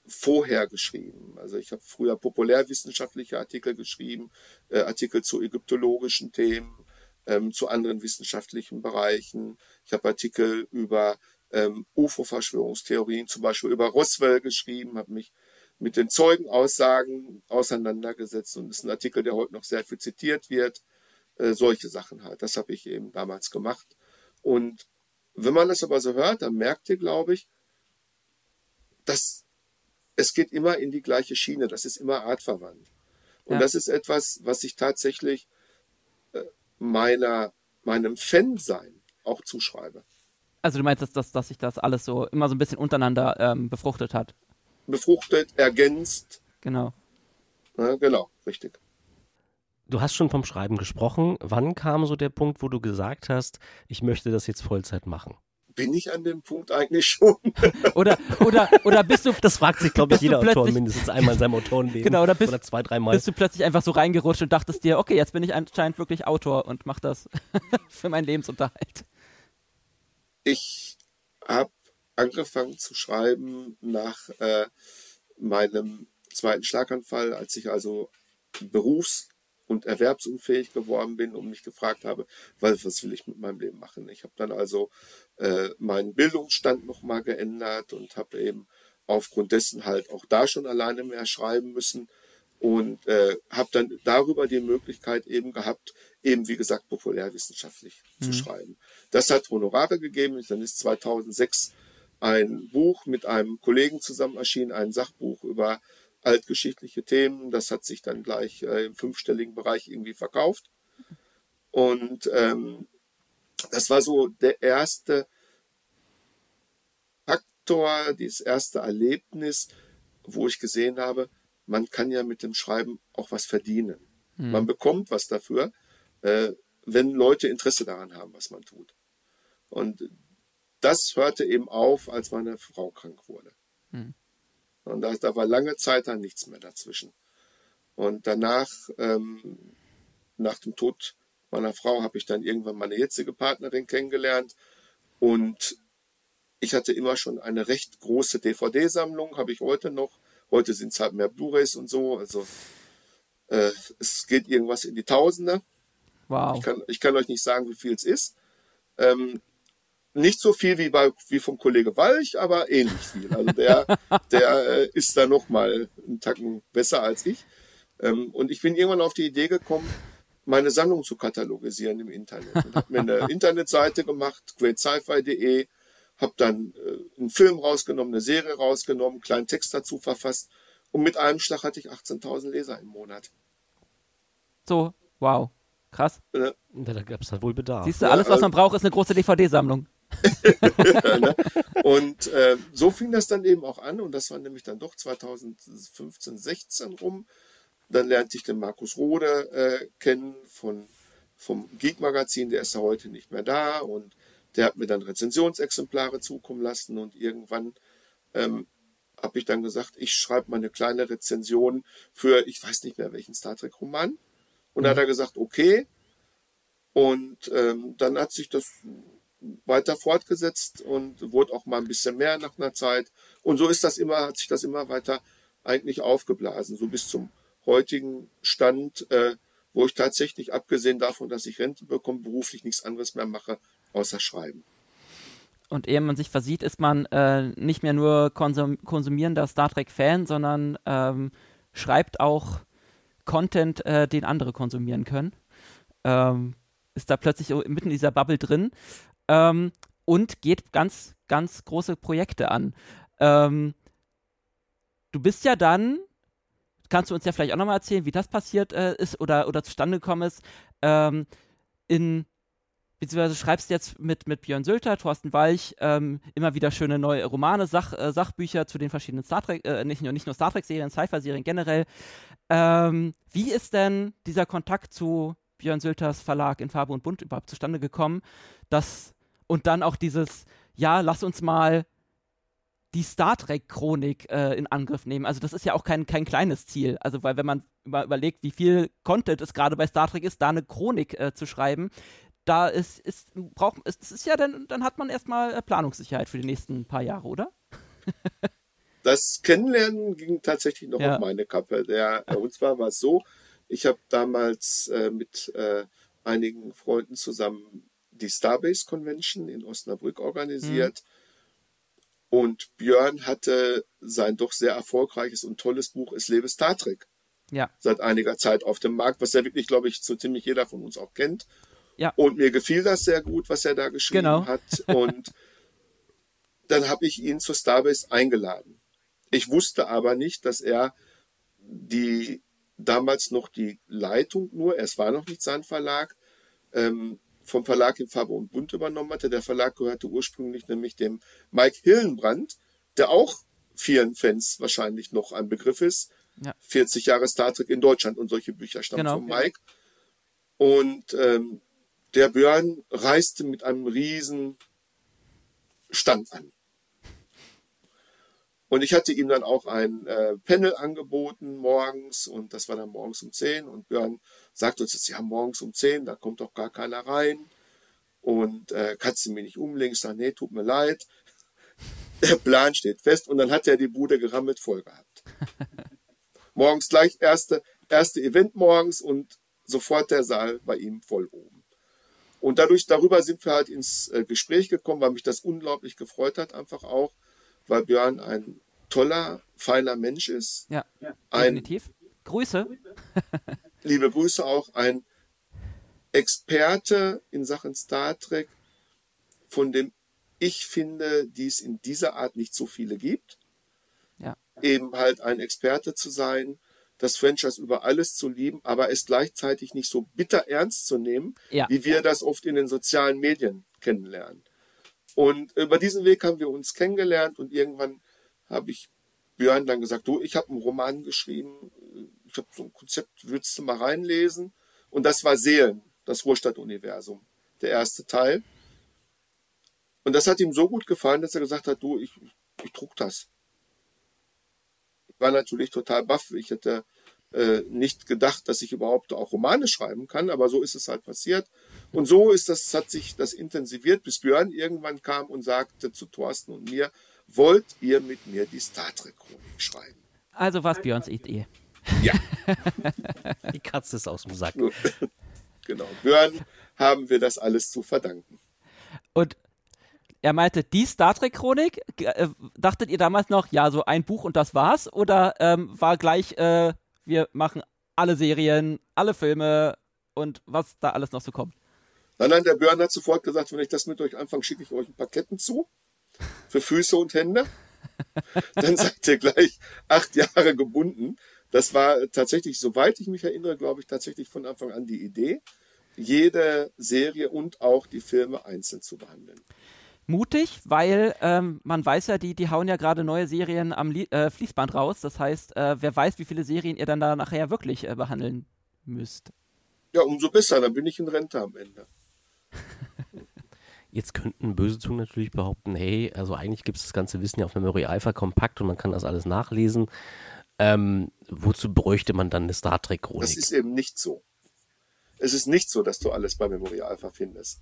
vorher geschrieben. Also ich habe früher populärwissenschaftliche Artikel geschrieben, äh, Artikel zu ägyptologischen Themen, ähm, zu anderen wissenschaftlichen Bereichen. Ich habe Artikel über ähm, UFO-Verschwörungstheorien, zum Beispiel über Roswell geschrieben, habe mich mit den Zeugenaussagen auseinandergesetzt und ist ein Artikel, der heute noch sehr viel zitiert wird. Äh, solche Sachen halt. Das habe ich eben damals gemacht. Und wenn man das aber so hört, dann merkt ihr, glaube ich, dass es geht immer in die gleiche Schiene. Das ist immer artverwandt. Und ja. das ist etwas, was ich tatsächlich äh, meiner, meinem Fan-Sein auch zuschreibe. Also du meinst, dass, dass, dass sich das alles so immer so ein bisschen untereinander ähm, befruchtet hat? Befruchtet, ergänzt. Genau. Ja, genau, richtig. Du hast schon vom Schreiben gesprochen. Wann kam so der Punkt, wo du gesagt hast, ich möchte das jetzt Vollzeit machen? bin ich an dem Punkt eigentlich schon? oder, oder, oder bist du. Das fragt sich, glaube ich, jeder Autor mindestens einmal in seinem Autorenleben. Genau, oder, bist, oder zwei, dreimal. Bist du plötzlich einfach so reingerutscht und dachtest dir, okay, jetzt bin ich anscheinend wirklich Autor und mach das für meinen Lebensunterhalt. Ich habe angefangen zu schreiben nach äh, meinem zweiten Schlaganfall, als ich also berufs- und erwerbsunfähig geworden bin und mich gefragt habe, was, was will ich mit meinem Leben machen. Ich habe dann also äh, meinen Bildungsstand nochmal geändert und habe eben aufgrund dessen halt auch da schon alleine mehr schreiben müssen und äh, habe dann darüber die Möglichkeit eben gehabt, eben wie gesagt populärwissenschaftlich mhm. zu schreiben. Das hat Honorare gegeben. Dann ist 2006 ein Buch mit einem Kollegen zusammen erschienen, ein Sachbuch über altgeschichtliche Themen. Das hat sich dann gleich äh, im fünfstelligen Bereich irgendwie verkauft. Und ähm, das war so der erste Faktor, dieses erste Erlebnis, wo ich gesehen habe, man kann ja mit dem Schreiben auch was verdienen. Hm. Man bekommt was dafür, äh, wenn Leute Interesse daran haben, was man tut. Und das hörte eben auf, als meine Frau krank wurde. Hm. Und da, da, war lange Zeit dann nichts mehr dazwischen. Und danach, ähm, nach dem Tod meiner Frau, habe ich dann irgendwann meine jetzige Partnerin kennengelernt. Und ich hatte immer schon eine recht große DVD-Sammlung, habe ich heute noch. Heute sind es halt mehr Blu-rays und so. Also äh, es geht irgendwas in die Tausende. Wow. Ich kann, ich kann euch nicht sagen, wie viel es ist. Ähm, nicht so viel wie bei wie vom Kollege Walch, aber ähnlich viel. Also der, der äh, ist da noch mal einen Tacken besser als ich. Ähm, und ich bin irgendwann auf die Idee gekommen, meine Sammlung zu katalogisieren im Internet. Und habe mir eine Internetseite gemacht, greatsci-fi.de, habe dann äh, einen Film rausgenommen, eine Serie rausgenommen, einen kleinen Text dazu verfasst und mit einem Schlag hatte ich 18.000 Leser im Monat. So, wow, krass. Ja. Da gab es dann wohl Bedarf. Siehst du, alles, was man braucht, ist eine große DVD-Sammlung. ne? Und äh, so fing das dann eben auch an und das war nämlich dann doch 2015, 16 rum. Dann lernte ich den Markus Rode äh, kennen von, vom Geek-Magazin, der ist ja heute nicht mehr da und der hat mir dann Rezensionsexemplare zukommen lassen und irgendwann ähm, habe ich dann gesagt, ich schreibe mal eine kleine Rezension für, ich weiß nicht mehr welchen Star Trek-Roman. Und mhm. hat er gesagt, okay. Und ähm, dann hat sich das weiter fortgesetzt und wurde auch mal ein bisschen mehr nach einer Zeit. Und so ist das immer, hat sich das immer weiter eigentlich aufgeblasen, so bis zum heutigen Stand, äh, wo ich tatsächlich, abgesehen davon, dass ich Rente bekomme, beruflich nichts anderes mehr mache, außer schreiben. Und ehe man sich versieht, ist man äh, nicht mehr nur konsum konsumierender Star Trek-Fan, sondern ähm, schreibt auch Content, äh, den andere konsumieren können. Ähm, ist da plötzlich mitten in dieser Bubble drin ähm, und geht ganz, ganz große Projekte an. Ähm, du bist ja dann, kannst du uns ja vielleicht auch nochmal erzählen, wie das passiert äh, ist oder, oder zustande gekommen ist, ähm, in beziehungsweise schreibst jetzt mit, mit Björn Sülter, Thorsten Walch ähm, immer wieder schöne neue Romane, Sach, äh, Sachbücher zu den verschiedenen Star Trek, äh, nicht, nur, nicht nur Star Trek-Serien, Sci-Fi-Serien generell. Ähm, wie ist denn dieser Kontakt zu Björn Sülters Verlag in Farbe und Bunt überhaupt zustande gekommen? Das, und dann auch dieses, ja, lass uns mal die Star Trek-Chronik äh, in Angriff nehmen. Also das ist ja auch kein, kein kleines Ziel. Also weil wenn man über, überlegt, wie viel Content es gerade bei Star Trek ist, da eine Chronik äh, zu schreiben, da ist, ist, braucht, ist, ist ja dann, dann hat man erstmal äh, Planungssicherheit für die nächsten paar Jahre, oder? das Kennenlernen ging tatsächlich noch ja. auf meine Kappe. Der, und zwar war es so, ich habe damals äh, mit äh, einigen Freunden zusammen die Starbase Convention in Osnabrück organisiert. Mhm. Und Björn hatte sein doch sehr erfolgreiches und tolles Buch Es lebe Star Trek. Ja. Seit einiger Zeit auf dem Markt, was ja wirklich, glaube ich, so ziemlich jeder von uns auch kennt. Ja. Und mir gefiel das sehr gut, was er da geschrieben genau. hat. Und dann habe ich ihn zur Starbase eingeladen. Ich wusste aber nicht, dass er die damals noch die Leitung nur, es war noch nicht sein Verlag, ähm, vom Verlag in Farbe und Bunt übernommen hatte. Der Verlag gehörte ursprünglich nämlich dem Mike Hillenbrand, der auch vielen Fans wahrscheinlich noch ein Begriff ist. Ja. 40 Jahre Star Trek in Deutschland und solche Bücher stammen genau, von Mike. Ja. Und ähm, der Björn reiste mit einem riesen Stand an. Und ich hatte ihm dann auch ein äh, Panel angeboten morgens und das war dann morgens um 10 und Björn sagte uns, ja morgens um 10, da kommt doch gar keiner rein und äh, kannst du mich nicht umlegen? Ich sage, nee, tut mir leid. Der Plan steht fest und dann hat er die Bude gerammelt voll gehabt. morgens gleich erste, erste Event morgens und sofort der Saal bei ihm voll oben. Und dadurch, darüber sind wir halt ins äh, Gespräch gekommen, weil mich das unglaublich gefreut hat, einfach auch, weil Björn ein toller, feiner Mensch ist. Ja, ein, definitiv. Grüße. liebe Grüße auch, ein Experte in Sachen Star Trek, von dem ich finde, die es in dieser Art nicht so viele gibt. Ja. Eben halt ein Experte zu sein, das Franchise über alles zu lieben, aber es gleichzeitig nicht so bitter ernst zu nehmen, Ja. wie wir das oft in den sozialen Medien kennenlernen. Und über diesen Weg haben wir uns kennengelernt und irgendwann habe ich Björn dann gesagt, du, ich habe einen Roman geschrieben, ich habe so ein Konzept, willst du mal reinlesen? Und das war Seelen, das Ruhrstadt-Universum, der erste Teil. Und das hat ihm so gut gefallen, dass er gesagt hat, du, ich, ich druck das. Ich war natürlich total baff. Ich hätte äh, nicht gedacht, dass ich überhaupt auch Romane schreiben kann, aber so ist es halt passiert. Und so ist das, hat sich das intensiviert, bis Björn irgendwann kam und sagte zu Thorsten und mir, wollt ihr mit mir die Star Trek Chronik schreiben? Also war es Björns Idee. Ja, Die Katze ist aus dem Sack. genau. Björn haben wir das alles zu verdanken. Und er meinte, die Star Trek-Chronik, g- äh, dachtet ihr damals noch, ja, so ein Buch und das war's? Oder ähm, war gleich, äh, wir machen alle Serien, alle Filme und was da alles noch so kommt? Nein, nein, der Björn hat sofort gesagt, wenn ich das mit euch anfange, schicke ich euch ein paar Ketten zu. Für Füße und Hände. Dann seid ihr gleich acht Jahre gebunden. Das war tatsächlich, soweit ich mich erinnere, glaube ich, tatsächlich von Anfang an die Idee, jede Serie und auch die Filme einzeln zu behandeln. Mutig, weil ähm, man weiß ja, die, die hauen ja gerade neue Serien am Li äh, Fließband raus. Das heißt, äh, wer weiß, wie viele Serien ihr dann da nachher wirklich äh, behandeln müsst. Ja, umso besser, dann bin ich in Rente am Ende. Jetzt könnten böse Zungen natürlich behaupten, hey, also eigentlich gibt es das ganze Wissen ja auf Memory Alpha kompakt und man kann das alles nachlesen. Ähm, wozu bräuchte man dann eine Star Trek Das ist eben nicht so. Es ist nicht so, dass du alles bei Memory Alpha findest.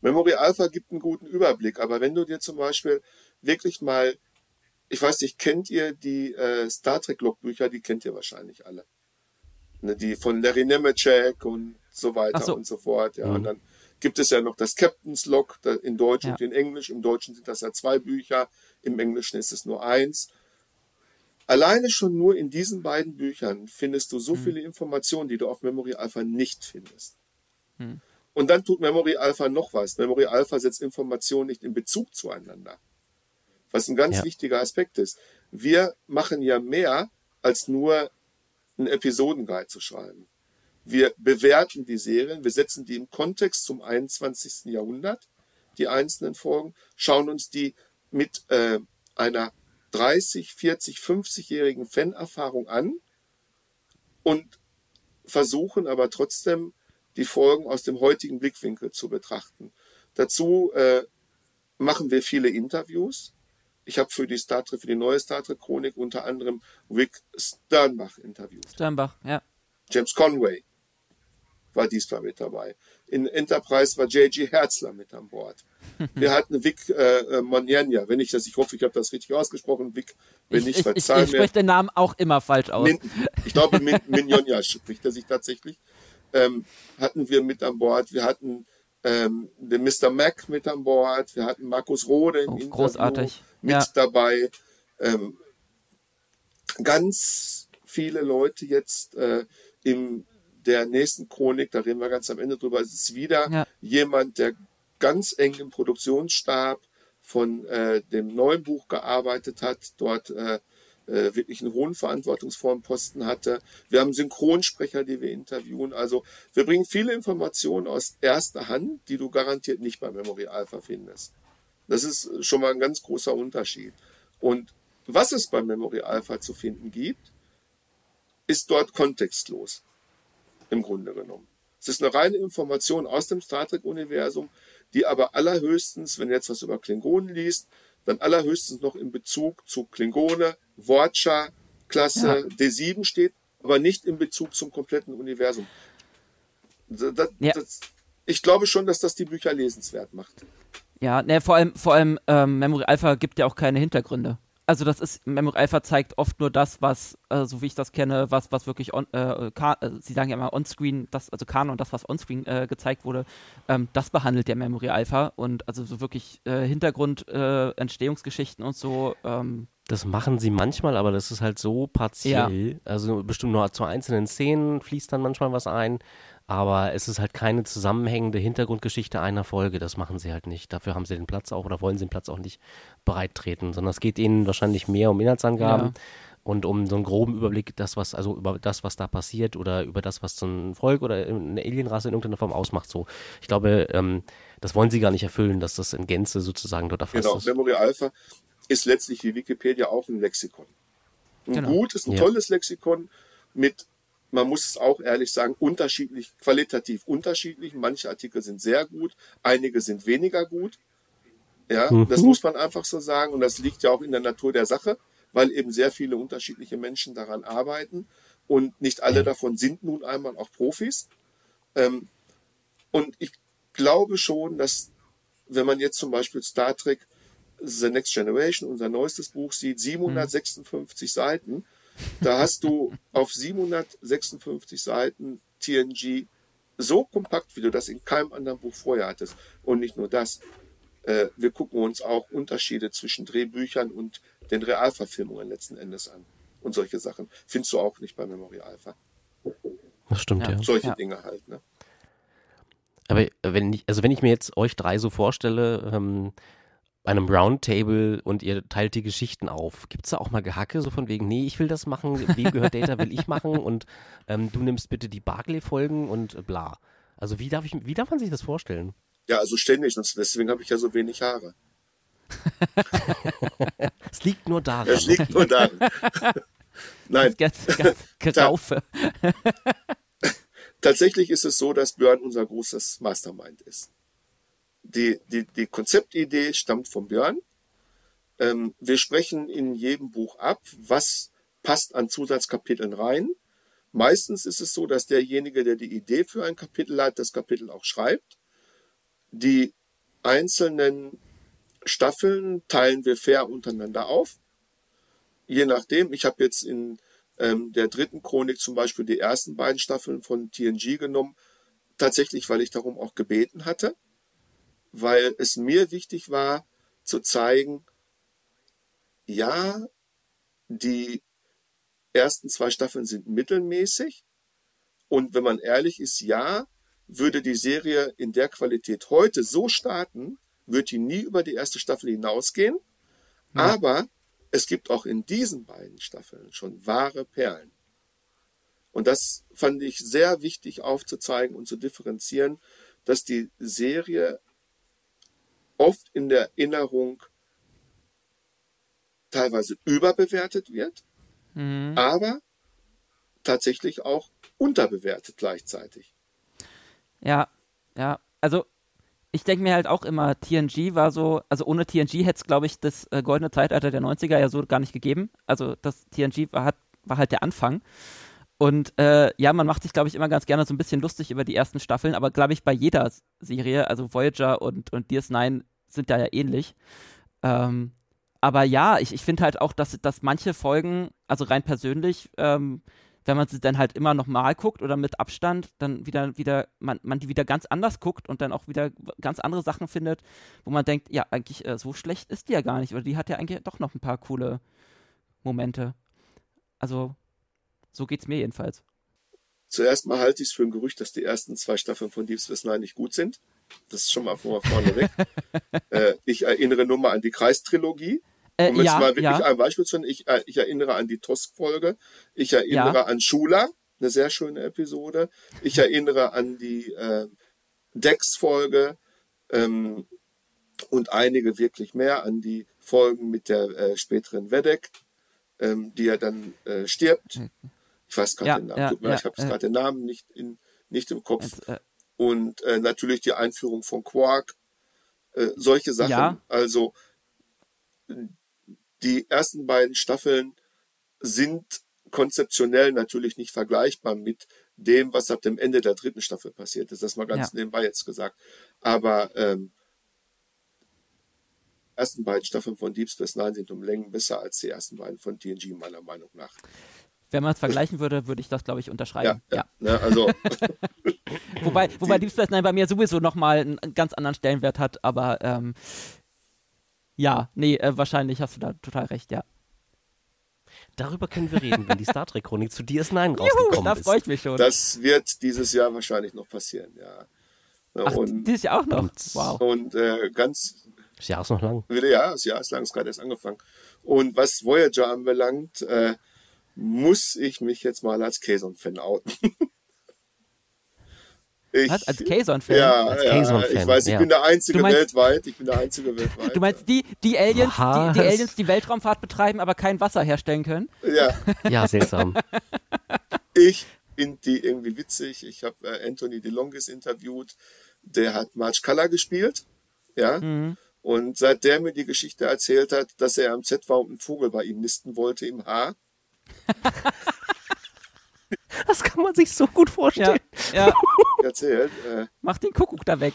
Memory Alpha gibt einen guten Überblick, aber wenn du dir zum Beispiel wirklich mal, ich weiß nicht, kennt ihr die äh, Star Trek Logbücher? Die kennt ihr wahrscheinlich alle. Ne, die von Larry Nemeczek und so weiter so. und so fort. Ja, und dann gibt es ja noch das Captain's Log in Deutsch Ja. und in Englisch. Im Deutschen sind das ja zwei Bücher, im Englischen ist es nur eins. Alleine schon nur in diesen beiden Büchern findest du so viele Informationen, die du auf Memory Alpha nicht findest. Und dann tut Memory Alpha noch was. Memory Alpha setzt Informationen nicht in Bezug zueinander. Was ein ganz Ja. wichtiger Aspekt ist. Wir machen ja mehr, als nur einen Episodenguide zu schreiben. Wir bewerten die Serien, wir setzen die im Kontext zum 21. Jahrhundert, die einzelnen Folgen, schauen uns die mit äh, einer 30, 40, 50-jährigen Fanerfahrung an und versuchen aber trotzdem die Folgen aus dem heutigen Blickwinkel zu betrachten. Dazu äh, machen wir viele Interviews. Ich habe für die Star Trek, für die neue Star Trek Chronik unter anderem Rick Sternbach interviewt. Sternbach, ja. James Conway war diesmal mit dabei. In Enterprise war J.G. Herzler mit an Bord. Wir hatten Vic äh, äh, Monjanja, wenn ich das, ich hoffe, ich habe das richtig ausgesprochen, Vic, wenn Ich, nicht, ich, ich, ich spreche den Namen auch immer falsch aus. Min, ich glaube, Min, Minjonja spricht er sich tatsächlich. Ähm, hatten wir mit an Bord. Wir hatten ähm, den Mr. Mac mit an Bord. Wir hatten Markus Rode im Oh, Interview großartig. mit Ja. dabei. Ähm, ganz viele Leute jetzt äh, in der nächsten Chronik, da reden wir ganz am Ende drüber, es ist wieder Ja. jemand, der ganz eng im Produktionsstab von äh, dem neuen Buch gearbeitet hat, dort äh, äh, wirklich einen hohen verantwortungsvollen Posten hatte. Wir haben Synchronsprecher, die wir interviewen. Also wir bringen viele Informationen aus erster Hand, die du garantiert nicht bei Memory Alpha findest. Das ist schon mal ein ganz großer Unterschied. Und was es bei Memory Alpha zu finden gibt, ist dort kontextlos. Im Grunde genommen. Es ist eine reine Information aus dem Star Trek-Universum, die aber allerhöchstens, wenn du jetzt was über Klingonen liest, dann allerhöchstens noch in Bezug zu Klingone, Wortschar, Klasse Ja. D7 steht, aber nicht in Bezug zum kompletten Universum. Das, Ja. das, ich glaube schon, dass das die Bücher lesenswert macht. Ja, ne, vor allem, vor allem ähm, Memory Alpha gibt ja auch keine Hintergründe. Also das ist, Memory Alpha zeigt oft nur das, was, äh, so wie ich das kenne, was, was wirklich on, äh, äh, sie sagen ja immer onscreen, das, also Kanon, das, was onscreen äh, gezeigt wurde, ähm, das behandelt der Memory Alpha und also so wirklich äh, Hintergrund, äh, Entstehungsgeschichten und so, ähm, Das machen sie manchmal, aber das ist halt so partiell. Also bestimmt nur zu einzelnen Szenen fließt dann manchmal was ein. Aber es ist halt keine zusammenhängende Hintergrundgeschichte einer Folge. Das machen sie halt nicht. Dafür haben sie den Platz auch oder wollen sie den Platz auch nicht bereit treten, sondern es geht ihnen wahrscheinlich mehr um Inhaltsangaben. und um so einen groben Überblick, das was also über das was da passiert oder über das was so ein Volk oder eine Alienrasse in irgendeiner Form ausmacht. So, ich glaube, ähm, das wollen sie gar nicht erfüllen, dass das in Gänze sozusagen dort erfasst Genau, ist. Memory Alpha ist letztlich wie Wikipedia auch ein Lexikon. Ein Genau. gutes, ein Ja. tolles Lexikon mit, man muss es auch ehrlich sagen, unterschiedlich, qualitativ unterschiedlich. Manche Artikel sind sehr gut, einige sind weniger gut. Ja, Mhm. das muss man einfach so sagen. Und das liegt ja auch in der Natur der Sache, weil eben sehr viele unterschiedliche Menschen daran arbeiten. Und nicht alle davon sind nun einmal auch Profis. Ähm, und ich glaube schon, dass wenn man jetzt zum Beispiel Star Trek The Next Generation, unser neuestes Buch sieht, 756 Seiten, da hast du auf 756 Seiten TNG so kompakt, wie du das in keinem anderen Buch vorher hattest. Und nicht nur das. Äh, wir gucken uns auch Unterschiede zwischen Drehbüchern und den Realverfilmungen letzten Endes an. Und solche Sachen. Findest du auch nicht bei Memory Alpha. Das stimmt, Ja. ja. Solche Ja. Dinge halt. Ne? Aber wenn ich, also wenn ich mir jetzt euch drei so vorstelle, ähm, einem Roundtable und ihr teilt die Geschichten auf, gibt es da auch mal Gehacke, so von wegen, nee, ich will das machen, wem gehört Data, will ich machen und ähm, du nimmst bitte die Barclay-Folgen und äh, bla. Also wie darf ich, wie darf man sich das vorstellen? Ja, also ständig. sonst- Deswegen habe ich ja so wenig Haare. Es liegt nur daran. Es liegt nur daran. Nein, Ganz, ganz Geraufe. tatsächlich ist es so, dass Björn unser großes Mastermind ist. Die, die, die Konzeptidee stammt von Björn. Ähm, wir sprechen in jedem Buch ab, was passt an Zusatzkapiteln rein. Meistens ist es so, dass derjenige, der die Idee für ein Kapitel hat, das Kapitel auch schreibt. Die einzelnen Staffeln teilen wir fair untereinander auf. Je nachdem, ich habe jetzt in ähm, der dritten Chronik zum Beispiel die ersten beiden Staffeln von TNG genommen, tatsächlich, weil ich darum auch gebeten hatte, weil es mir wichtig war zu zeigen, ja, die ersten zwei Staffeln sind mittelmäßig. Und wenn man ehrlich ist, ja, würde die Serie in der Qualität heute so starten, wird die nie über die erste Staffel hinausgehen, aber es gibt auch in diesen beiden Staffeln schon wahre Perlen. Und das fand ich sehr wichtig aufzuzeigen und zu differenzieren, dass die Serie oft in der Erinnerung teilweise überbewertet wird, Mhm. aber tatsächlich auch unterbewertet gleichzeitig. Ja, ja. Also ich denke mir halt auch immer, TNG war so, also ohne TNG hätte es, glaube ich, das äh, goldene Zeitalter der 90er ja so gar nicht gegeben. Also das TNG war, hat, war halt der Anfang. Und äh, ja, man macht sich, glaube ich, immer ganz gerne so ein bisschen lustig über die ersten Staffeln, aber glaube ich, bei jeder Serie, also Voyager und, und DS9 sind da ja ähnlich. Ähm, aber ja, ich, ich finde halt auch, dass, dass manche Folgen, also rein persönlich, ähm, wenn man sie dann halt immer nochmal guckt oder mit Abstand, dann wieder, wieder, man, man die wieder ganz anders guckt und dann auch wieder ganz andere Sachen findet, wo man denkt, ja, eigentlich äh, so schlecht ist die ja gar nicht. Oder die hat ja eigentlich doch noch ein paar coole Momente. Also, so geht's mir jedenfalls. Zuerst mal halte ich es für ein Gerücht, dass die ersten zwei Staffeln von Deep Space Nine nicht gut sind. Das ist schon mal von vorne weg. äh, ich erinnere nur mal an die Kreistrilogie. Äh, Um jetzt ja, mal wirklich ja, ein Beispiel zu nennen, ich, äh, ich erinnere an die Tosk-Folge, ich erinnere Ja. an Shula, eine sehr schöne Episode, ich erinnere an die äh, Dex-Folge ähm, und einige wirklich mehr, an die Folgen mit der äh, späteren Vedek, ähm, die ja dann äh, stirbt. Ich weiß gerade Ja, den Namen, ja, tut mir leid, ich habe äh. gerade den Namen nicht, in, nicht im Kopf. Jetzt, äh, Und äh, natürlich die Einführung von Quark, äh, solche Sachen. Ja. Also die ersten beiden Staffeln sind konzeptionell natürlich nicht vergleichbar mit dem, was ab dem Ende der dritten Staffel passiert ist. Das mal ganz Ja. nebenbei jetzt gesagt. Aber ähm, die ersten beiden Staffeln von Deep Space Nine sind um Längen besser als die ersten beiden von TNG, meiner Meinung nach. Wenn man es vergleichen würde, würde ich das, glaube ich, Ja, unterschreiben. ja. Ja. Ne, also Wobei, wobei Deep Space Nine bei mir sowieso nochmal einen, einen ganz anderen Stellenwert hat, aber ähm, ja, nee, äh, wahrscheinlich hast du da total recht, ja. Darüber können wir reden, wenn die Star Trek Chronik zu DS9 rausgekommen da ist. freue ich mich schon. das wird dieses Jahr wahrscheinlich noch passieren, ja. Ach, und dieses Jahr auch noch. Und- Wow. und äh, ganz Das Jahr ist noch lang. Wieder, ja, das Jahr ist lang, ist gerade erst angefangen. Und was Voyager anbelangt, äh, muss ich mich jetzt mal als Kayson-Fan outen. Ich, Was? Als Kayson-Fan? Ja, als ja ich weiß, ich ja. bin der Einzige meinst- weltweit. Ich bin der Einzige weltweit. Du meinst die, die Aliens, die, die Aliens, die Weltraumfahrt betreiben, aber kein Wasser herstellen können? Ja, Ja, seltsam. ich finde die irgendwie witzig. Ich habe äh, Anthony DeLongis interviewt. Der hat March Color gespielt. Ja. Mhm. Und seit der mir die Geschichte erzählt hat, dass er am Set war und ein Vogel bei ihm nisten wollte im Haar, Das kann man sich so gut Ja, vorstellen. ja. erzählt, äh, Mach den Kuckuck da weg.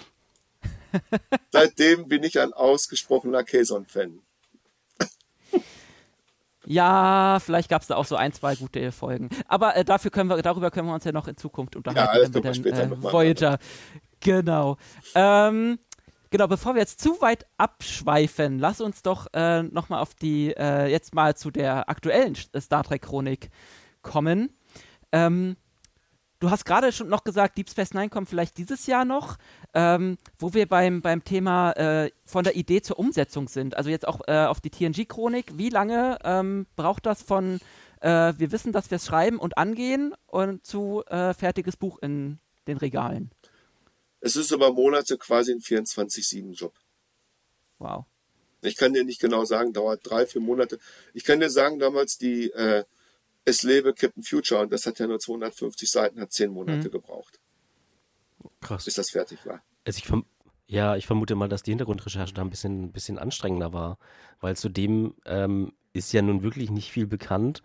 seitdem bin ich ein ausgesprochener Kayson-Fan. Ja, vielleicht gab es da auch so ein, zwei gute Folgen. Aber äh, dafür können wir, darüber können wir uns ja noch in Zukunft unterhalten, das wenn wir können wir dann später äh, noch mal Voyager. Genau. Ähm, genau, bevor wir jetzt zu weit abschweifen, lass uns doch äh, nochmal auf die, äh, jetzt mal zu der aktuellen Sch- Star Trek-Chronik kommen. Ähm, du hast gerade schon noch gesagt, Deep Space Nine kommt vielleicht dieses Jahr noch, ähm, wo wir beim, beim Thema äh, von der Idee zur Umsetzung sind. Also jetzt auch äh, auf die TNG-Chronik. Wie lange ähm, braucht das von, äh, wir wissen, dass wir es schreiben und angehen und zu äh, fertiges Buch in den Regalen? Es ist über Monate quasi ein 24-7-Job. Wow. Ich kann dir nicht genau sagen, dauert drei, vier Monate. Ich kann dir sagen, damals die äh, Es lebe Captain Future, und das hat ja nur 250 Seiten, hat zehn Monate gebraucht, Krass. bis das fertig war. Also ich ja, ich vermute mal, dass die Hintergrundrecherche da ein bisschen, ein bisschen anstrengender war, weil zu dem ähm, ist ja nun wirklich nicht viel bekannt.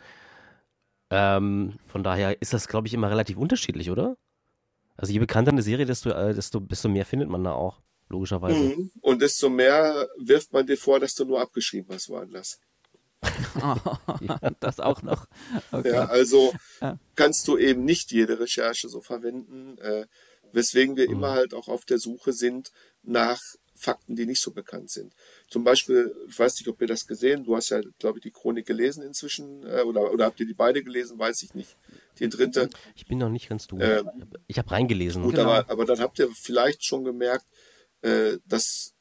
Ähm, von daher ist das, glaube ich, immer relativ unterschiedlich, oder? Also je bekannter eine Serie, desto, äh, desto, desto mehr findet man da auch, logischerweise. Mhm. Und desto mehr wirft man dir vor, dass du nur abgeschrieben hast woanders. das auch noch. Okay. Ja, also Ja. kannst du eben nicht jede Recherche so verwenden, äh, weswegen wir Mhm. immer halt auch auf der Suche sind nach Fakten, die nicht so bekannt sind. Zum Beispiel, ich weiß nicht, ob ihr das gesehen, du hast ja, glaube ich, die Chronik gelesen inzwischen, äh, oder, oder habt ihr die beide gelesen, weiß ich nicht. Die dritte. Ich bin noch nicht ganz durch. Ähm, ich habe reingelesen. Gut, Genau. aber, aber dann habt ihr vielleicht schon gemerkt, äh, dass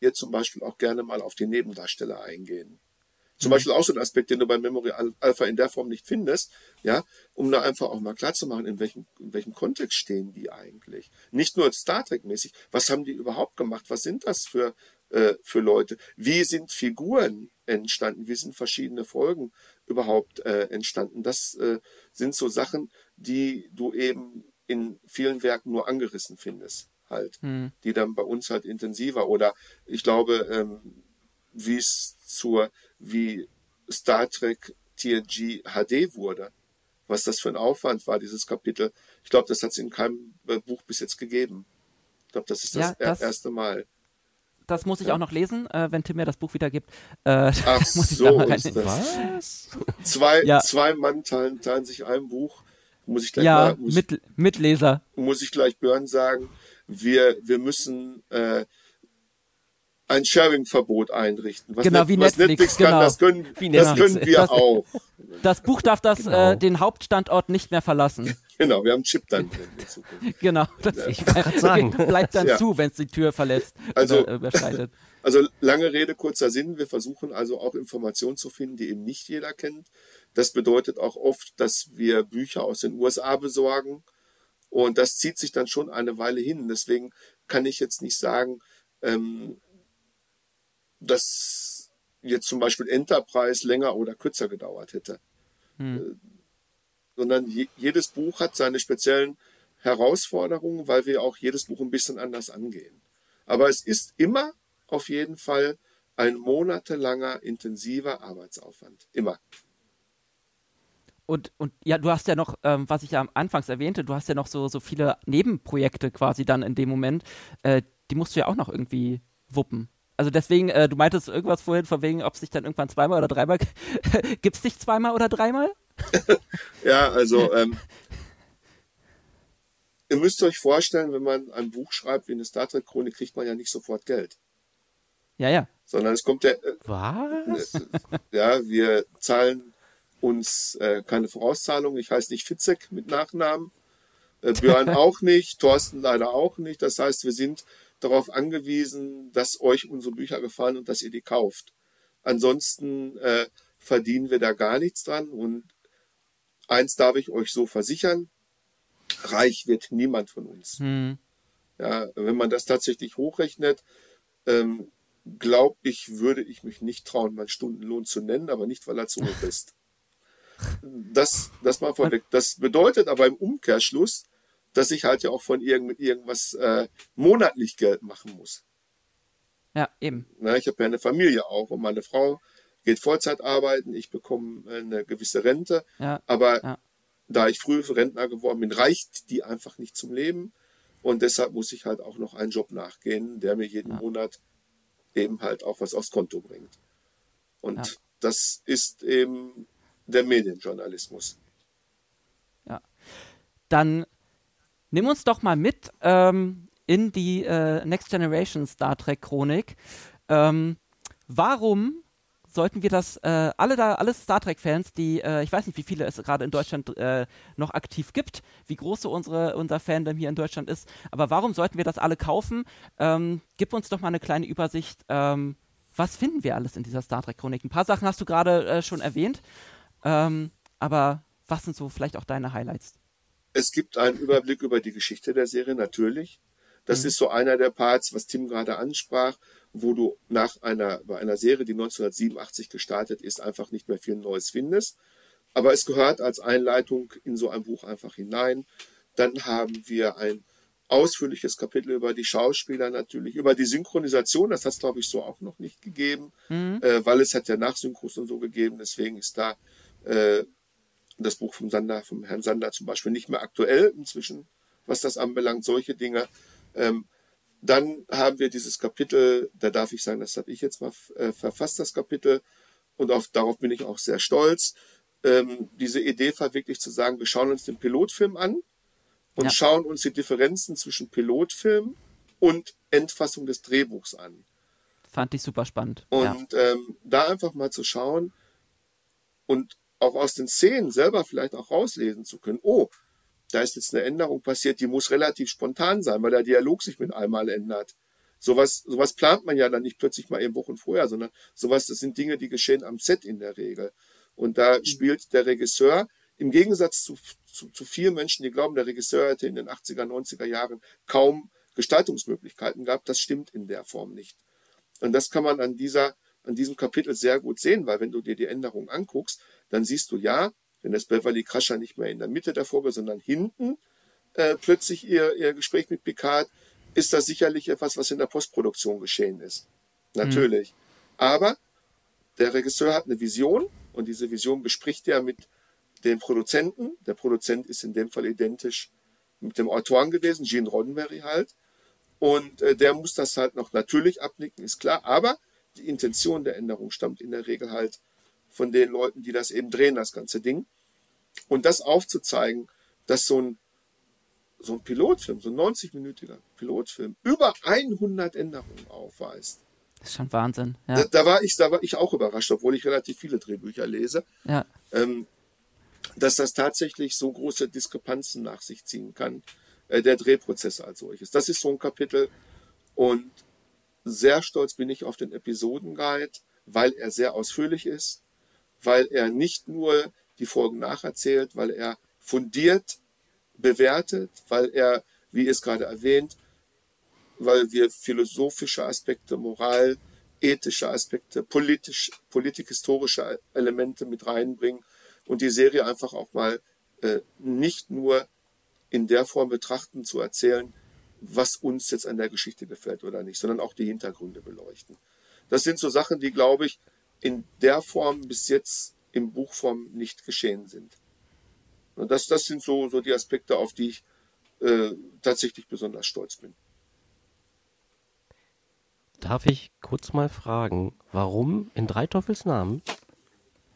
wir zum Beispiel auch gerne mal auf die Nebendarsteller eingehen. Zum Beispiel auch so ein Aspekt, den du bei Memory Al- Alpha in der Form nicht findest, ja, um da einfach auch mal klar zu machen, in welchem, in welchem Kontext stehen die eigentlich. Nicht nur Star Trek-mäßig, was haben die überhaupt gemacht? Was sind das für, äh, für Leute? Wie sind Figuren entstanden? Wie sind verschiedene Folgen überhaupt äh, entstanden? Das äh, sind so Sachen, die du eben in vielen Werken nur angerissen findest, halt, Hm. die dann bei uns halt intensiver oder ich glaube, ähm, wie es zur, wie Star Trek TNG HD wurde, was das für ein Aufwand war, dieses Kapitel. Ich glaube, das hat es in keinem äh, Buch bis jetzt gegeben. Ich glaube, das ist das, Ja, das- er- erste Mal. Das muss ich Ja. auch noch lesen, äh, wenn Tim mir das Buch wieder gibt. Äh, Ach muss ich so, ist das. Was? Zwei, Ja. zwei Mann teilen, teilen sich ein Buch. Muss ich gleich, Ja, mal, muss, mit, Mitleser. muss ich gleich Björn sagen, wir, wir müssen äh, ein Sharing-Verbot einrichten. Was, Genau, Net- wie was Netflix, kann, genau. das können, Wie das Netflix. können wir Das- auch. Das Buch darf das, Genau. äh, den Hauptstandort nicht mehr verlassen. Genau, wir haben einen Chip dann drin in Zukunft. Genau. Das Ich wollte gerade sagen. bleibt dann Ja. zu, wenn es die Tür verlässt Also- oder äh, überschreitet. Also lange Rede, kurzer Sinn. Wir versuchen also auch Informationen zu finden, die eben nicht jeder kennt. Das bedeutet auch oft, dass wir Bücher aus den USA besorgen. Und das zieht sich dann schon eine Weile hin. Deswegen kann ich jetzt nicht sagen, ähm, dass jetzt zum Beispiel Enterprise länger oder kürzer gedauert hätte. Äh, sondern je, jedes Buch hat seine speziellen Herausforderungen, weil wir auch jedes Buch ein bisschen anders angehen. Aber es ist immer auf jeden Fall ein monatelanger intensiver Arbeitsaufwand. Immer. Und, und ja, du hast ja noch, ähm, was ich ja am Anfangs erwähnte, du hast ja noch so, so viele Nebenprojekte quasi dann in dem Moment. Äh, die musst du ja auch noch irgendwie wuppen. Also deswegen, äh, du meintest irgendwas vorhin von wegen, ob es sich dann irgendwann zweimal oder dreimal gibt es dich zweimal oder dreimal? Ja, also ähm, ihr müsst euch vorstellen, wenn man ein Buch schreibt wie eine Star Trek Chronik, kriegt man ja nicht sofort Geld, Ja, ja. sondern es kommt der, äh, Was? ja, wir zahlen uns äh, keine Vorauszahlung. Ich heiße nicht Fitzek mit Nachnamen, äh, Björn auch nicht, Thorsten leider auch nicht. Das heißt, wir sind darauf angewiesen, dass euch unsere Bücher gefallen und dass ihr die kauft. Ansonsten äh, verdienen wir da gar nichts dran. Und eins darf ich euch so versichern, reich wird niemand von uns. Hm. Ja, wenn man das tatsächlich hochrechnet, ähm, glaube ich, würde ich mich nicht trauen, meinen Stundenlohn zu nennen, aber nicht, weil er zu hoch ist. Das, das mal vorweg. Das bedeutet aber im Umkehrschluss, dass ich halt ja auch von irgend, irgendwas äh, monatlich Geld machen muss. Ja, eben. Na, ich habe ja eine Familie auch und meine Frau geht Vollzeit arbeiten, ich bekomme eine gewisse Rente, Ja, aber ja. da ich früh Rentner geworden bin, reicht die einfach nicht zum Leben und deshalb muss ich halt auch noch einen Job nachgehen, der mir jeden Ja. Monat eben halt auch was aufs Konto bringt. Und Ja. das ist eben der Medienjournalismus. Dann nimm uns doch mal mit ähm, in die äh, Next Generation Star Trek Chronik. Ähm, warum sollten wir das, äh, alle da, alle Star Trek-Fans, die, äh, ich weiß nicht, wie viele es gerade in Deutschland äh, noch aktiv gibt, wie groß so unsere, unser Fandom hier in Deutschland ist, aber warum sollten wir das alle kaufen? Ähm, gib uns doch mal eine kleine Übersicht. Ähm, was finden wir alles in dieser Star Trek-Chronik? Ein paar Sachen hast du gerade äh, schon erwähnt, ähm, aber was sind so vielleicht auch deine Highlights? Es gibt einen Überblick über die Geschichte der Serie, natürlich. Das Mhm. ist so einer der Parts, was Tim gerade ansprach, wo du nach einer, bei einer Serie, die 1987 gestartet ist, einfach nicht mehr viel Neues findest. Aber es gehört als Einleitung in so ein Buch einfach hinein. Dann haben wir ein ausführliches Kapitel über die Schauspieler natürlich, über die Synchronisation, das hat es glaube ich so auch noch nicht gegeben, äh, weil es hat ja Nachsynchros und so gegeben, deswegen ist da äh, das Buch vom Sander, vom Herrn Sander zum Beispiel nicht mehr aktuell inzwischen, was das anbelangt, solche Dinge. Ähm, dann haben wir dieses Kapitel, da darf ich sagen, das habe ich jetzt mal äh, verfasst, das Kapitel, und auf, darauf bin ich auch sehr stolz. Ähm, diese Idee verwirklicht zu sagen, wir schauen uns den Pilotfilm an und Ja. schauen uns die Differenzen zwischen Pilotfilm und Endfassung des Drehbuchs an. Fand ich super spannend. ja. Und ähm, da einfach mal zu schauen und auch aus den Szenen selber vielleicht auch rauslesen zu können, oh, da ist jetzt eine Änderung passiert, die muss relativ spontan sein, weil der Dialog sich mit einmal ändert. Sowas, sowas plant man ja dann nicht plötzlich mal eben Wochen vorher, sondern sowas, das sind Dinge, die geschehen am Set in der Regel. Und da spielt der Regisseur im Gegensatz zu, zu, zu vielen Menschen, die glauben, der Regisseur hätte in den 80er, 90er Jahren kaum Gestaltungsmöglichkeiten gehabt, das stimmt in der Form nicht. Und das kann man an dieser, an diesem Kapitel sehr gut sehen, weil wenn du dir die Änderungen anguckst, dann siehst du ja, wenn das Beverly Crusher nicht mehr in der Mitte der Folge, sondern hinten äh, plötzlich ihr, ihr Gespräch mit Picard, ist das sicherlich etwas, was in der Postproduktion geschehen ist. Natürlich. Aber der Regisseur hat eine Vision und diese Vision bespricht er mit dem Produzenten. Der Produzent ist in dem Fall identisch mit dem Autoren gewesen, Gene Roddenberry halt. Und äh, der muss das halt noch natürlich abnicken, ist klar. Aber die Intention der Änderung stammt in der Regel halt von den Leuten, die das eben drehen, das ganze Ding. Und das aufzuzeigen, dass so ein, so ein Pilotfilm, so ein 90-minütiger Pilotfilm, über 100 Änderungen aufweist. Das ist schon Wahnsinn. Ja, Da, da, war ich, da war ich auch überrascht, obwohl ich relativ viele Drehbücher lese, ja. ähm, dass das tatsächlich so große Diskrepanzen nach sich ziehen kann, äh, der Drehprozess als solches. Das ist so ein Kapitel und sehr stolz bin ich auf den Episodenguide, weil er sehr ausführlich ist, weil er nicht nur die Folgen nacherzählt, weil er fundiert bewertet, weil er, wie es gerade erwähnt, weil wir philosophische Aspekte, Moral, ethische Aspekte, politisch, politikhistorische Elemente mit reinbringen und die Serie einfach auch mal äh, nicht nur in der Form betrachten, zu erzählen, was uns jetzt an der Geschichte gefällt oder nicht, sondern auch die Hintergründe beleuchten. Das sind so Sachen, die, glaube ich, in der Form bis jetzt in Buchform nicht geschehen sind. Und das, das sind so, so die Aspekte, auf die ich äh, tatsächlich besonders stolz bin. Darf ich kurz mal fragen, warum in drei Teufels Namen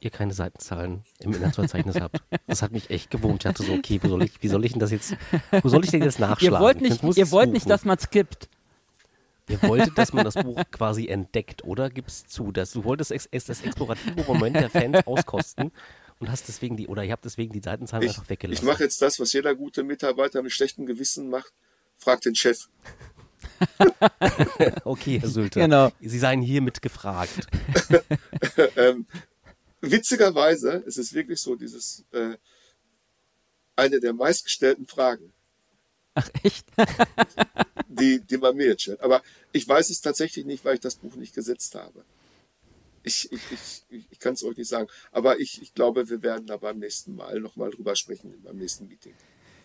ihr keine Seitenzahlen im Inhaltsverzeichnis habt? Das hat mich echt gewurmt. Ich dachte so, okay, wo soll ich, wie soll ich denn das jetzt, wo soll ich denn jetzt nachschlagen? Ihr wollt nicht, ihr wollt nicht, dass man skippt. Ihr wolltet, dass man das Buch quasi entdeckt, oder? Gib's zu. Dass du wolltest ex ex das explorative Moment der Fans auskosten und hast deswegen die, oder ihr habt deswegen die Seitenzahlen Ich, einfach ich weggelassen. mache jetzt das, was jeder gute Mitarbeiter mit schlechtem Gewissen macht. Fragt den Chef. okay, Herr Sülter. Genau. Sie seien hiermit gefragt. Ähm, witzigerweise ist es wirklich so, dieses äh, eine der meistgestellten Fragen. Ach, echt? die, die man mir jetzt stellt. Aber ich weiß es tatsächlich nicht, weil ich das Buch nicht gesetzt habe. Ich, ich, ich, ich kann es euch nicht sagen. Aber ich, ich glaube, wir werden da beim nächsten Mal nochmal drüber sprechen, beim nächsten Meeting.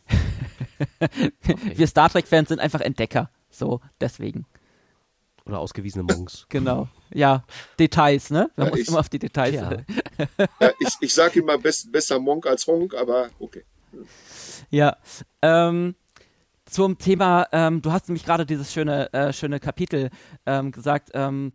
okay. Wir Star Trek-Fans sind einfach Entdecker. So, deswegen. Oder ausgewiesene Monks. Genau. Ja, Details, ne? Man Ja, muss ich- immer auf die Details. Ja. Ja, ich ich sage immer best, besser Monk als Honk, aber okay. Ja. Ähm, zum Thema, ähm, du hast nämlich gerade dieses schöne, äh, schöne Kapitel ähm, gesagt, ähm,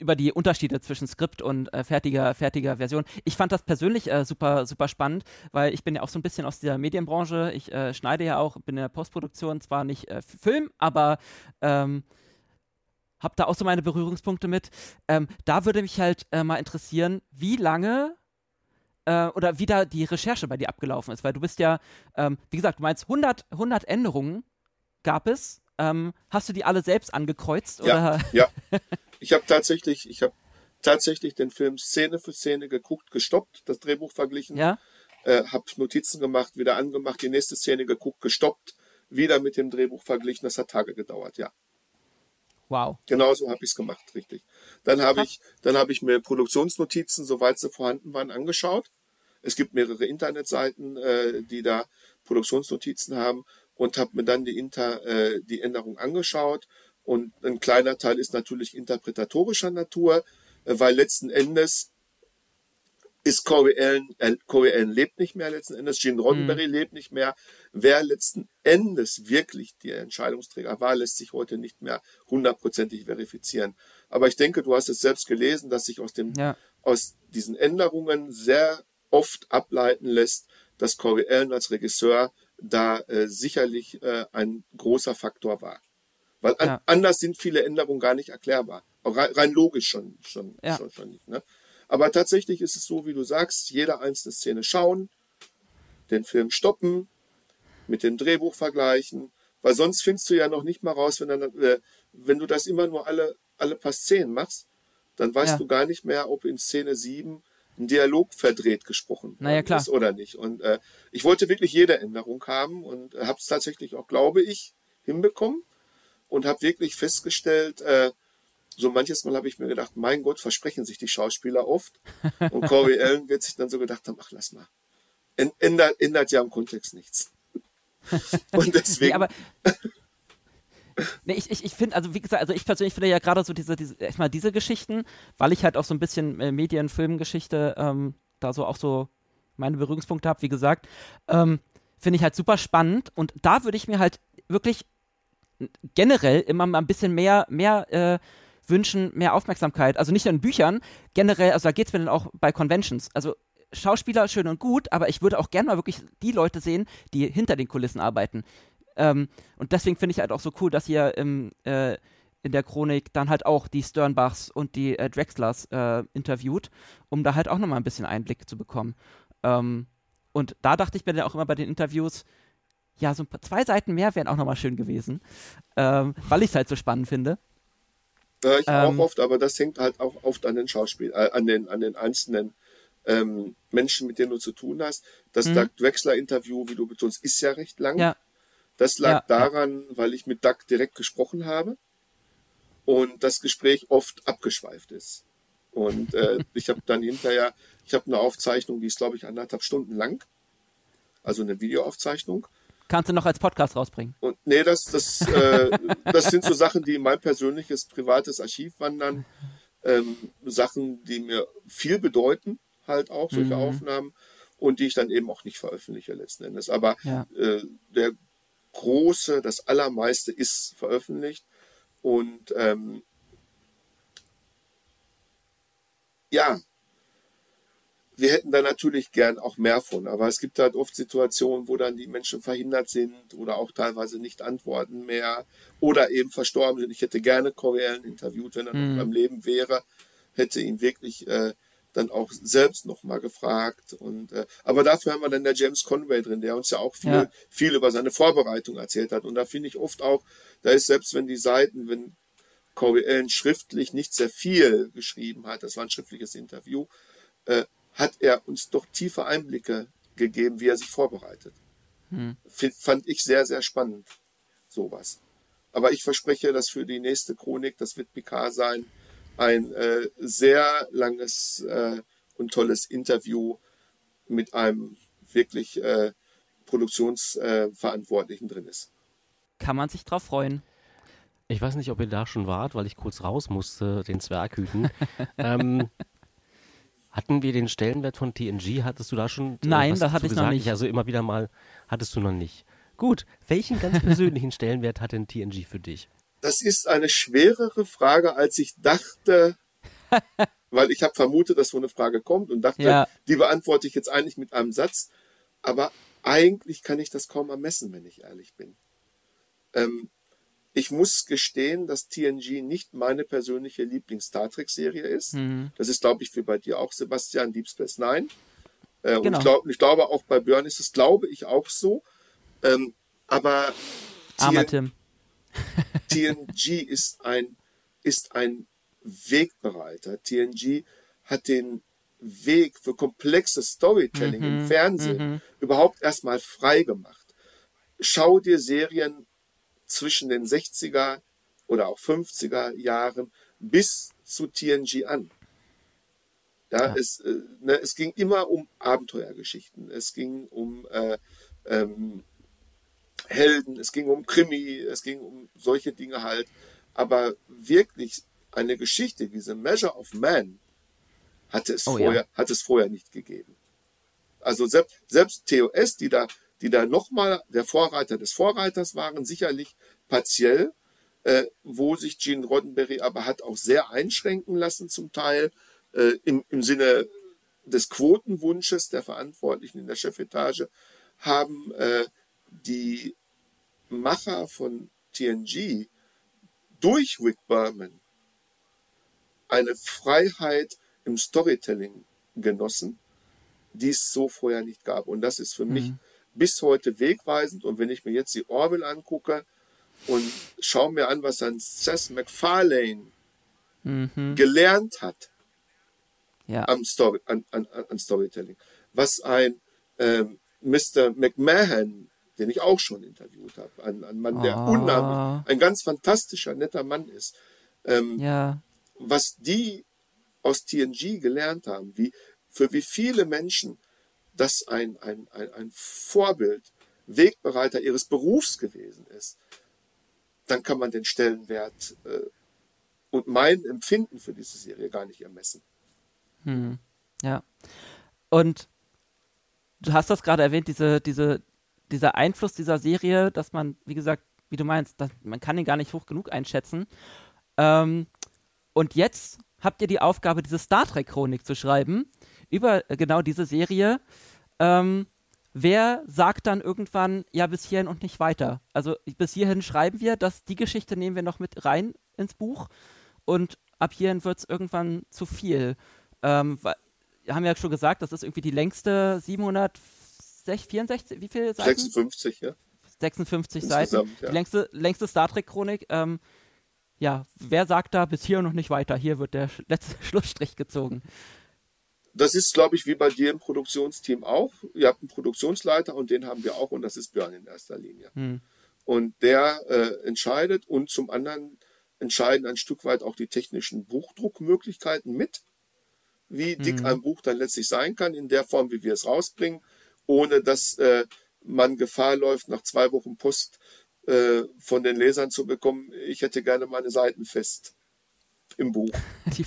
über die Unterschiede zwischen Skript und äh, fertiger, fertiger Version. Ich fand das persönlich äh, super, super spannend, weil ich bin ja auch so ein bisschen aus der Medienbranche. Ich äh, schneide ja auch, bin in der Postproduktion, zwar nicht äh, Film, aber ähm, habe da auch so meine Berührungspunkte mit. Ähm, da würde mich halt äh, mal interessieren, wie lange äh, oder wie da die Recherche bei dir abgelaufen ist, weil du bist ja, ähm, wie gesagt, du meinst 100, 100 Änderungen gab es. Ähm, hast du die alle selbst angekreuzt? Ja. Oder? Ja, ich habe tatsächlich, ich habe tatsächlich den Film Szene für Szene geguckt, gestoppt, das Drehbuch verglichen, Ja? äh, habe Notizen gemacht, wieder angemacht, die nächste Szene geguckt, gestoppt, wieder mit dem Drehbuch verglichen. Das hat Tage gedauert, ja. Wow. Genauso habe ich es gemacht, richtig. Dann habe ich, dann habe ich mir Produktionsnotizen, soweit sie vorhanden waren, angeschaut. Es gibt mehrere Internetseiten, äh, die da Produktionsnotizen haben und habe mir dann die, Inter, äh, die Änderung angeschaut. Und ein kleiner Teil ist natürlich interpretatorischer Natur, äh, weil letzten Endes ist Corey Allen, äh, Corey Allen lebt nicht mehr letzten Endes, Gene Roddenberry lebt nicht mehr. Wer letzten Endes wirklich der Entscheidungsträger war, lässt sich heute nicht mehr hundertprozentig verifizieren. Aber ich denke, du hast es selbst gelesen, dass sich aus, dem, Ja. aus diesen Änderungen sehr oft ableiten lässt, dass Corey Allen als Regisseur da äh, sicherlich äh, ein großer Faktor war. Weil an, Ja. anders sind viele Änderungen gar nicht erklärbar. Auch rein, rein logisch schon, schon, Ja. schon, schon nicht. Ne? Aber tatsächlich ist es so, wie du sagst, jede einzelne Szene schauen, den Film stoppen, mit dem Drehbuch vergleichen, weil sonst findest du ja noch nicht mal raus, wenn, dann, äh, wenn du das immer nur alle, alle paar Szenen machst, dann weißt Ja. du gar nicht mehr, ob in Szene 7 ein Dialog verdreht gesprochen Na ja, worden klar. ist oder nicht. Und äh, ich wollte wirklich jede Änderung haben und habe es tatsächlich auch, glaube ich, hinbekommen und habe wirklich festgestellt, äh, so manches Mal habe ich mir gedacht, mein Gott, versprechen sich die Schauspieler oft. Und Corey Allen wird sich dann so gedacht haben, ach lass mal. Än- Ändert, ändert ja im Kontext nichts. Und deswegen, Nee, aber. Nee, ich, ich, ich finde, also wie gesagt, also ich persönlich finde ja gerade so diese, diese, erstmal diese Geschichten, weil ich halt auch so ein bisschen äh, Medien-, Filmgeschichte ähm, da so auch so meine Berührungspunkte habe, wie gesagt, ähm, finde ich halt super spannend und da würde ich mir halt wirklich generell immer mal ein bisschen mehr, mehr äh, wünschen, mehr Aufmerksamkeit. Also nicht nur in Büchern, generell, also da geht es mir dann auch bei Conventions. Also Schauspieler schön und gut, aber ich würde auch gerne mal wirklich die Leute sehen, die hinter den Kulissen arbeiten. Ähm, und deswegen finde ich halt auch so cool, dass ihr im, äh, in der Chronik dann halt auch die Sternbachs und die äh, Drexlers äh, interviewt, um da halt auch nochmal ein bisschen Einblick zu bekommen. Ähm, und da dachte ich mir dann auch immer bei den Interviews, ja, so ein paar, zwei Seiten mehr wären auch nochmal schön gewesen, ähm, weil ich es halt so spannend finde. Ja, ich Ähm, auch oft, aber das hängt halt auch oft an den Schauspiel, äh, an den, an den einzelnen ähm, Menschen, mit denen du zu tun hast. Das Mhm. Doug Drexler-Interview, wie du betonst, ist ja recht lang. Ja. Das lag Ja, daran, weil ich mit Doug direkt gesprochen habe und das Gespräch oft abgeschweift ist. Und äh, ich habe dann hinterher, ich habe eine Aufzeichnung, die ist, glaube ich, anderthalb Stunden lang. Also eine Videoaufzeichnung. Kannst du noch als Podcast rausbringen. Und nee, das, das, äh, das sind so Sachen, die in mein persönliches, privates Archiv wandern. Ähm, Sachen, die mir viel bedeuten, halt auch, solche Mhm. Aufnahmen. Und die ich dann eben auch nicht veröffentliche letzten Endes. Aber Ja. äh, der große, das allermeiste ist veröffentlicht. Und ähm, ja, wir hätten da natürlich gern auch mehr von, aber es gibt halt oft Situationen, wo dann die Menschen verhindert sind oder auch teilweise nicht antworten mehr oder eben verstorben sind. Ich hätte gerne Corey Allen interviewt, wenn er Mhm. noch am Leben wäre, hätte ihn wirklich äh, dann auch selbst nochmal gefragt. Und, äh, aber dafür haben wir dann der James Conway drin, der uns ja auch viel, Ja. viel über seine Vorbereitung erzählt hat. Und da finde ich oft auch, da ist selbst wenn die Seiten, wenn Corey Allen schriftlich nicht sehr viel geschrieben hat, das war ein schriftliches Interview, äh, hat er uns doch tiefe Einblicke gegeben, wie er sich vorbereitet. Hm. Fand ich sehr, sehr spannend, sowas. Aber ich verspreche, dass für die nächste Chronik, das wird Picard sein, ein äh, sehr langes äh, und tolles Interview mit einem wirklich äh, Produktionsverantwortlichen drin ist. Kann man sich drauf freuen. Ich weiß nicht, ob ihr da schon wart, weil ich kurz raus musste, den Zwerg hüten. ähm, hatten wir den Stellenwert von TNG? Hattest du da schon? Äh, Nein, da hatte ich gesagt? noch nicht. Also immer wieder mal hattest du noch nicht. Gut, welchen ganz persönlichen Stellenwert hat denn TNG für dich? Das ist eine schwerere Frage, als ich dachte, weil ich habe vermutet, dass so eine Frage kommt und dachte, ja. die beantworte ich jetzt eigentlich mit einem Satz. Aber eigentlich kann ich das kaum ermessen, wenn ich ehrlich bin. Ähm, ich muss gestehen, dass TNG nicht meine persönliche Lieblings-Star Trek-Serie ist. Mhm. Das ist, glaube ich, für bei dir auch, Sebastian, Deep Space Nine. Äh, genau. Und ich, glaub, ich, glaube, auch bei Björn ist es, glaube ich, auch so. Ähm, aber Armer Tim. TNG ist ein, ist ein Wegbereiter. TNG hat den Weg für komplexes Storytelling mhm, im Fernsehen mhm. überhaupt erstmal frei gemacht. Schau dir Serien zwischen den 60er oder auch 50er Jahren bis zu TNG an. Ja, ja. Es, äh, ne, es ging immer um Abenteuergeschichten, es ging um äh, ähm, Helden, es ging um Krimi, es ging um solche Dinge halt. Aber wirklich eine Geschichte wie The Measure of Man hatte es, oh, vorher, ja. hat es vorher nicht gegeben. Also selbst, selbst TOS, die da, die da nochmal der Vorreiter des Vorreiters waren, sicherlich partiell, äh, wo sich Gene Roddenberry aber hat auch sehr einschränken lassen zum Teil, äh, im, im Sinne des Quotenwunsches der Verantwortlichen in der Chefetage, haben äh, die Macher von TNG durch Rick Berman eine Freiheit im Storytelling genossen, die es so vorher nicht gab. Und das ist für mhm. mich bis heute wegweisend. Und wenn ich mir jetzt die Orwell angucke und schaue mir an, was ein Seth MacFarlane mhm. gelernt hat ja. am Story, an, an, an, Storytelling, was ein ähm, Mr. McMahon den ich auch schon interviewt habe. Ein, ein Mann, der oh. unheimlich, ein ganz fantastischer, netter Mann ist. Ähm, ja. Was die aus TNG gelernt haben, wie, für wie viele Menschen das ein, ein, ein, ein Vorbild, Wegbereiter ihres Berufs gewesen ist, dann kann man den Stellenwert äh, und mein Empfinden für diese Serie gar nicht ermessen. Hm. Ja. Und du hast das gerade erwähnt, diese, diese dieser Einfluss dieser Serie, dass man, wie gesagt, wie du meinst, dass, man kann ihn gar nicht hoch genug einschätzen. Ähm, und jetzt habt ihr die Aufgabe, diese Star Trek-Chronik zu schreiben über äh, genau diese Serie. Ähm, wer sagt dann irgendwann, ja, bis hierhin und nicht weiter? Also bis hierhin schreiben wir, dass die Geschichte nehmen wir noch mit rein ins Buch und ab hierhin wird es irgendwann zu viel. Ähm, haben wir ja schon gesagt, das ist irgendwie die längste 700 64, wie viele Seiten? 56, ja. 56 Seiten. Ja. Die längste, längste Star Trek-Chronik. Ähm, ja, wer sagt da bis hier noch nicht weiter? Hier wird der letzte Schlussstrich gezogen. Das ist, glaube ich, wie bei dir im Produktionsteam auch. Ihr habt einen Produktionsleiter und den haben wir auch und das ist Björn in erster Linie. Hm. Und der äh, entscheidet und zum anderen entscheiden ein Stück weit auch die technischen Buchdruckmöglichkeiten mit, wie dick hm. ein Buch dann letztlich sein kann, in der Form, wie wir es rausbringen ohne dass äh, man Gefahr läuft, nach zwei Wochen Post äh, von den Lesern zu bekommen, ich hätte gerne meine Seiten fest im Buch. Die,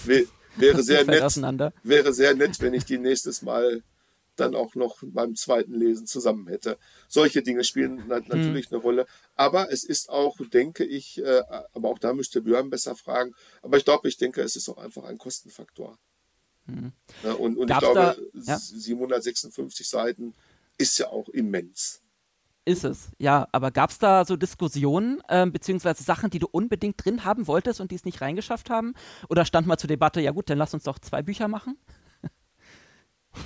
wäre sehr nett, wäre sehr nett, wenn ich die nächstes Mal dann auch noch beim zweiten Lesen zusammen hätte. Solche Dinge spielen hm. natürlich hm. eine Rolle. Aber es ist auch, denke ich, äh, aber auch da müsste Björn besser fragen. Aber ich glaube, ich denke, es ist auch einfach ein Kostenfaktor. Hm. Ja, und, und ich glaube, da, ja? 756 Seiten ist ja auch immens. Ist es, ja. Aber gab es da so Diskussionen, äh, beziehungsweise Sachen, die du unbedingt drin haben wolltest und die es nicht reingeschafft haben? Oder stand mal zur Debatte, ja gut, dann lass uns doch zwei Bücher machen?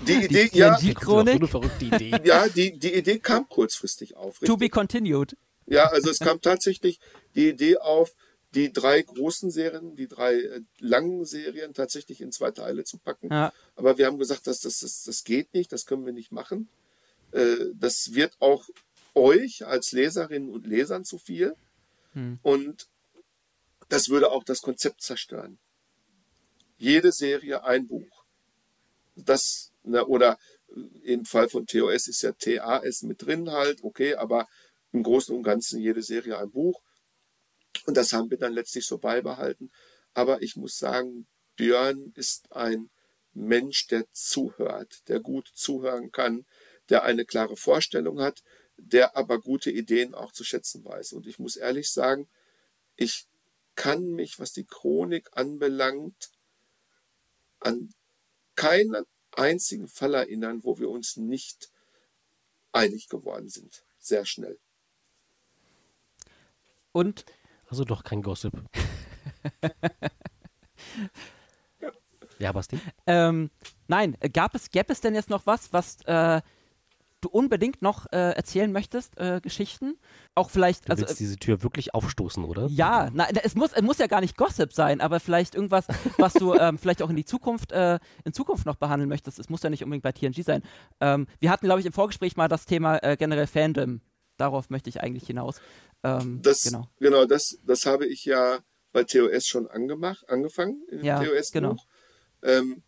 Die Idee, die, ja, die Chronik. So verrückte Idee. ja, die, die Idee kam kurzfristig auf. Richtig. To be continued. Ja, also es kam tatsächlich die Idee auf, die drei großen Serien, die drei äh, langen Serien tatsächlich in zwei Teile zu packen. Ja. Aber wir haben gesagt, dass das, das, das geht nicht, das können wir nicht machen. Äh, das wird auch euch als Leserinnen und Lesern zu viel. Hm. Und das würde auch das Konzept zerstören. Jede Serie ein Buch. Das, ne, oder im Fall von TOS ist ja TAS mit drin halt, okay, aber im Großen und Ganzen jede Serie ein Buch. Und das haben wir dann letztlich so beibehalten. Aber ich muss sagen, Björn ist ein Mensch, der zuhört, der gut zuhören kann, der eine klare Vorstellung hat, der aber gute Ideen auch zu schätzen weiß. Und ich muss ehrlich sagen, ich kann mich, was die Chronik anbelangt, an keinen einzigen Fall erinnern, wo wir uns nicht einig geworden sind. Sehr schnell. Und Also doch kein Gossip. ja, Basti? ähm, nein, gab es, gäbe es denn jetzt noch was, was äh, du unbedingt noch äh, erzählen möchtest, äh, Geschichten? Auch vielleicht, Du also willst diese Tür wirklich aufstoßen, oder? Ja, na, es muss, es muss ja gar nicht Gossip sein, aber vielleicht irgendwas, was du ähm, vielleicht auch in die Zukunft, äh, in Zukunft noch behandeln möchtest. Es muss ja nicht unbedingt bei TNG sein. Ähm, wir hatten, glaube ich, im Vorgespräch mal das Thema äh, generell Fandom. Darauf möchte ich eigentlich hinaus. Ähm, Das, genau. genau, das, das habe ich ja bei TOS schon angemacht, angefangen, Ja, TOS-Buch. genau. Ähm,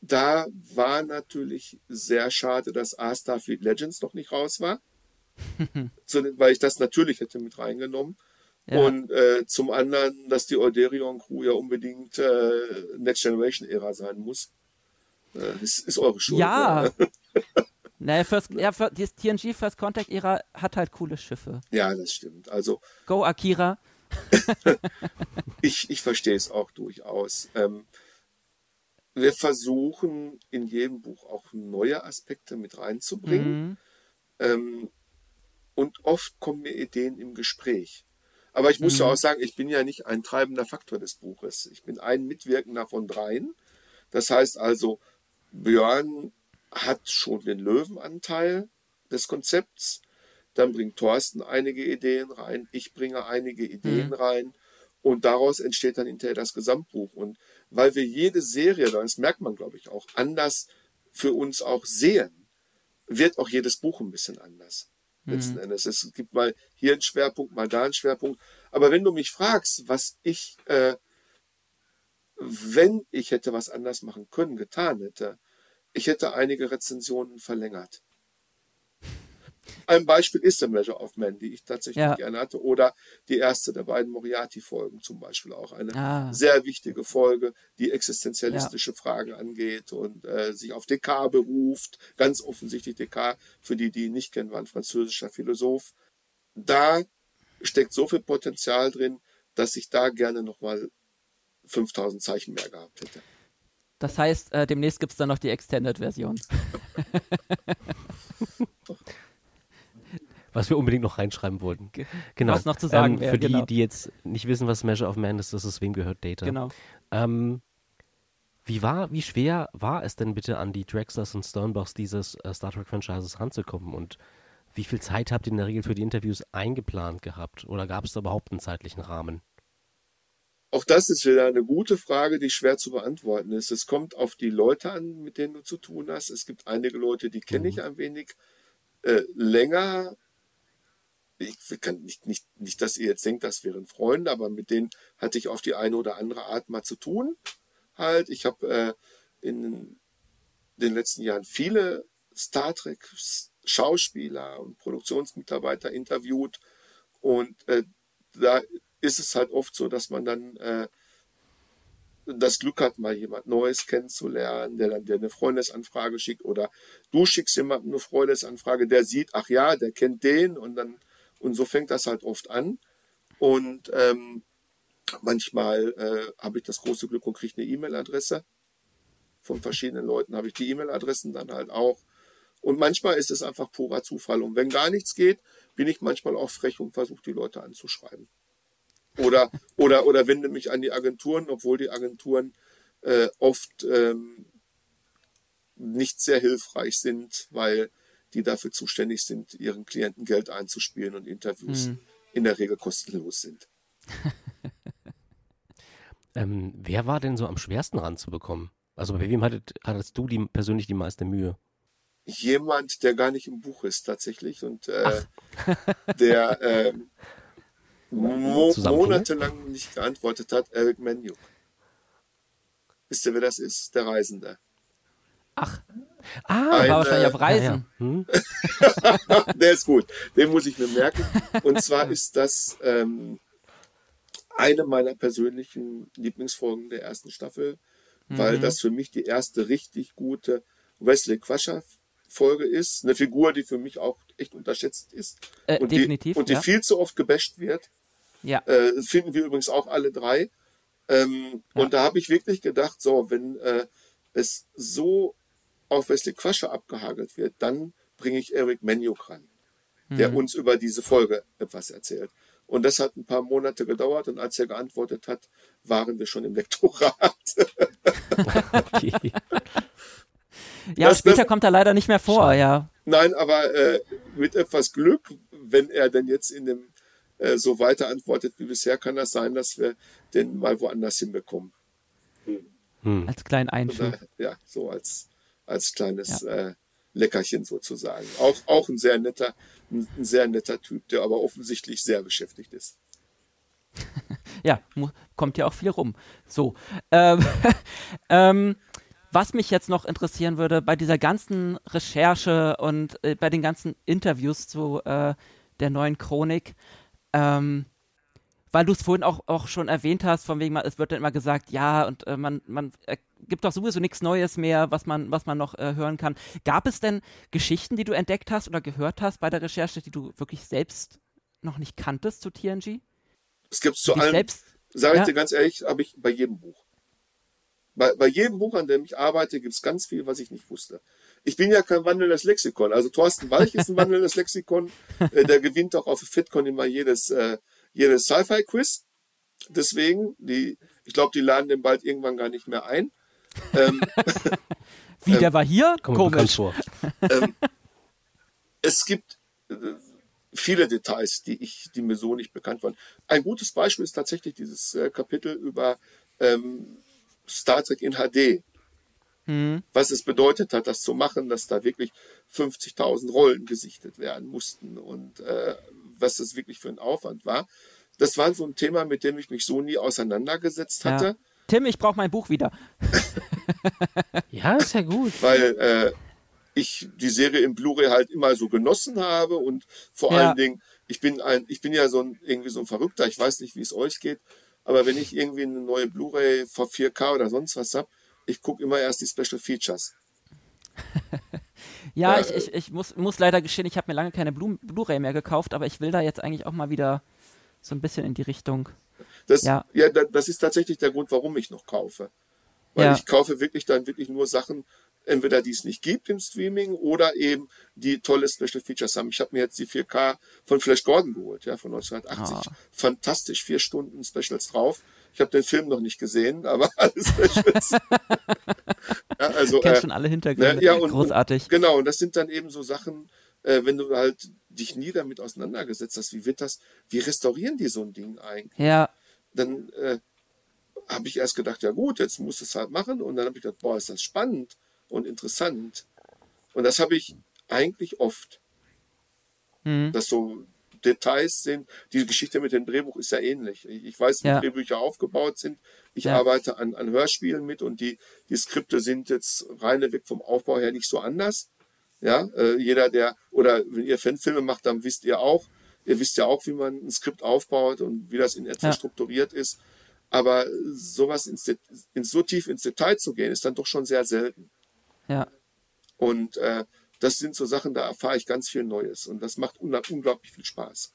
da war natürlich sehr schade, dass A Starfleet Legends noch nicht raus war. Weil ich das natürlich hätte mit reingenommen. Ja. Und äh, zum anderen, dass die Euderion Crew ja unbedingt äh, Next Generation Ära sein muss. Äh, ist, ist eure Schuld. Ja. ne? Naja, First, ja, die TNG First Contact Ära hat halt coole Schiffe. Ja, das stimmt. Also Go Akira. ich, ich verstehe es auch durchaus. Ähm, wir versuchen in jedem Buch auch neue Aspekte mit reinzubringen. Mhm. Ähm, und oft kommen mir Ideen im Gespräch. Aber ich muss Mhm. ja auch sagen, ich bin ja nicht ein treibender Faktor des Buches. Ich bin ein Mitwirkender von dreien. Das heißt also, Björn hat schon den Löwenanteil des Konzepts. Dann bringt Thorsten einige Ideen rein. Ich bringe einige Ideen Mhm. rein. Und daraus entsteht dann hinterher das Gesamtbuch. Und weil wir jede Serie, das merkt man, glaube ich, auch, anders für uns auch sehen, wird auch jedes Buch ein bisschen anders. Letzten Endes. Es gibt mal hier einen Schwerpunkt, mal da einen Schwerpunkt. Aber wenn du mich fragst, was ich, äh, wenn ich hätte was anders machen können, getan hätte, ich hätte einige Rezensionen verlängert. Ein Beispiel ist The Measure of Man, die ich tatsächlich Ja. gerne hatte. Oder die erste der beiden Moriarty-Folgen zum Beispiel auch. Eine Ah. sehr wichtige Folge, die existenzialistische Fragen angeht und äh, sich auf Descartes beruft. Ganz offensichtlich Descartes, für die, die ihn nicht kennen, war ein französischer Philosoph. Da steckt so viel Potenzial drin, dass ich da gerne nochmal 5000 Zeichen mehr gehabt hätte. Das heißt, äh, demnächst gibt es dann noch die Extended-Version. Was wir unbedingt noch reinschreiben wollten. Genau. Was noch zu sagen ähm, wäre, Für genau. die, die jetzt nicht wissen, was Measure of Man ist, das ist Wem gehört Data. Genau. Ähm, wie war, wie schwer war es denn bitte an die Drexlers und Sternbachs dieses äh, Star Trek Franchises ranzukommen und wie viel Zeit habt ihr in der Regel für die Interviews eingeplant gehabt oder gab es da überhaupt einen zeitlichen Rahmen? Auch das ist wieder eine gute Frage, die schwer zu beantworten ist. Es kommt auf die Leute an, mit denen du zu tun hast. Es gibt einige Leute, die kenne ich ein wenig äh, länger. Ich kann nicht, nicht, nicht, dass ihr jetzt denkt, das wären Freunde, aber mit denen hatte ich auf die eine oder andere Art mal zu tun. Halt, ich habe äh, in den letzten Jahren viele Star Trek Schauspieler und Produktionsmitarbeiter interviewt und äh, da ist es halt oft so, dass man dann äh, das Glück hat, mal jemand Neues kennenzulernen, der dann dir eine Freundesanfrage schickt oder du schickst jemandem eine Freundesanfrage, der sieht, ach ja, der kennt den und dann und so fängt das halt oft an. Und ähm, manchmal äh, habe ich das große Glück und kriege eine E-Mail-Adresse. Von verschiedenen Leuten habe ich die E-Mail-Adressen dann halt auch. Und manchmal ist es einfach purer Zufall. Und wenn gar nichts geht, bin ich manchmal auch frech und versuche die Leute anzuschreiben. Oder, oder, oder wende mich an die Agenturen, obwohl die Agenturen äh, oft ähm, nicht sehr hilfreich sind, weil die dafür zuständig sind, ihren Klienten Geld einzuspielen und Interviews Hm. in der Regel kostenlos sind. Ähm, wer war denn so am schwersten ranzubekommen? Also bei wem hattet, hattest du die, persönlich die meiste Mühe? Jemand, der gar nicht im Buch ist tatsächlich und äh, der äh, mo monatelang nicht geantwortet hat, Eric Menuk. Wisst ihr, wer das ist? Der Reisende. Ach. Ah, Ein, war wahrscheinlich auf Reisen. Ja. Hm? der ist gut. Den muss ich mir merken. Und zwar ist das ähm, eine meiner persönlichen Lieblingsfolgen der ersten Staffel, weil mhm. das für mich die erste richtig gute Wesley Quasher Folge ist. Eine Figur, die für mich auch echt unterschätzt ist. Äh, und definitiv. Die, und die ja. viel zu oft gebasht wird. Ja. Äh, finden wir übrigens auch alle drei. Ähm, ja. Und da habe ich wirklich gedacht, so, wenn äh, es so auf Wesley Quasher abgehagelt wird, dann bringe ich Eric Menjuk ran, der mhm. uns über diese Folge etwas erzählt. Und das hat ein paar Monate gedauert und als er geantwortet hat, waren wir schon im Lektorat. okay. Ja, das, später das, kommt er leider nicht mehr vor, schade. ja. Nein, aber äh, mit etwas Glück, wenn er denn jetzt in dem äh, so weiter antwortet wie bisher, kann das sein, dass wir den mal woanders hinbekommen. Hm. Als kleinen Einschub. Ja, so als, als kleines ja. äh, Leckerchen sozusagen. Auch, auch ein sehr netter, ein, sehr netter Typ, der aber offensichtlich sehr beschäftigt ist. ja, kommt ja auch viel rum. So. Ähm, ähm, was mich jetzt noch interessieren würde, bei dieser ganzen Recherche und äh, bei den ganzen Interviews zu äh, der neuen Chronik, ähm, weil du es vorhin auch, auch schon erwähnt hast, von wegen, es wird dann immer gesagt, ja, und äh, man, man äh, gibt doch sowieso nichts Neues mehr, was man, was man noch äh, hören kann. Gab es denn Geschichten, die du entdeckt hast oder gehört hast bei der Recherche, die du wirklich selbst noch nicht kanntest zu TNG? Es gibt zu allem, sage ich ja? dir ganz ehrlich, habe ich bei jedem Buch. Bei, bei jedem Buch, an dem ich arbeite, gibt es ganz viel, was ich nicht wusste. Ich bin ja kein wandelndes Lexikon. Also Thorsten Walch ist ein wandelndes Lexikon. Äh, der gewinnt auch auf FitCon immer jedes, äh, jedes Sci-Fi-Quiz. Deswegen, die, ich glaube, die laden den bald irgendwann gar nicht mehr ein. Ähm, Wie, der ähm, war hier? Komisch. Vor. Ähm, es gibt äh, viele Details, die, ich, die mir so nicht bekannt waren. Ein gutes Beispiel ist tatsächlich dieses äh, Kapitel über ähm, Star Trek in HD. Mhm. Was es bedeutet hat, das zu machen, dass da wirklich 50.000 Rollen gesichtet werden mussten und äh, was das wirklich für ein Aufwand war. Das war so ein Thema, mit dem ich mich so nie auseinandergesetzt hatte. Ja. Tim, ich brauche mein Buch wieder. ja, ist ja gut. Weil äh, ich die Serie im Blu-ray halt immer so genossen habe und vor ja. allen Dingen, ich bin ein, ich bin ja so ein, irgendwie so ein Verrückter, ich weiß nicht, wie es euch geht, aber wenn ich irgendwie eine neue Blu-ray vor 4K oder sonst was habe, ich gucke immer erst die Special Features. ja, ja, ich, ich, ich muss, muss leider gestehen, ich habe mir lange keine Blu-ray mehr gekauft, aber ich will da jetzt eigentlich auch mal wieder so ein bisschen in die Richtung. Das, ja. ja, das ist tatsächlich der Grund, warum ich noch kaufe. Weil ja. ich kaufe wirklich dann wirklich nur Sachen, entweder die es nicht gibt im Streaming oder eben die tolle Special Features haben. Ich habe mir jetzt die 4K von Flash Gordon geholt, ja, von 1980. Oh. Ah. Fantastisch, vier Stunden Specials drauf. Ich habe den Film noch nicht gesehen, aber alle Specials. ja, also, Kennst äh, schon alle Hintergründe. Ne, ja, und, Großartig. Und, genau, und das sind dann eben so Sachen, äh, wenn du halt dich nie damit auseinandergesetzt hast, wie wird das, wie restaurieren die so ein Ding eigentlich? Ja. Dann äh, habe ich erst gedacht, ja gut, jetzt muss es halt machen. Und dann habe ich gedacht, boah, ist das spannend und interessant. Und das habe ich eigentlich oft. Mhm. Dass so Details sind. Die Geschichte mit dem Drehbuch ist ja ähnlich. Ich weiß, wie ja. Drehbücher aufgebaut sind. Ich ja. arbeite an, an Hörspielen mit und die, die Skripte sind jetzt reineweg vom Aufbau her nicht so anders. Ja, äh, jeder, der, oder wenn ihr Fanfilme macht, dann wisst ihr auch, ihr wisst ja auch, wie man ein Skript aufbaut und wie das in etwa ja. strukturiert ist. Aber sowas ins, ins, so tief ins Detail zu gehen, ist dann doch schon sehr selten. Ja. Und äh, das sind so Sachen, da erfahre ich ganz viel Neues und das macht unglaublich viel Spaß.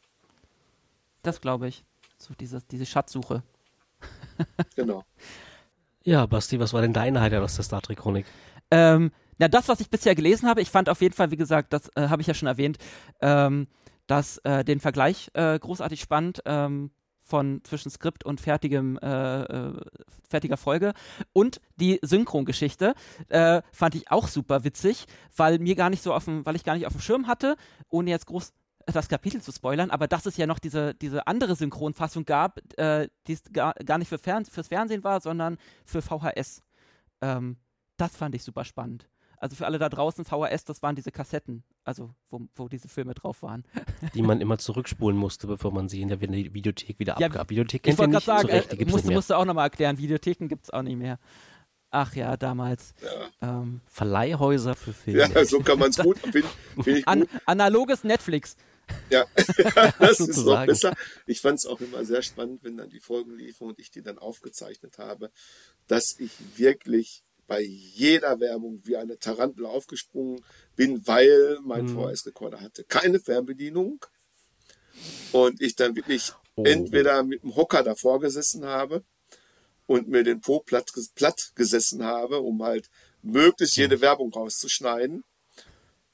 Das glaube ich. So diese, diese Schatzsuche. genau. Ja, Basti, was war denn deine Highlight aus der Star Trek Chronik? Ähm, na, das, was ich bisher gelesen habe, ich fand auf jeden Fall, wie gesagt, das äh, habe ich ja schon erwähnt, ähm, dass äh, den Vergleich äh, großartig spannend. Ähm, von zwischen Skript und fertigem, äh, äh, fertiger Folge. Und die Synchrongeschichte äh, fand ich auch super witzig, weil mir gar nicht so auf weil ich gar nicht auf dem Schirm hatte, ohne jetzt groß das Kapitel zu spoilern, aber dass es ja noch diese, diese andere Synchronfassung gab, äh, die gar, gar nicht für Fern fürs Fernsehen war, sondern für VHS. Ähm, das fand ich super spannend. Also für alle da draußen, VHS, das waren diese Kassetten, also wo, wo diese Filme drauf waren. Die man immer zurückspulen musste, bevor man sie in der Videothek wieder Ja, abgab. Videothek Ich wollte nicht, gerade sagen, zu Recht, die äh, gibt's musste, nicht musste auch nochmal erklären, Videotheken gibt es auch nicht mehr. Ach ja, damals. Ähm, Verleihhäuser für Filme. Ja, so kann man es gut. Finde find ich an, gut. analoges Netflix. Ja, das ist noch besser. Ich fand es auch immer sehr spannend, wenn dann die Folgen liefen und ich die dann aufgezeichnet habe, dass ich wirklich bei jeder Werbung wie eine Tarantel aufgesprungen bin, weil mein Mhm. VHS-Rekorder hatte keine Fernbedienung und ich dann wirklich Oh. entweder mit dem Hocker davor gesessen habe und mir den Po platt, platt gesessen habe, um halt möglichst jede Werbung rauszuschneiden.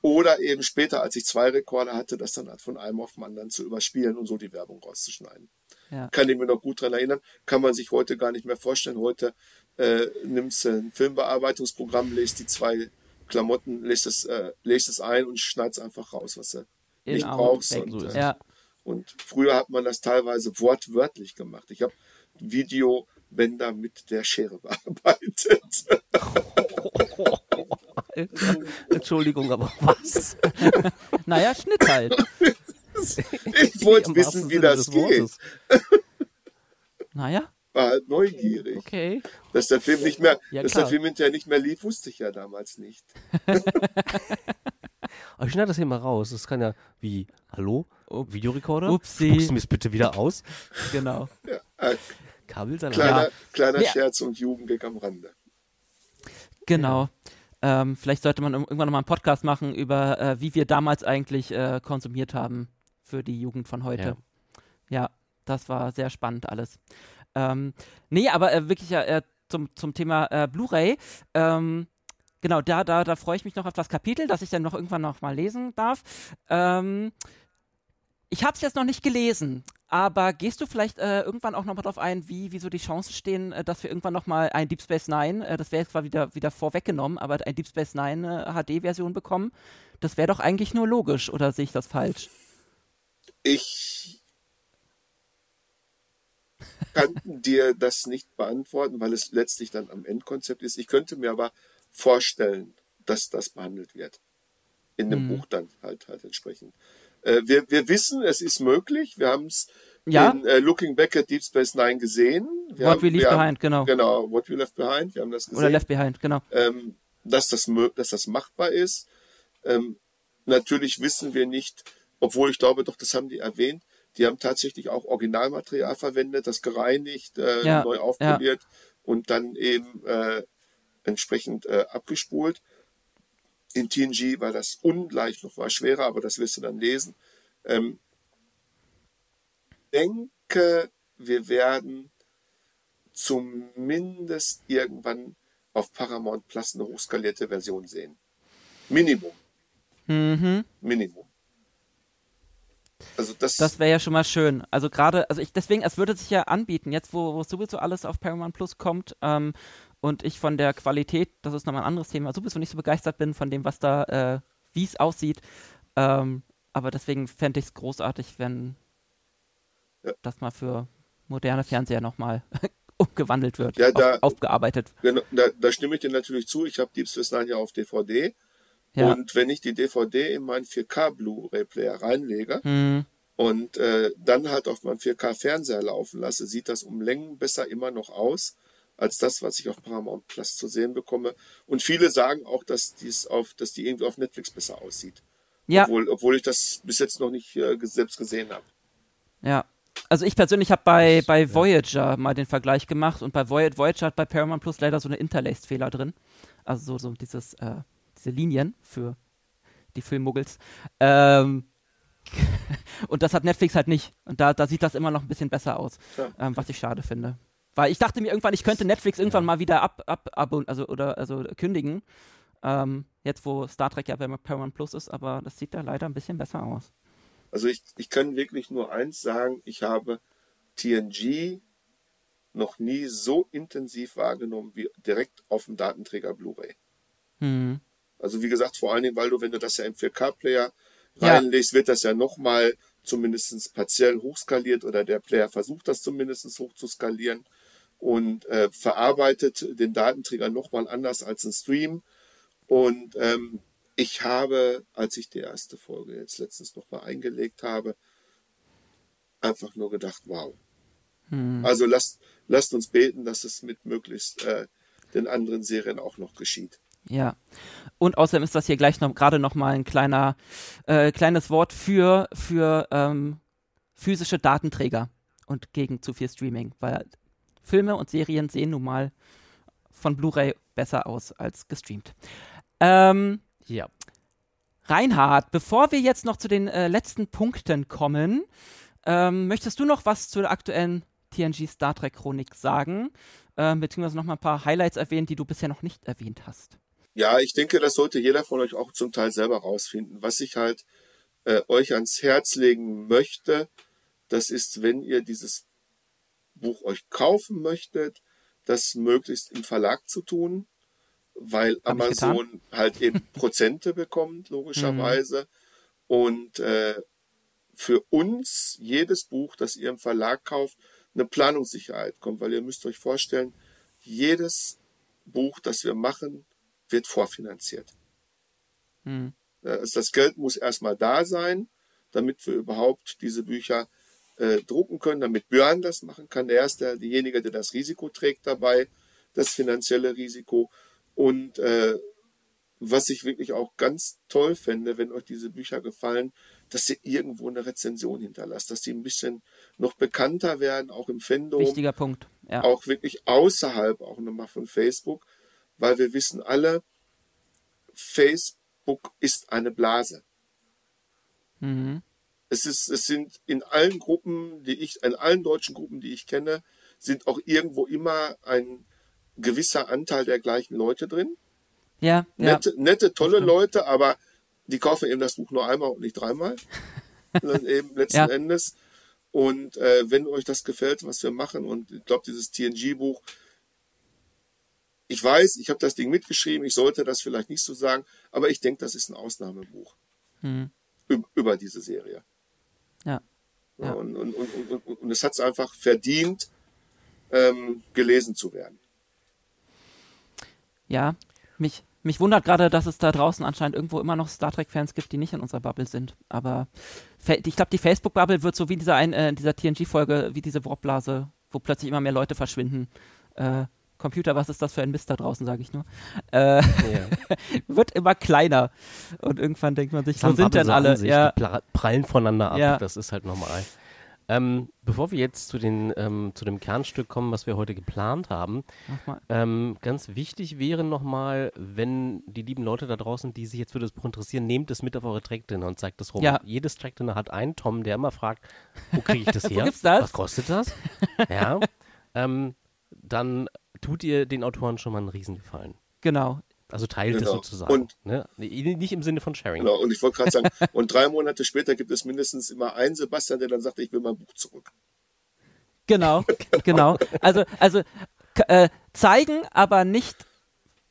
Oder eben später, als ich zwei Rekorder hatte, das dann halt von einem auf den anderen zu überspielen und so die Werbung rauszuschneiden. Ja. Kann ich mir noch gut dran erinnern. Kann man sich heute gar nicht mehr vorstellen. Heute äh, nimmst ein Filmbearbeitungsprogramm, legst die zwei Klamotten, legst es, äh, legst es ein und schneidest einfach raus, was du In nicht brauchst. Und, So ist äh, Ja, und früher hat man das teilweise wortwörtlich gemacht. Ich habe Videobänder mit der Schere bearbeitet. Entschuldigung, aber was? naja, Schnitt halt. Ich wollte wissen, wie das geht. Naja, War halt neugierig. okay. Dass der Film nicht mehr, Ja, dass der Film hinterher nicht mehr lief, wusste ich ja damals nicht. Aber ich schneide das hier mal raus. Das kann ja wie, hallo? Videorekorder? Upsi. Spuckst du mir es bitte wieder aus? Genau. Äh, Kabelsalat? kleiner Ja. kleiner Ja. Scherz und Jugendgag am Rande. Genau. Ähm, vielleicht sollte man irgendwann nochmal einen Podcast machen über, äh, wie wir damals eigentlich äh, konsumiert haben für die Jugend von heute. Ja, das war sehr spannend alles. Ähm, nee, aber äh, wirklich äh, zum, zum Thema äh, Blu-ray. Ähm, genau, da, da, da freue ich mich noch auf das Kapitel, das ich dann noch irgendwann noch mal lesen darf. Ähm, ich habe es jetzt noch nicht gelesen, aber gehst du vielleicht äh, irgendwann auch noch mal drauf ein, wie, wie so die Chancen stehen, äh, dass wir irgendwann noch mal ein Deep Space Nine, äh, das wäre jetzt zwar wieder, wieder vorweggenommen, aber ein Deep Space Nine äh, HD-Version bekommen? Das wäre doch eigentlich nur logisch, oder sehe ich das falsch? Ich kann dir das nicht beantworten, weil es letztlich dann am Endkonzept ist. Ich könnte mir aber vorstellen, dass das behandelt wird. In dem Mhm. Buch dann halt halt entsprechend. Äh, wir, wir wissen, es ist möglich. Wir haben es Ja. in äh, Looking Back at Deep Space Nine gesehen. Wir What haben, We Leave haben- Behind, genau. Genau, What We Left Behind. Wir haben das gesehen Oder Left Behind, genau. ähm, dass, das, dass das machbar ist. Ähm, natürlich wissen wir nicht, obwohl ich glaube, doch, das haben die erwähnt, die haben tatsächlich auch Originalmaterial verwendet, das gereinigt, äh, Ja, neu aufpoliert und dann eben äh, entsprechend äh, abgespult. In TNG war das ungleich noch mal schwerer, aber das wirst du dann lesen. Ähm, denke, wir werden zumindest irgendwann auf Paramount Plus eine hochskalierte Version sehen. Minimum. Mhm. Minimum. Also das, Das wäre ja schon mal schön. Also gerade, also ich deswegen, es würde sich ja anbieten, jetzt wo, wo sowieso alles auf Paramount Plus kommt ähm, und ich von der Qualität, das ist nochmal ein anderes Thema, sowieso nicht so begeistert bin von dem, was da, äh, wie es aussieht. Ähm, aber deswegen fände ich es großartig, wenn Ja. das mal für moderne Fernseher nochmal umgewandelt wird, Ja, da- auf, aufgearbeitet. genau, da, da stimme ich dir natürlich zu. Ich habe Deep Space Nine ja auf DVD. Ja. Und wenn ich die DVD in meinen 4K Blu-ray-Player reinlege Hm, und äh, dann halt auf meinem 4K-Fernseher laufen lasse, sieht das um Längen besser immer noch aus als das, was ich auf Paramount Plus zu sehen bekomme. Und viele sagen auch, dass dies auf, dass die irgendwie auf Netflix besser aussieht. ja, Obwohl, obwohl ich das bis jetzt noch nicht äh, selbst gesehen habe. Ja. Also ich persönlich habe bei, bei Voyager mal den Vergleich gemacht und bei Voy Voyager hat bei Paramount Plus leider so eine Interlaced-Fehler drin. Also so, so dieses, äh, diese Linien für die Filmmuggels. Ähm, und das hat Netflix halt nicht. Und da, da sieht das immer noch ein bisschen besser aus, Ja. ähm, was ich schade finde. Weil ich dachte mir irgendwann, ich könnte Netflix irgendwann mal wieder ab, ab, ab also oder also kündigen. Ähm, jetzt wo Star Trek ja bei Paramount Plus ist, aber das sieht da leider ein bisschen besser aus. Also ich, ich kann wirklich nur eins sagen, ich habe TNG noch nie so intensiv wahrgenommen wie direkt auf dem Datenträger Blu-ray. Hm. Also wie gesagt, vor allen Dingen, weil du, wenn du das ja im 4K-Player Ja. reinlegst, wird das ja nochmal zumindest partiell hochskaliert oder der Player versucht das zumindest hoch zu skalieren und äh, verarbeitet den Datenträger nochmal anders als ein Stream. Und ähm, ich habe, als ich die erste Folge jetzt letztens nochmal eingelegt habe, einfach nur gedacht, wow. Also lasst, lasst uns beten, dass es mit möglichst äh, den anderen Serien auch noch geschieht. Ja. Und außerdem ist das hier gleich noch gerade noch mal ein kleiner äh, kleines Wort für für ähm, physische Datenträger und gegen zu viel Streaming, weil Filme und Serien sehen nun mal von Blu-ray besser aus als gestreamt. Ähm, Ja. Reinhard, bevor wir jetzt noch zu den äh, letzten Punkten kommen, ähm, möchtest du noch was zur aktuellen TNG Star Trek Chronik sagen? Ähm, beziehungsweise noch mal ein paar Highlights erwähnen, die du bisher noch nicht erwähnt hast. Ja, ich denke, das sollte jeder von euch auch zum Teil selber rausfinden. Was ich halt äh, euch ans Herz legen möchte, das ist, wenn ihr dieses Buch euch kaufen möchtet, das möglichst im Verlag zu tun, weil Hab. Amazon halt eben Prozente bekommt, logischerweise. Und äh, für uns jedes Buch, das ihr im Verlag kauft, eine Planungssicherheit kommt, weil ihr müsst euch vorstellen, jedes Buch, das wir machen, wird vorfinanziert. Hm. Ja, Also das Geld muss erstmal da sein, damit wir überhaupt diese Bücher äh, drucken können, damit Björn das machen kann. Er ist der, derjenige, der das Risiko trägt dabei, das finanzielle Risiko. Und äh, was ich wirklich auch ganz toll fände, wenn euch diese Bücher gefallen, dass ihr irgendwo eine Rezension hinterlasst, dass die ein bisschen noch bekannter werden, auch im Fandom Wichtiger Punkt. Ja. auch wirklich außerhalb auch nochmal von Facebook, weil wir wissen alle, Facebook ist eine Blase. Mhm. Es ist, es sind in allen Gruppen, die ich, in allen deutschen Gruppen, die ich kenne, sind auch irgendwo immer ein gewisser Anteil der gleichen Leute drin. Ja, ja. Nette, nette tolle. Leute, aber die kaufen eben das Buch nur einmal und nicht dreimal. Dann eben letzten Ja. Endes. Und äh, wenn euch das gefällt, was wir machen, und ich glaube, dieses TNG-Buch, ich weiß, ich habe das Ding mitgeschrieben, ich sollte das vielleicht nicht so sagen, aber ich denke, das ist ein Ausnahmebuch üb- über diese Serie. Ja. Ja. Und, und, und, und, es hat es einfach verdient, ähm, gelesen zu werden. Ja, mich, mich wundert gerade, dass es da draußen anscheinend irgendwo immer noch Star Trek-Fans gibt, die nicht in unserer Bubble sind. Aber ich glaube, die Facebook-Bubble wird so wie dieser, ein, äh, dieser TNG-Folge, wie diese Warpblase, wo plötzlich immer mehr Leute verschwinden. Äh, Computer, was ist das für ein Mist da draußen, sage ich nur. Äh, Ja. wird immer kleiner. Und irgendwann denkt man sich, Das wo haben sind denn so alle? sich, Ja, Die prallen voneinander ab, Ja. das ist halt normal. Ähm, bevor wir jetzt zu, den, ähm, zu dem Kernstück kommen, was wir heute geplant haben, ähm, ganz wichtig wäre nochmal, wenn die lieben Leute da draußen, die sich jetzt für das Buch interessieren, nehmt es mit auf eure Trackdinner und zeigt es rum. Ja. Jedes Trackdinner hat einen Tom, der immer fragt, wo kriege ich das her? gibt's das? Was kostet das? ja. Ähm, dann tut ihr den Autoren schon mal einen Riesengefallen. Genau. Also teilt es Genau. sozusagen. Und- ne? Nicht im Sinne von Sharing. Genau. Und ich wollte gerade sagen, und drei Monate später gibt es mindestens immer einen Sebastian, der dann sagt, ich will mein Buch zurück. Genau, genau. Also, also äh, zeigen, aber nicht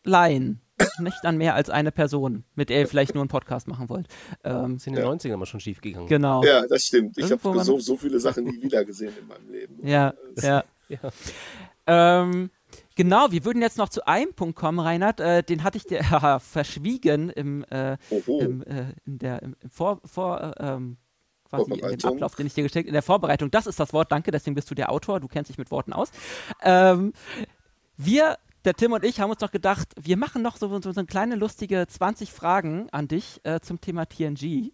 leihen. Nicht an mehr als eine Person, mit der ihr vielleicht nur einen Podcast machen wollt. Ähm, ist in den Ja. 90ern immer schon schief gegangen. genau. Ja, das stimmt. Ich habe so, so viele Sachen nie wieder gesehen in meinem Leben. Ja, ja. Ja. Ähm, genau, wir würden jetzt noch zu einem Punkt kommen, Reinhard. Äh, den hatte ich dir haha, verschwiegen im, äh, im, äh, in der, im, im Vor, vor äh, ähm, quasi in dem Vorbereitung. Ablauf, den ich dir gestellt in der Vorbereitung. Das ist das Wort, danke, deswegen bist du der Autor, du kennst dich mit Worten aus. Ähm, wir, der Tim und ich, haben uns doch gedacht, wir machen noch so, so, so eine kleine lustige 20 Fragen an dich äh, zum Thema TNG,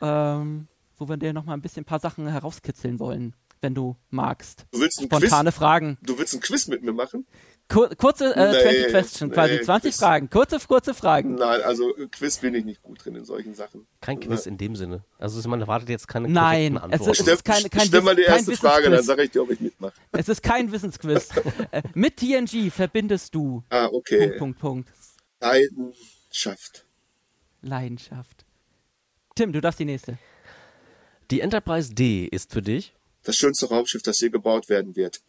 ähm, wo wir dir noch mal ein bisschen ein paar Sachen herauskitzeln wollen, wenn du magst. Du willst ein Quiz? Spontane Fragen. Du willst ein Quiz mit mir machen? Kur kurze äh, Nee, 20 Questions, quasi nee, 20 Quiz. Fragen. Kurze, kurze Fragen. Nein, also äh, Quiz bin ich nicht gut drin in solchen Sachen. Kein Quiz in dem Sinne. Also man erwartet jetzt keine Nein, es ist- Stell, keine- kein stell mal die erste Frage, dann sage ich dir, ob ich mitmache. Es ist kein Wissensquiz. äh, mit TNG verbindest du Ah, okay. Punkt, Punkt, Punkt. Leidenschaft. Leidenschaft. Tim, du darfst die nächste. Die Enterprise D ist für dich Das schönste Raumschiff, das hier gebaut werden wird.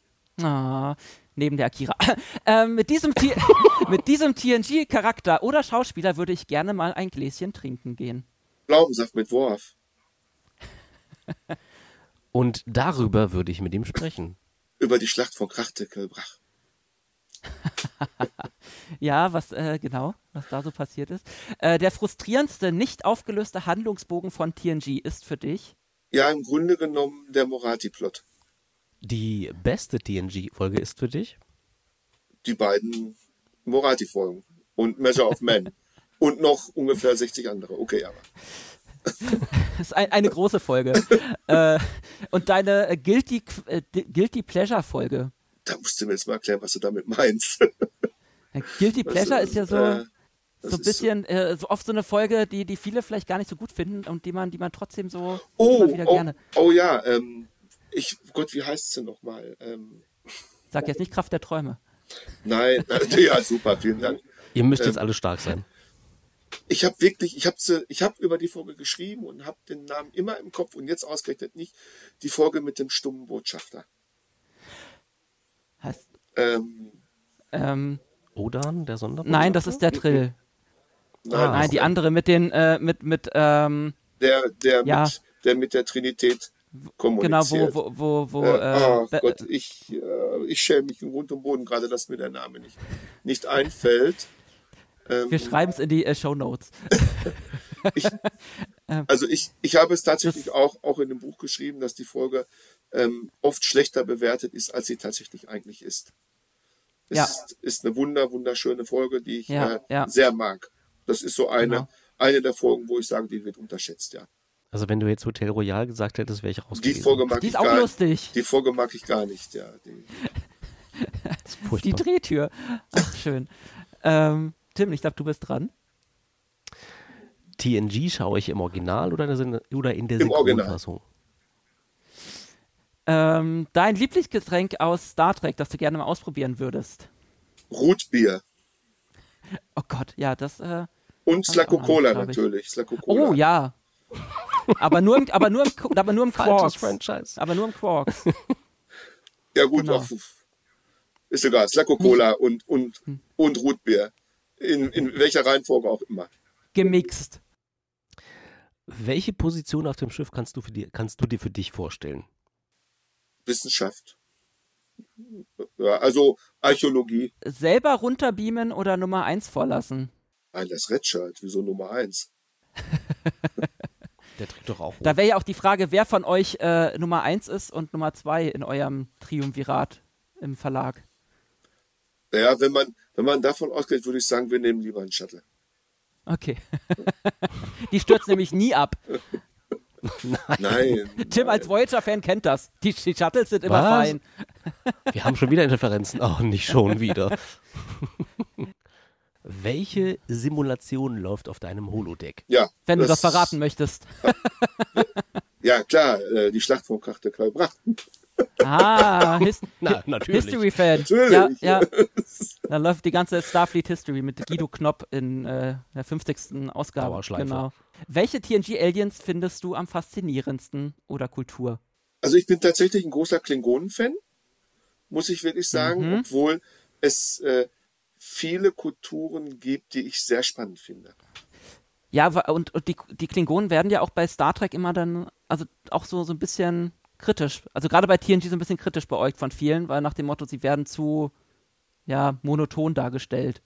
Ah, neben der Akira. ähm, mit diesem, T- mit diesem TNG-Charakter oder Schauspieler würde ich gerne mal ein Gläschen trinken gehen. Pflaumensaft mit Worf. Und darüber würde ich mit ihm sprechen. Über die Schlacht von Krachtekelbrach. Ja, was, äh, genau, was da so passiert ist. Äh, der frustrierendste, nicht aufgelöste Handlungsbogen von TNG ist für dich? Ja, im Grunde genommen der Morati-Plot. Die beste TNG-Folge ist für dich? Die beiden Morati-Folgen. Und Measure of Man. Und noch ungefähr 60 andere. Okay, aber. Das ist ein, eine große Folge. äh, und deine äh, Guilty, äh, Guilty Pleasure Folge. Da musst du mir jetzt mal erklären, was du damit meinst. Ja, Guilty Pleasure Also, ist ja so, äh, das so ein bisschen, äh, so oft so eine Folge, die, die viele vielleicht gar nicht so gut finden und die man, die man trotzdem so Oh, immer wieder oh, gerne. oh ja, ähm, ich, Gott, wie heißt sie nochmal? Ähm, Sag jetzt nicht Kraft der Träume. nein, äh, ja, super, vielen Dank. Ihr müsst Ähm, jetzt alle stark sein. Ich habe wirklich, ich habe ich habe über die Folge geschrieben und habe den Namen immer im Kopf und jetzt ausgerechnet nicht die Folge mit dem stummen Botschafter. Heißt, Ähm, ähm, Odan, der Sonderbotschafter? nein, das ist der Trill. Nein, Ah, Nein, die andere mit den, äh, mit, mit, ähm, der, der, Ja. mit, der mit der Trinität genau, kommuniziert. wo, wo, wo, wo, Äh, äh, oh Gott, ich, äh, ich schäme mich im Grund und Boden gerade, dass mir der Name nicht, nicht einfällt. Ähm, wir schreiben es in die äh, Show Notes. Also ich, ich habe es tatsächlich auch, auch in dem Buch geschrieben, dass die Folge ähm, oft schlechter bewertet ist, als sie tatsächlich eigentlich ist. Es Ja. ist, ist eine wunder, wunderschöne Folge, die ich Ja, äh, ja. sehr mag. Das ist so eine, Genau. eine der Folgen, wo ich sage, die wird unterschätzt, ja. Also wenn du jetzt Hotel Royal gesagt hättest, wäre ich raus Die. Folge mag Die ich ist auch gar lustig. Die Folge mag ich gar nicht, ja. Die, Das ist Die. Drehtür. Ach, schön. Ähm, Tim, ich glaube, du bist dran. TNG schaue ich im Original oder in der, oder in der Im Original. Synchronfassung? Ähm, dein Lieblingsgetränk aus Star Trek, das du gerne mal ausprobieren würdest. Rootbier Oh Gott, ja, das. Äh, und Slacko Cola natürlich. Slacko Cola. oh ja. Aber nur im, aber nur im, aber nur im Quarks. Franchise. Aber nur im Quarks. Ja gut, Genau. auch, ist egal. Slacko Cola und, und, Hm. und Rootbier. In, in welcher Reihenfolge auch immer. Gemixt. Welche Position auf dem Schiff kannst du, für die, kannst du dir für dich vorstellen? Wissenschaft. Ja, also Archäologie. Selber runterbeamen oder Nummer 1 vorlassen? Nein, das Redshirt, wieso Nummer eins? Der trägt doch auch. Da wäre ja auch die Frage, wer von euch äh, Nummer 1 ist und Nummer 2 in eurem Triumvirat im Verlag. Naja, wenn man, wenn man davon ausgeht, würde ich sagen, wir nehmen lieber einen Shuttle. Okay. die stürzt nämlich nie ab. Nein. Tim als Voyager-Fan kennt das. Die, die Shuttles sind immer Was? fein. Wir haben schon wieder Interferenzen. Oh, nicht schon wieder. Welche Simulation läuft auf deinem Holodeck? Ja. Wenn du das verraten möchtest. Ja, klar, äh, die Schlacht von Krachte Kalbrach. Ah, His Na, natürlich. History-Fan. Natürlich. Ja, ja. Da läuft die ganze Starfleet History mit Guido Knopp in äh, der 50. Ausgabe. Genau. Welche TNG-Aliens findest du am faszinierendsten oder Kultur? Also ich bin tatsächlich ein großer Klingonen-Fan, muss ich wirklich sagen, Mhm. obwohl es äh, viele Kulturen gibt, die ich sehr spannend finde. Ja, und, und die, die Klingonen werden ja auch bei Star Trek immer dann, also auch so, so ein bisschen kritisch. Also gerade bei TNG so ein bisschen kritisch beäugt von vielen, weil nach dem Motto, sie werden zu, ja, monoton dargestellt.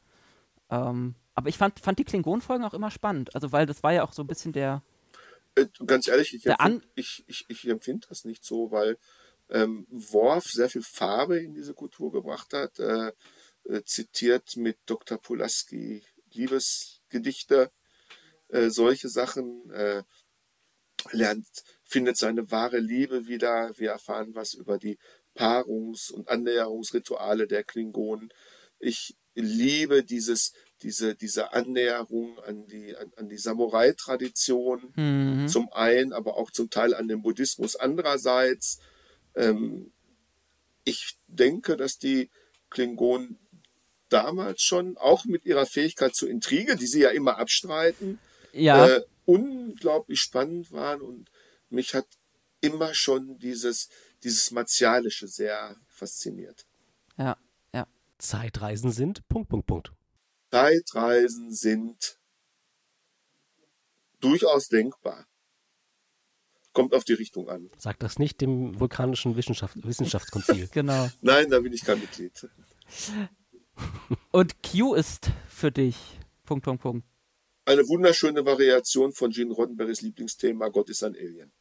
Ähm, aber ich fand, fand die Klingonen-Folgen auch immer spannend. Also, weil das war ja auch so ein bisschen der, Äh, ganz ehrlich, ich empfinde ich, ich, ich empfind das nicht so, weil ähm, Worf sehr viel Farbe in diese Kultur gebracht hat. Äh, zitiert mit Dr. Pulaski Liebesgedichte, äh, solche Sachen. Äh, lernt, findet seine wahre Liebe wieder. Wir erfahren was über die Paarungs- und Annäherungsrituale der Klingonen. Ich liebe dieses, diese, diese Annäherung an die, an, an die Samurai-Tradition hm, zum einen, aber auch zum Teil an den Buddhismus andererseits. Ähm, ich denke, dass die Klingonen damals schon, auch mit ihrer Fähigkeit zur Intrige, die sie ja immer abstreiten, ja, äh, unglaublich spannend waren und mich hat immer schon dieses, dieses Martialische sehr fasziniert. ja, ja. Zeitreisen sind Punkt, Punkt, Punkt. Zeitreisen sind durchaus denkbar. Kommt auf die Richtung an. Sag das nicht dem vulkanischen Wissenschaft Wissenschaftskonzil. Genau. Nein, da bin ich kein Mitglied. Und Q ist für dich. Punkt, Punkt, Punkt. Eine wunderschöne Variation von Gene Roddenberrys Lieblingsthema Gott ist ein Alien.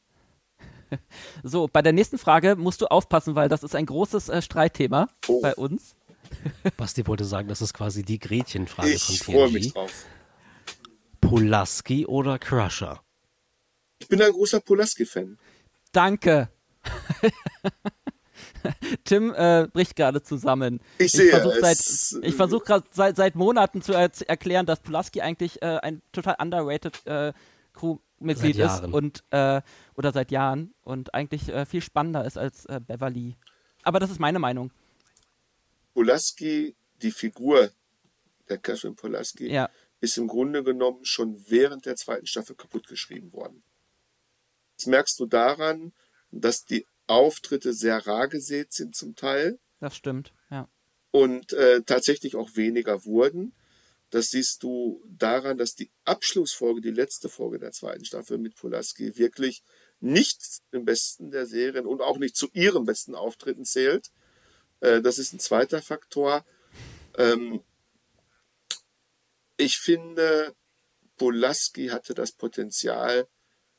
So, bei der nächsten Frage musst du aufpassen, weil das ist ein großes äh, Streitthema Oh. bei uns. Basti wollte sagen, das ist quasi die Gretchenfrage Ich von freue mich TNG. drauf. Pulaski oder Crusher? Ich bin ein großer Pulaski-Fan. Danke. Tim äh, bricht gerade zusammen. Ich sehe versuche es. seit, ich versuch grad seit, seit Monaten zu, er erklären, dass Pulaski eigentlich äh, ein total underrated äh, Crewmitglied ist und äh, oder seit Jahren und eigentlich äh, viel spannender ist als äh, Beverly. Aber das ist meine Meinung. Pulaski, die Figur der Catherine Pulaski, Ja. ist im Grunde genommen schon während der zweiten Staffel kaputt geschrieben worden. Das merkst du daran, dass die Auftritte sehr rar gesät sind zum Teil Das stimmt. Ja. und äh, tatsächlich auch weniger wurden. Das siehst du daran, dass die Abschlussfolge, die letzte Folge der zweiten Staffel mit Pulaski wirklich nicht im besten der Serien und auch nicht zu ihren besten Auftritten zählt. Äh, das ist ein zweiter Faktor. Ähm, ich finde, Pulaski hatte das Potenzial,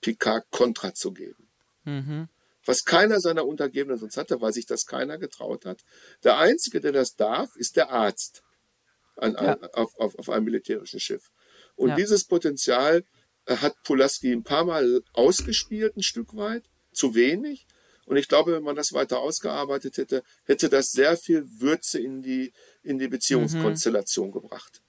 Picard Kontra zu geben Mhm. Was keiner seiner Untergebenen sonst hatte, weil sich das keiner getraut hat. Der Einzige, der das darf, ist der Arzt an, Ja. auf, auf, auf einem militärischen Schiff. Und Ja. dieses Potenzial äh, hat Pulaski ein paar Mal ausgespielt, ein Stück weit, zu wenig. Und ich glaube, wenn man das weiter ausgearbeitet hätte, hätte das sehr viel Würze in die, in die Beziehungskonstellation gebracht.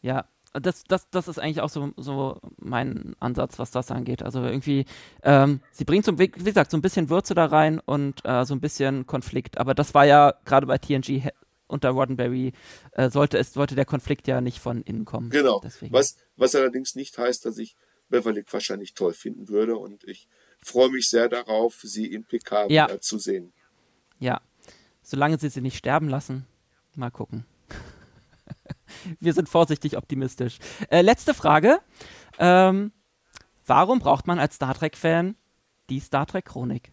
Ja, das, das, das ist eigentlich auch so, so mein Ansatz, was das angeht. Also irgendwie, ähm, sie bringt so, wie gesagt, so ein bisschen Würze da rein und äh, so ein bisschen Konflikt. Aber das war ja gerade bei TNG unter Roddenberry, äh, sollte es, sollte der Konflikt ja nicht von innen kommen. Genau. Deswegen. Was, was allerdings nicht heißt, dass ich Beverly wahrscheinlich toll finden würde. Und ich freue mich sehr darauf, sie in PK Ja. wieder zu sehen. Ja, solange sie sie nicht sterben lassen, mal gucken. Wir sind vorsichtig optimistisch. Äh, letzte Frage. Ähm, warum braucht man als Star Trek-Fan die Star Trek-Chronik?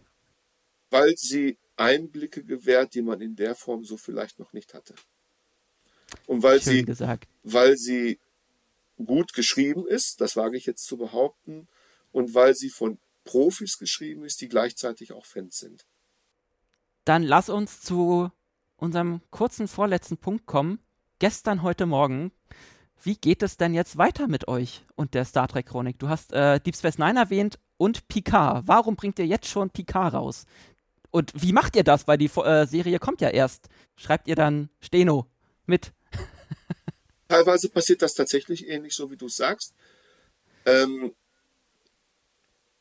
weil sie Einblicke gewährt, die man in der Form so vielleicht noch nicht hatte. Und weil Schön sie, gesagt. weil sie gut geschrieben ist, das wage ich jetzt zu behaupten, und weil sie von Profis geschrieben ist, die gleichzeitig auch Fans sind. Dann lass uns zu unserem kurzen vorletzten Punkt kommen. Gestern, heute Morgen. Wie geht es denn jetzt weiter mit euch und der Star Trek Chronik? Du hast äh, Deep Space Nine erwähnt und Picard. Warum bringt ihr jetzt schon Picard raus? Und wie macht ihr das? Weil die äh, Serie kommt ja erst. Schreibt ihr dann Steno mit? Teilweise passiert das tatsächlich ähnlich, so wie du es sagst. Ähm,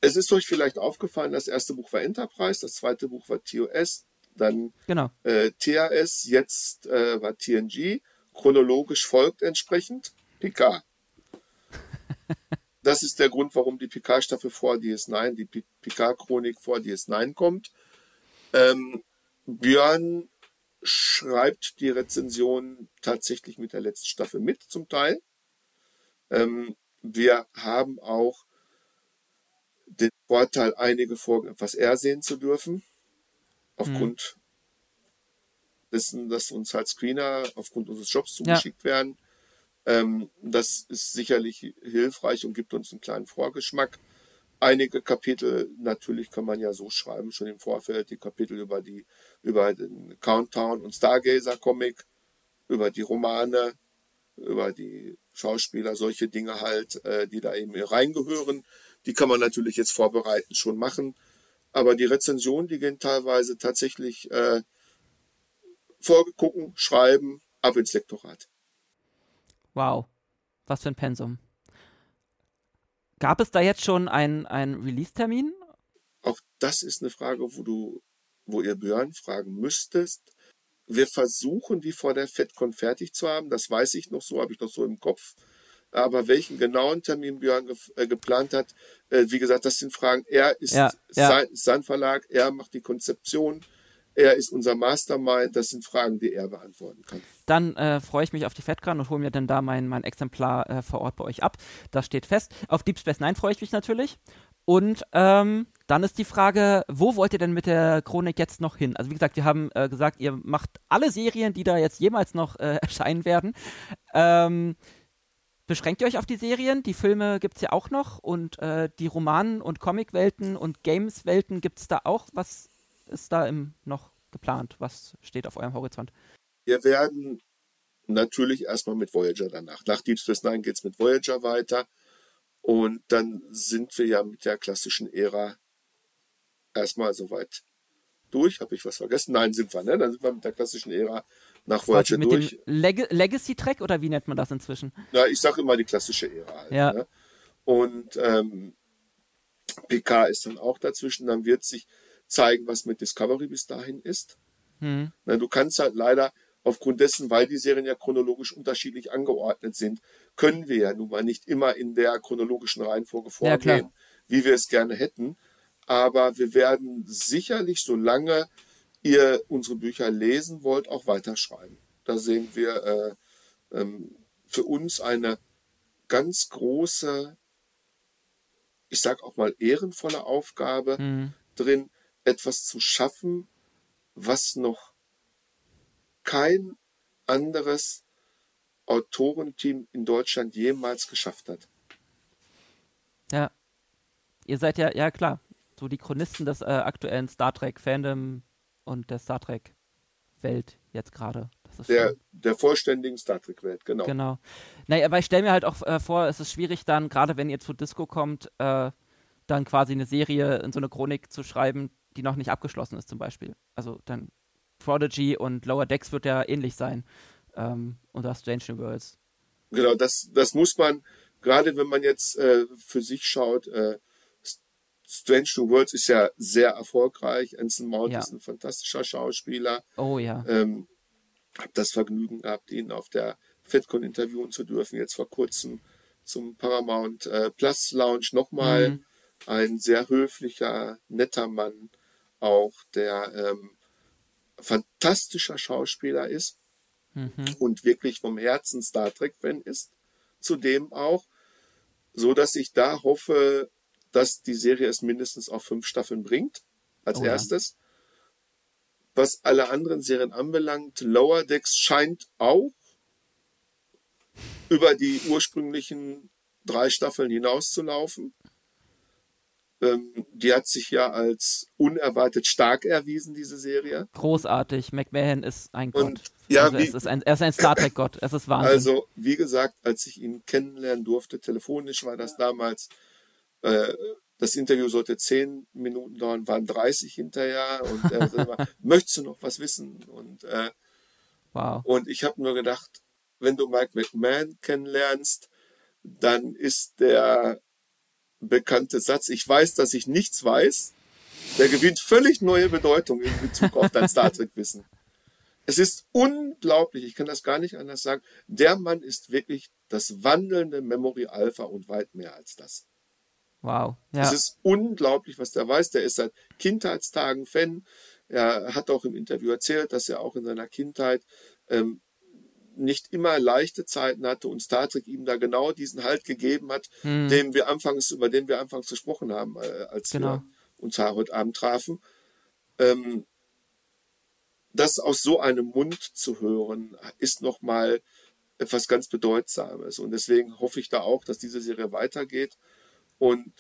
es ist euch vielleicht aufgefallen, das erste Buch war Enterprise, das zweite Buch war TOS, dann Genau. äh, TAS, jetzt äh, war TNG. Chronologisch folgt entsprechend Picard. Das ist der Grund, warum die Picard-Staffel vor DS9, die Pi- Picard-Chronik vor DS9 kommt. Ähm, Björn schreibt die Rezension tatsächlich mit der letzten Staffel mit, zum Teil. Ähm, wir haben auch den Vorteil, einige Folgen etwas eher sehen zu dürfen. Aufgrund dessen, dass uns halt Screener aufgrund unseres Jobs zugeschickt werden. Ähm, das ist sicherlich hilfreich und gibt uns einen kleinen Vorgeschmack. Einige Kapitel, natürlich kann man ja so schreiben, schon im Vorfeld, die Kapitel über die, über den Countdown und Stargazer Comic, über die Romane, über die Schauspieler, solche Dinge halt, äh, die da eben reingehören. Die kann man natürlich jetzt vorbereiten schon machen. Aber die Rezensionen, die gehen teilweise tatsächlich äh, vorgucken, schreiben, ab ins Lektorat. Wow. Was für ein Pensum. Gab es da jetzt schon einen, einen Release-Termin? Auch das ist eine Frage, wo du, wo ihr Björn fragen müsstest. Wir versuchen, die vor der FedCon fertig zu haben. Das weiß ich noch so, habe ich noch so im Kopf. Aber welchen genauen Termin Björn ge äh, geplant hat, äh, wie gesagt, das sind Fragen. Er ist Ja, ja. Sein, sein Verlag, er macht die Konzeption, Er ist unser Mastermind. Das sind Fragen, die er beantworten kann. Dann äh, freue ich mich auf die FedCon und hole mir dann da mein, mein Exemplar äh, vor Ort bei euch ab. Das steht fest. Auf Deep Space Nine freue ich mich natürlich. Und ähm, dann ist die Frage, wo wollt ihr denn mit der Chronik jetzt noch hin? Also wie gesagt, wir haben äh, gesagt, ihr macht alle Serien, die da jetzt jemals noch äh, erscheinen werden. Ähm, beschränkt ihr euch auf die Serien? Die Filme gibt es ja auch noch und äh, die Romanen und Comicwelten und Games-Welten gibt es da auch. Was ist da im, noch geplant? Was steht auf eurem Horizont? Wir werden natürlich erstmal mit Voyager danach. Nach Deep Space Nine geht es mit Voyager weiter. Und dann sind wir ja mit der klassischen Ära erstmal soweit durch. Habe ich was vergessen? Nein, sind wir, ne? Dann sind wir mit der klassischen Ära nach Voyager mit durch. Dem Leg Legacy-Track oder wie nennt man das inzwischen? Na, ich sage immer die klassische Ära. Halt, ja. Ne? Und ähm, PK ist dann auch dazwischen. Dann wird sich zeigen, was mit Discovery bis dahin ist. Hm. Na, du kannst halt leider aufgrund dessen, weil die Serien ja chronologisch unterschiedlich angeordnet sind, können wir ja nun mal nicht immer in der chronologischen Reihenfolge vorgehen, ja, wie wir es gerne hätten. Aber wir werden sicherlich, solange ihr unsere Bücher lesen wollt, auch weiterschreiben. Da sehen wir äh, ähm, für uns eine ganz große, ich sag auch mal ehrenvolle Aufgabe Mhm. drin, etwas zu schaffen, was noch kein anderes Autorenteam in Deutschland jemals geschafft hat. Ja. Ihr seid ja, ja klar, so die Chronisten des äh, aktuellen Star Trek Fandom und der Star Trek Welt jetzt gerade. Der, schon- der vollständigen Star Trek-Welt, genau. Genau. Naja, aber ich stelle mir halt auch äh, vor, es ist schwierig dann, gerade wenn ihr zu Disco kommt, äh, dann quasi eine Serie in so eine Chronik zu schreiben, die noch nicht abgeschlossen ist zum Beispiel. Also dann Prodigy und Lower Decks wird ja ähnlich sein. Ähm, oder Strange New Worlds. Genau, das, das muss man, gerade wenn man jetzt äh, für sich schaut, äh, Strange New Worlds ist ja sehr erfolgreich. Anson Mount Ja. ist ein fantastischer Schauspieler. Oh ja. Ähm, habe das Vergnügen gehabt, ihn auf der FedCon interviewen zu dürfen, jetzt vor kurzem zum Paramount äh, Plus Lounge nochmal. Mhm. Ein sehr höflicher, netter Mann, auch der ähm, fantastischer Schauspieler ist Mhm. und wirklich vom Herzen Star Trek-Fan ist. Zudem auch, so dass ich da hoffe, dass die Serie es mindestens auf fünf Staffeln bringt, als Oh ja. erstes. Was alle anderen Serien anbelangt, Lower Decks scheint auch über die ursprünglichen drei Staffeln hinauszulaufen. Ähm, die hat sich ja als unerwartet stark erwiesen, diese Serie. Großartig. McMahon ist ein Und, Gott. ja, also wie- es ist ein, er ist ein Star Trek-Gott. Es ist Wahnsinn. Also, wie gesagt, als ich ihn kennenlernen durfte, telefonisch war das damals, äh, das Interview sollte zehn Minuten dauern, waren 30 hinterher und er sagte immer, möchtest du noch was wissen? Und, äh, wow. und ich habe nur gedacht, wenn du Mike McMahon kennenlernst, dann ist der bekannte Satz, ich weiß, dass ich nichts weiß, der gewinnt völlig neue Bedeutung in Bezug auf dein Star Trek-Wissen. Es ist unglaublich, ich kann das gar nicht anders sagen. Der Mann ist wirklich das wandelnde Memory Alpha und weit mehr als das. Wow. Ja. Es ist unglaublich, was der weiß. Der ist seit Kindheitstagen Fan. Er hat auch im Interview erzählt, dass er auch in seiner Kindheit ähm, nicht immer leichte Zeiten hatte und Star Trek ihm da genau diesen Halt gegeben hat, Hm. den wir anfangs, über den wir anfangs gesprochen haben, äh, als Genau. wir uns heute Abend trafen. Ähm, das aus so einem Mund zu hören, ist nochmal etwas ganz Bedeutsames. Und deswegen hoffe ich da auch, dass diese Serie weitergeht. Und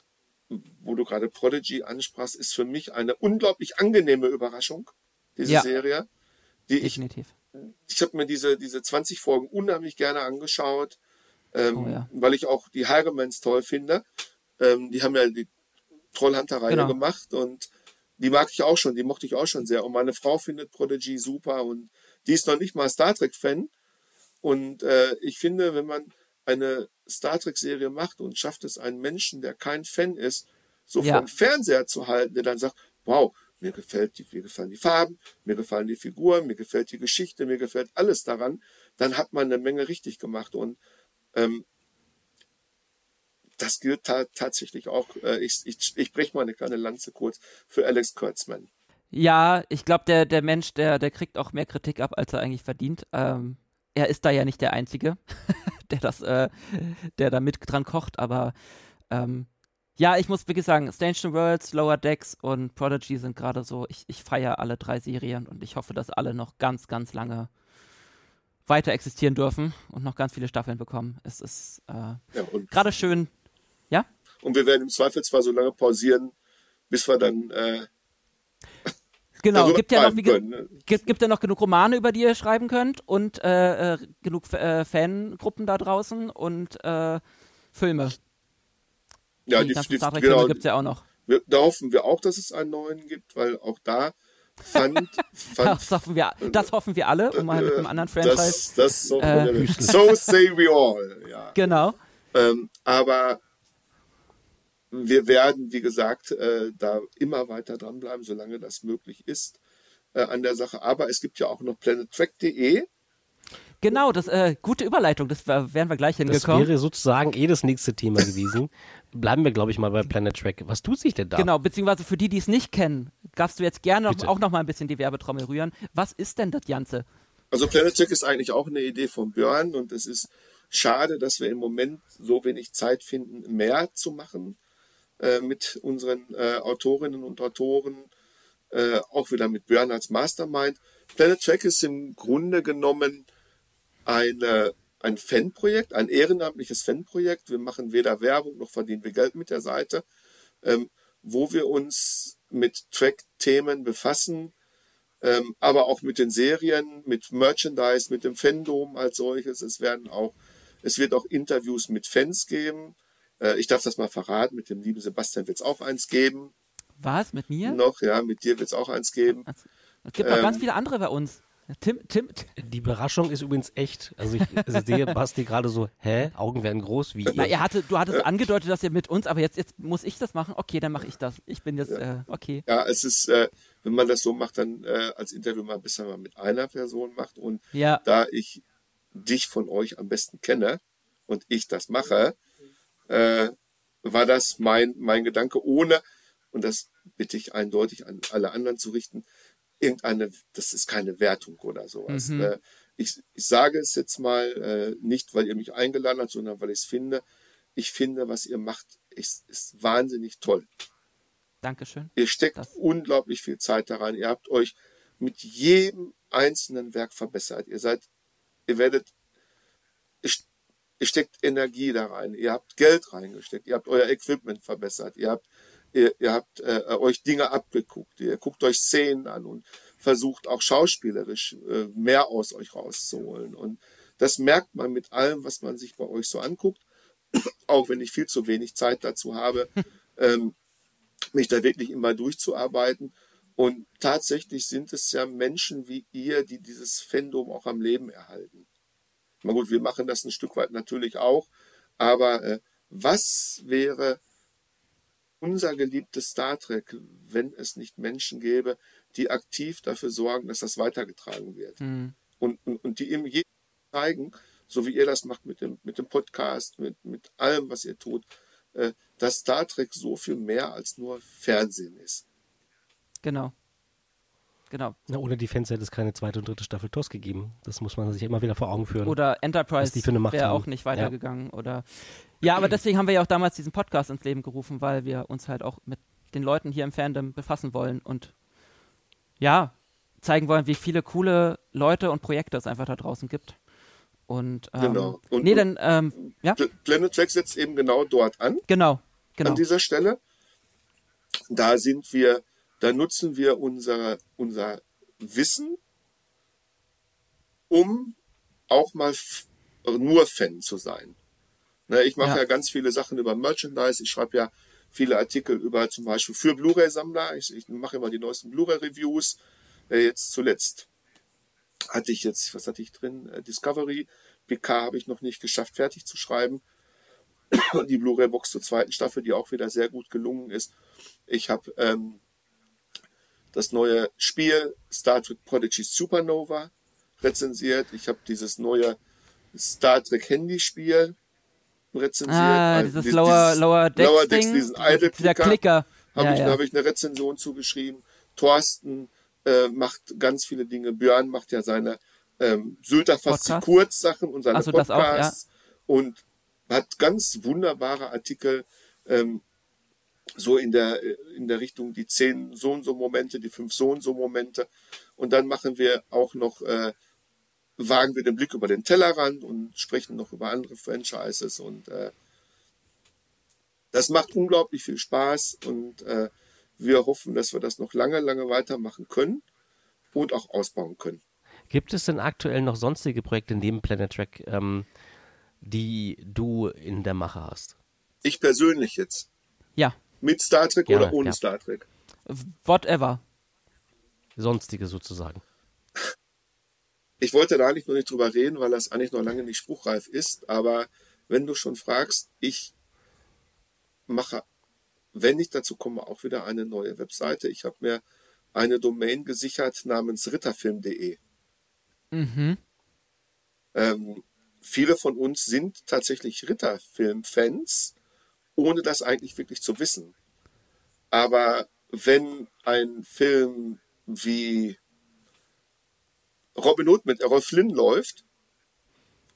wo du gerade Prodigy ansprachst, ist für mich eine unglaublich angenehme Überraschung, diese Ja. Serie. Die Definitiv. ich habe mir diese, diese 20 Folgen unheimlich gerne angeschaut, ähm, Oh ja. weil ich auch die Haremans toll finde. Ähm, die haben ja die Trollhunter-Reihe Genau. gemacht und die mag ich auch schon, die mochte ich auch schon sehr. Und meine Frau findet Prodigy super und die ist noch nicht mal Star Trek-Fan. Und äh, ich finde, wenn man eine Star Trek-Serie macht und schafft es, einen Menschen, der kein Fan ist, so Ja. vom Fernseher zu halten, der dann sagt, wow, mir gefällt die, mir gefallen die Farben, mir gefallen die Figuren, mir gefällt die Geschichte, mir gefällt alles daran, dann hat man eine Menge richtig gemacht. Und ähm, das gilt ta tatsächlich auch, äh, ich, ich, ich breche mal eine kleine Lanze kurz für Alex Kurtzman. Ja, ich glaube, der, der Mensch, der, der kriegt auch mehr Kritik ab, als er eigentlich verdient. Ähm, er ist da ja nicht der Einzige, der das, äh, der da mit dran kocht, aber ähm, ja, ich muss wirklich sagen, New Worlds, Lower Decks und Prodigy sind gerade so, ich, ich feiere alle drei Serien und ich hoffe, dass alle noch ganz, ganz lange weiter existieren dürfen und noch ganz viele Staffeln bekommen. Es ist äh, ja, gerade schön, ja? Und wir werden im Zweifelsfall so lange pausieren, bis wir dann äh, Genau, gibt ja noch, wie, können, ne? gibt, gibt ja noch genug Romane, über die ihr schreiben könnt und äh, äh, genug äh, Fangruppen da draußen und äh, Filme. Ja, die, die, die genau, gibt es ja auch noch. Wir, da hoffen wir auch, dass es einen neuen gibt, weil auch da fand, fand das, hoffen wir, das hoffen wir alle, um mal mit einem anderen Franchise. Das, das so, äh, so say we all. Ja. Genau. Ähm, aber wir werden, wie gesagt, äh, da immer weiter dranbleiben, solange das möglich ist äh, an der Sache. Aber es gibt ja auch noch planettrack.de. Genau, das äh, gute Überleitung, das wären wir gleich hingekommen. Das wäre sozusagen eh das nächste Thema gewesen. Bleiben wir, glaube ich, mal bei Planet Track. Was tut sich denn da? Genau, beziehungsweise für die, die es nicht kennen, darfst du jetzt gerne noch, auch noch mal ein bisschen die Werbetrommel rühren. Was ist denn das Ganze? Also Planet Track ist eigentlich auch eine Idee von Björn und es ist schade, dass wir im Moment so wenig Zeit finden, mehr zu machen. Äh, mit unseren äh, Autorinnen und Autoren, äh, auch wieder mit Björn als Mastermind. Planet Track ist im Grunde genommen eine, ein Fanprojekt, ein ehrenamtliches Fanprojekt. Wir machen weder Werbung noch verdienen wir Geld mit der Seite, ähm, wo wir uns mit Track-Themen befassen, ähm, aber auch mit den Serien, mit Merchandise, mit dem Fandom als solches. Es werden auch, es wird auch Interviews mit Fans geben. Äh, ich darf das mal verraten, mit dem lieben Sebastian wird es auch eins geben. Was? Mit mir? Noch, ja, mit dir wird es auch eins geben. Es gibt ähm, noch ganz viele andere bei uns. Tim, Tim. Die Überraschung ist übrigens echt. Also ich sehe Basti gerade so, hä? Augen werden groß wie Na, ihr hatte, du hattest angedeutet, dass ihr mit uns, aber jetzt, jetzt muss ich das machen. Okay, dann mache ich das. Ich bin jetzt, ja. äh, okay. Ja, es ist, äh, wenn man das so macht, dann äh, als Interview mal besser mal mit einer Person macht. Und ja. da ich dich von euch am besten kenne und ich das mache, äh, war das mein, mein Gedanke, ohne, und das bitte ich eindeutig an alle anderen zu richten, irgendeine, das ist keine Wertung oder sowas. Mhm. Äh, ich, ich sage es jetzt mal äh, nicht, weil ihr mich eingeladen habt, sondern weil ich es finde. Ich finde, was ihr macht, ist, ist wahnsinnig toll. Dankeschön. Ihr steckt das. unglaublich viel Zeit daran. Ihr habt euch mit jedem einzelnen Werk verbessert. Ihr seid, ihr werdet, ihr steckt Energie da rein, ihr habt Geld reingesteckt, ihr habt euer Equipment verbessert, ihr habt, ihr, ihr habt äh, euch Dinge abgeguckt, ihr guckt euch Szenen an und versucht auch schauspielerisch äh, mehr aus euch rauszuholen. Und das merkt man mit allem, was man sich bei euch so anguckt, auch wenn ich viel zu wenig Zeit dazu habe, ähm, mich da wirklich immer durchzuarbeiten. Und tatsächlich sind es ja Menschen wie ihr, die dieses Fandom auch am Leben erhalten. Na gut, wir machen das ein Stück weit natürlich auch, aber äh, was wäre unser geliebtes Star Trek, wenn es nicht Menschen gäbe, die aktiv dafür sorgen, dass das weitergetragen wird? Mhm. Und, und, und die ihm jeden zeigen, so wie ihr das macht mit dem, mit dem Podcast, mit, mit allem, was ihr tut, äh, dass Star Trek so viel mehr als nur Fernsehen ist. Genau. Genau. Na, ohne die Fans hätte es keine zweite und dritte Staffel TOS gegeben. Das muss man sich immer wieder vor Augen führen. Oder Enterprise wäre auch nicht weitergegangen. Ja. Oder ja, aber deswegen haben wir ja auch damals diesen Podcast ins Leben gerufen, weil wir uns halt auch mit den Leuten hier im Fandom befassen wollen und ja, zeigen wollen, wie viele coole Leute und Projekte es einfach da draußen gibt. Und, ähm, genau. Und, nee, dann, ähm, ja. Planet Track setzt eben genau dort an. Genau, genau. An dieser Stelle. Da sind wir da nutzen wir unser, unser Wissen, um auch mal nur Fan zu sein. Ne, ich mache ja. ja. ganz viele Sachen über Merchandise. Ich schreibe ja viele Artikel über zum Beispiel für Blu-ray-Sammler. Ich, ich mache immer die neuesten Blu-ray-Reviews. Äh, jetzt zuletzt hatte ich jetzt, was hatte ich drin? Äh, Discovery. PK habe ich noch nicht geschafft, fertig zu schreiben. die Blu-ray-Box zur zweiten Staffel, die auch wieder sehr gut gelungen ist. Ich habe ähm, das neue Spiel Star Trek Prodigy Supernova rezensiert. Ich habe dieses neue Star Trek Handyspiel rezensiert. Ah, also dieses, Lower, Lower Decks, Lower Decks diesen Idle Clicker. Clicker. Habe ja, ich, ja. hab ich eine Rezension zugeschrieben. Thorsten äh, macht ganz viele Dinge. Björn macht ja seine ähm, Sylter fast Podcast? Kurzsachen und seine so, das auch, ja. Podcasts und hat ganz wunderbare Artikel, ähm, so in der, in der Richtung die zehn so und so Momente, die fünf so und so Momente. Und dann machen wir auch noch, äh, wagen wir den Blick über den Tellerrand und sprechen noch über andere Franchises und äh, das macht unglaublich viel Spaß und äh, wir hoffen, dass wir das noch lange, lange weitermachen können und auch ausbauen können. Gibt es denn aktuell noch sonstige Projekte neben Planet Track, ähm, die du in der Mache hast? Ich persönlich jetzt. Ja, Mit Star Trek Gerne, oder ohne ja. Star Trek? whatever. Sonstige sozusagen. Ich wollte da eigentlich noch nicht drüber reden, weil das eigentlich noch lange nicht spruchreif ist. Aber wenn du schon fragst, ich mache, wenn ich dazu komme, auch wieder eine neue Webseite. Ich habe mir eine Domain gesichert namens ritterfilm.de. Mhm. Ähm, viele von uns sind tatsächlich Ritterfilm-Fans, ohne das eigentlich wirklich zu wissen. Aber wenn ein Film wie Robin Hood mit Errol Flynn läuft,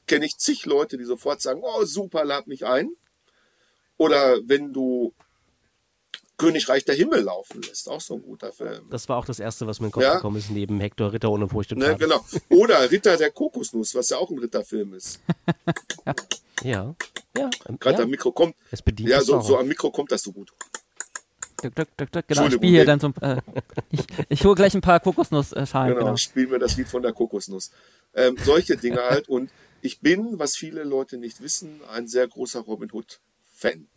kenne ich zig Leute, die sofort sagen, oh super, lad mich ein. Oder wenn du Königreich der Himmel laufen lässt, auch so ein guter Film. Das war auch das Erste, was mir in den Kopf Ja. gekommen ist, neben Hector Ritter ohne Furcht und Ne, genau. Oder Ritter der Kokosnuss, was ja auch ein Ritterfilm ist. Ja, ja. Gerade ja. am Mikro kommt, Es bedient ja, so, so am Mikro kommt das so gut. Duck, duck, duck, duck. Genau, ich spiele hier dann so ein, äh, ich, ich hole gleich ein paar Kokosnussschalen. Genau, Genau. spielen wir das Lied von der Kokosnuss. Ähm, solche Dinge halt. Und ich bin, was viele Leute nicht wissen, ein sehr großer Robin Hood-Fan.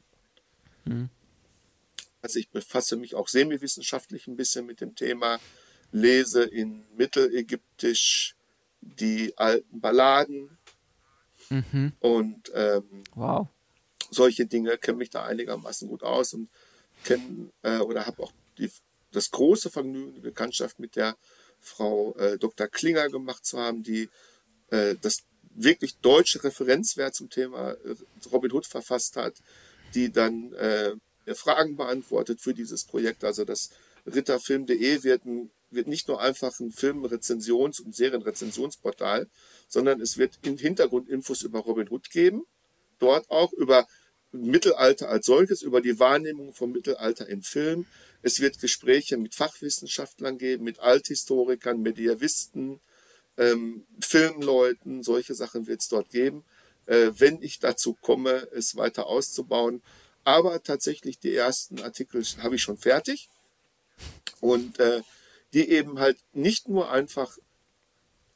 Also ich befasse mich auch semi-wissenschaftlich ein bisschen mit dem Thema, lese in Mittelägyptisch die alten Balladen Mhm. und ähm, Wow. solche Dinge, kenne mich da einigermaßen gut aus und kenne äh, oder habe auch die, das große Vergnügen, die Bekanntschaft mit der Frau äh, Dr. Klinger gemacht zu haben, die äh, das wirklich deutsche Referenzwerk zum Thema äh, Robin Hood verfasst hat, die dann äh, Fragen beantwortet für dieses Projekt. Also das Ritterfilm.de wird, ein, wird nicht nur einfach ein Filmrezensions- und Serienrezensionsportal, sondern es wird in Hintergrundinfos über Robin Hood geben dort auch über Mittelalter als solches, über die Wahrnehmung vom Mittelalter im Film. Es wird Gespräche mit Fachwissenschaftlern geben, mit Althistorikern, Medievisten, ähm, Filmleuten, solche Sachen wird es dort geben, äh, wenn ich dazu komme, es weiter auszubauen. Aber tatsächlich die ersten Artikel habe ich schon fertig und äh, die eben halt nicht nur einfach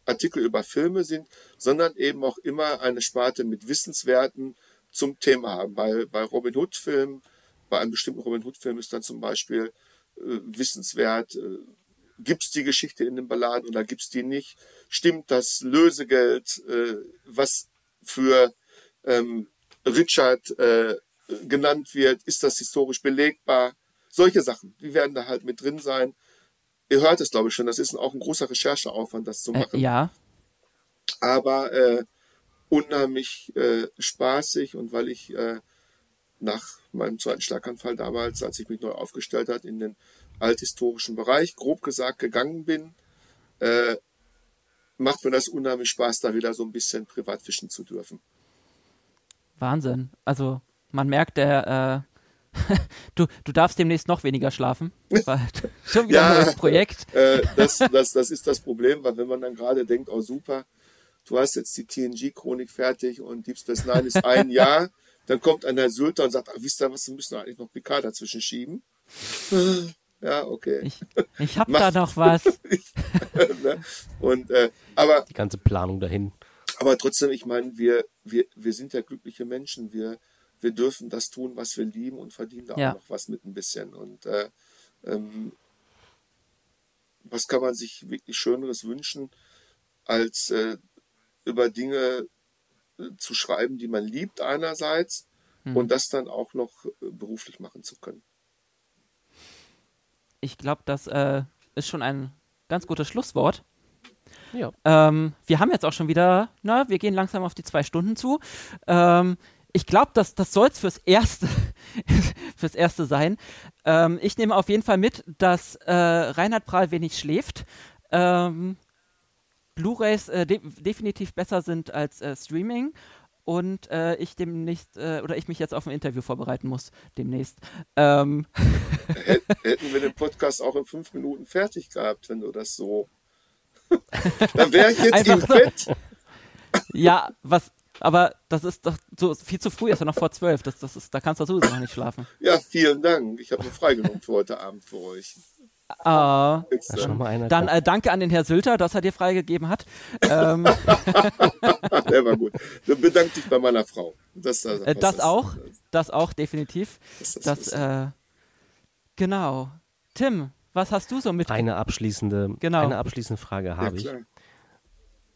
Artikel über Filme sind, sondern eben auch immer eine Sparte mit Wissenswerten zum Thema haben. Bei, bei Robin Hood Filmen, bei einem bestimmten Robin Hood Film ist dann zum Beispiel äh, wissenswert, äh, gibt es die Geschichte in den Balladen oder gibt es die nicht? Stimmt das Lösegeld, äh, was für ähm, Richard äh, genannt wird, ist das historisch belegbar? Solche Sachen, die werden da halt mit drin sein. Ihr hört es, glaube ich, schon, das ist auch ein großer Rechercheaufwand, das zu Äh, machen ja, aber äh, unheimlich äh, spaßig und weil ich äh, nach meinem zweiten Schlaganfall damals, als ich mich neu aufgestellt hat, in den althistorischen Bereich, grob gesagt, gegangen bin, äh, macht mir das unheimlich Spaß, da wieder so ein bisschen privat fischen zu dürfen. Wahnsinn. Also man merkt, der, äh, du, du darfst demnächst noch weniger schlafen, weil schon wieder Ja. ein neues Projekt. Äh, das, das, das ist das Problem, weil wenn man dann gerade denkt, oh super, du hast jetzt die TNG-Chronik fertig und Deep Space Nine ist ein Jahr, dann kommt einer Sylter und sagt, ach, wisst ihr was, wir müssen eigentlich noch Picard dazwischen schieben. Ja, okay. Ich, ich hab da noch was. ne? Und äh, aber, Die ganze Planung dahin. aber trotzdem, ich meine, wir, wir, wir sind ja glückliche Menschen. Wir, wir dürfen das tun, was wir lieben und verdienen da Ja. auch noch was mit ein bisschen. Und äh, ähm, was kann man sich wirklich Schöneres wünschen, als äh, über Dinge äh, zu schreiben, die man liebt einerseits Hm. und das dann auch noch äh, beruflich machen zu können. Ich glaube, das äh, ist schon ein ganz gutes Schlusswort. Ja. Ähm, wir haben jetzt auch schon wieder, na, wir gehen langsam auf die zwei Stunden zu. Ähm, ich glaube, das, das soll es fürs Erste, fürs erste sein. Ähm, ich nehme auf jeden Fall mit, dass äh, Reinhard Prahl wenig schläft. Ähm, Blu-rays äh, de definitiv besser sind als äh, Streaming und äh, ich demnächst äh, oder ich mich jetzt auf ein Interview vorbereiten muss demnächst. Ähm. Hätten wir den Podcast auch in fünf Minuten fertig gehabt, wenn du das so. Dann wäre ich jetzt Einfach im so. Bett. Ja, was, aber das ist doch so viel zu früh, ist ja noch vor zwölf. Das, das ist, da kannst du sowieso noch nicht schlafen. Ja, vielen Dank. Ich habe mir freigenommen für heute Abend für euch. Ah, dann äh, danke an den Herr Sülter, dass er dir freigegeben hat. ähm. Der war gut. Bedanke dich bei meiner Frau. Das, das, äh, das auch, das auch definitiv. Das, das äh, genau. Tim, was hast du so mit? Eine abschließende, genau. eine abschließende Frage habe ja, ich,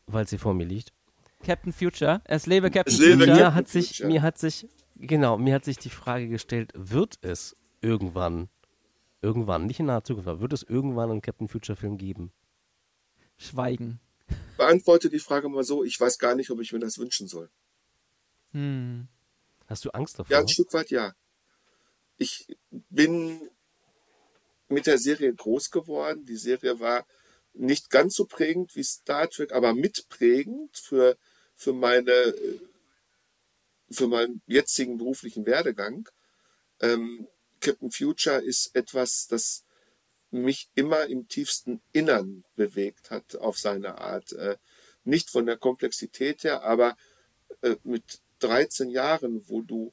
weil sie vor mir liegt. Captain Future. Es lebe Captain es lebe Future. Mir hat sich, mir hat sich, genau, mir hat sich die Frage gestellt, wird es irgendwann Irgendwann, nicht in naher Zukunft, aber wird es irgendwann einen Captain Future Film geben? Schweigen. Beantworte die Frage mal so, ich weiß gar nicht, ob ich mir das wünschen soll. Hm. Hast du Angst davor? Ja, ein Stück weit ja. Ich bin mit der Serie groß geworden. Die Serie war nicht ganz so prägend wie Star Trek, aber mitprägend für, für meine, für meinen jetzigen beruflichen Werdegang. Ähm, Captain Future ist etwas, das mich immer im tiefsten Innern bewegt hat auf seine Art. Äh, nicht von der Komplexität her, aber äh, mit 13 Jahren, wo du,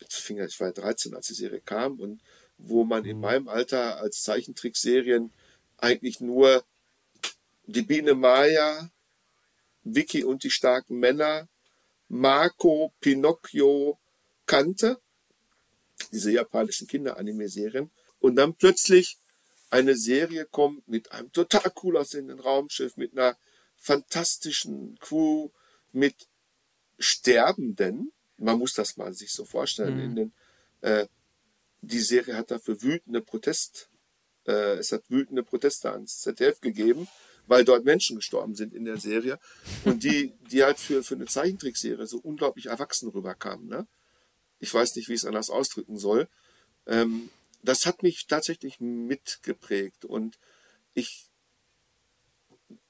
ich war 13, als die Serie kam und wo man in mhm. meinem Alter als Zeichentrickserien eigentlich nur die Biene Maya, Vicky und die starken Männer, Marco, Pinocchio kannte diese japanischen Kinderanime-Serien. Und dann plötzlich eine Serie kommt mit einem total cool aussehenden Raumschiff, mit einer fantastischen Crew, mit Sterbenden. Man muss das mal sich so vorstellen. Mhm. In den, äh, die Serie hat dafür wütende Protest, äh, es hat wütende Proteste ans ZDF gegeben, weil dort Menschen gestorben sind in der Serie und die, die halt für, für eine Zeichentrickserie so unglaublich erwachsen rüberkamen. Ne? Ich weiß nicht, wie ich es anders ausdrücken soll. Ähm, das hat mich tatsächlich mitgeprägt und ich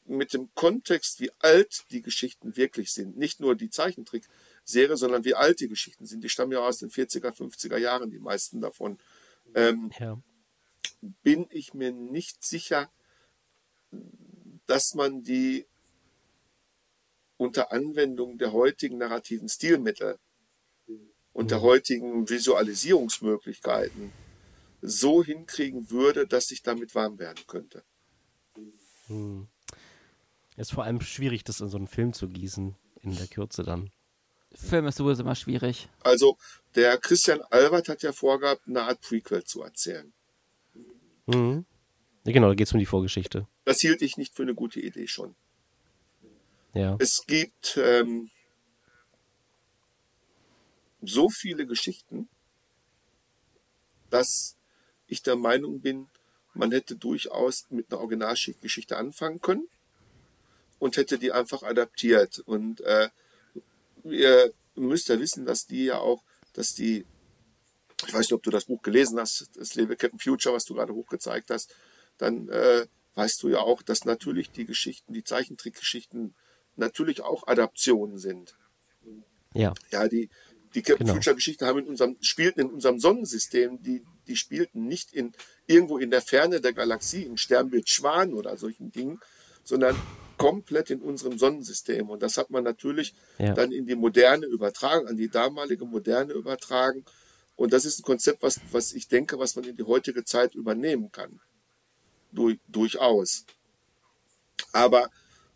mit dem Kontext, wie alt die Geschichten wirklich sind, nicht nur die Zeichentrickserie, sondern wie alt die Geschichten sind. Die stammen ja aus den 40er, 50er Jahren, die meisten davon. Ähm, ja. Bin ich mir nicht sicher, dass man die unter Anwendung der heutigen narrativen Stilmittel und der heutigen Visualisierungsmöglichkeiten so hinkriegen würde, dass ich damit warm werden könnte. Hm. Ist vor allem schwierig, das in so einen Film zu gießen, in der Kürze dann. Film ist sowieso immer schwierig. Also, der Christian Albert hat ja vorgehabt, eine Art Prequel zu erzählen. Mhm. Ja, genau, da geht es um die Vorgeschichte. Das hielt ich nicht für eine gute Idee schon. Ja. Es gibt ähm, so viele Geschichten, dass ich der Meinung bin, man hätte durchaus mit einer Originalgeschichte anfangen können und hätte die einfach adaptiert. Und äh, ihr müsst ja wissen, dass die ja auch, dass die, ich weiß nicht, ob du das Buch gelesen hast, das Lebe Captain Future, was du gerade hochgezeigt hast, dann äh, weißt du ja auch, dass natürlich die Geschichten, die Zeichentrickgeschichten natürlich auch Adaptionen sind. Ja. Ja, die, die Captain genau. Future Geschichten haben in unserem, spielten in unserem Sonnensystem, die, die spielten nicht in, irgendwo in der Ferne der Galaxie, im Sternbild Schwan oder solchen Dingen, sondern komplett in unserem Sonnensystem. Und das hat man natürlich ja. dann in die Moderne übertragen, an die damalige Moderne übertragen. Und das ist ein Konzept, was, was ich denke, was man in die heutige Zeit übernehmen kann. Du, durchaus. Aber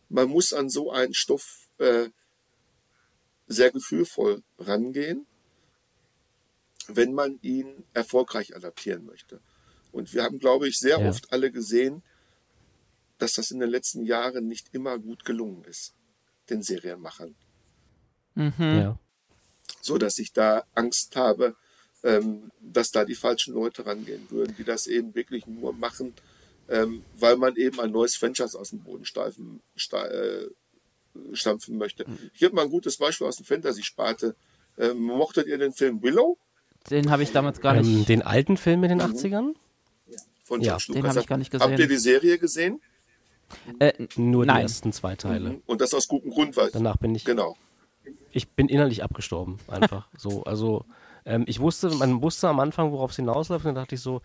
man muss an so einen Stoff äh, sehr gefühlvoll rangehen, wenn man ihn erfolgreich adaptieren möchte. Und wir haben, glaube ich, sehr ja. oft alle gesehen, dass das in den letzten Jahren nicht immer gut gelungen ist, den Serienmachern. Mhm. Ja. So dass ich da Angst habe, ähm, dass da die falschen Leute rangehen würden, die das eben wirklich nur machen, ähm, weil man eben ein neues Franchise aus dem Boden steifen, äh, stampfen möchte. Mhm. Ich habe mal ein gutes Beispiel aus der Fantasy-Sparte. Ähm, mochtet ihr den Film Willow? Den habe ich damals gar Ähm, nicht. den alten Film mit den 80ern? Von Ja, George den habe ich gar nicht Habt ihr gesehen. die Serie gesehen? Äh, Nur die Nein. ersten zwei Teile. Und das aus gutem Grund, weil Danach bin ich, genau. ich bin innerlich abgestorben, einfach. so, also ähm, ich wusste, man wusste am Anfang, worauf es hinausläuft, und dann dachte ich so,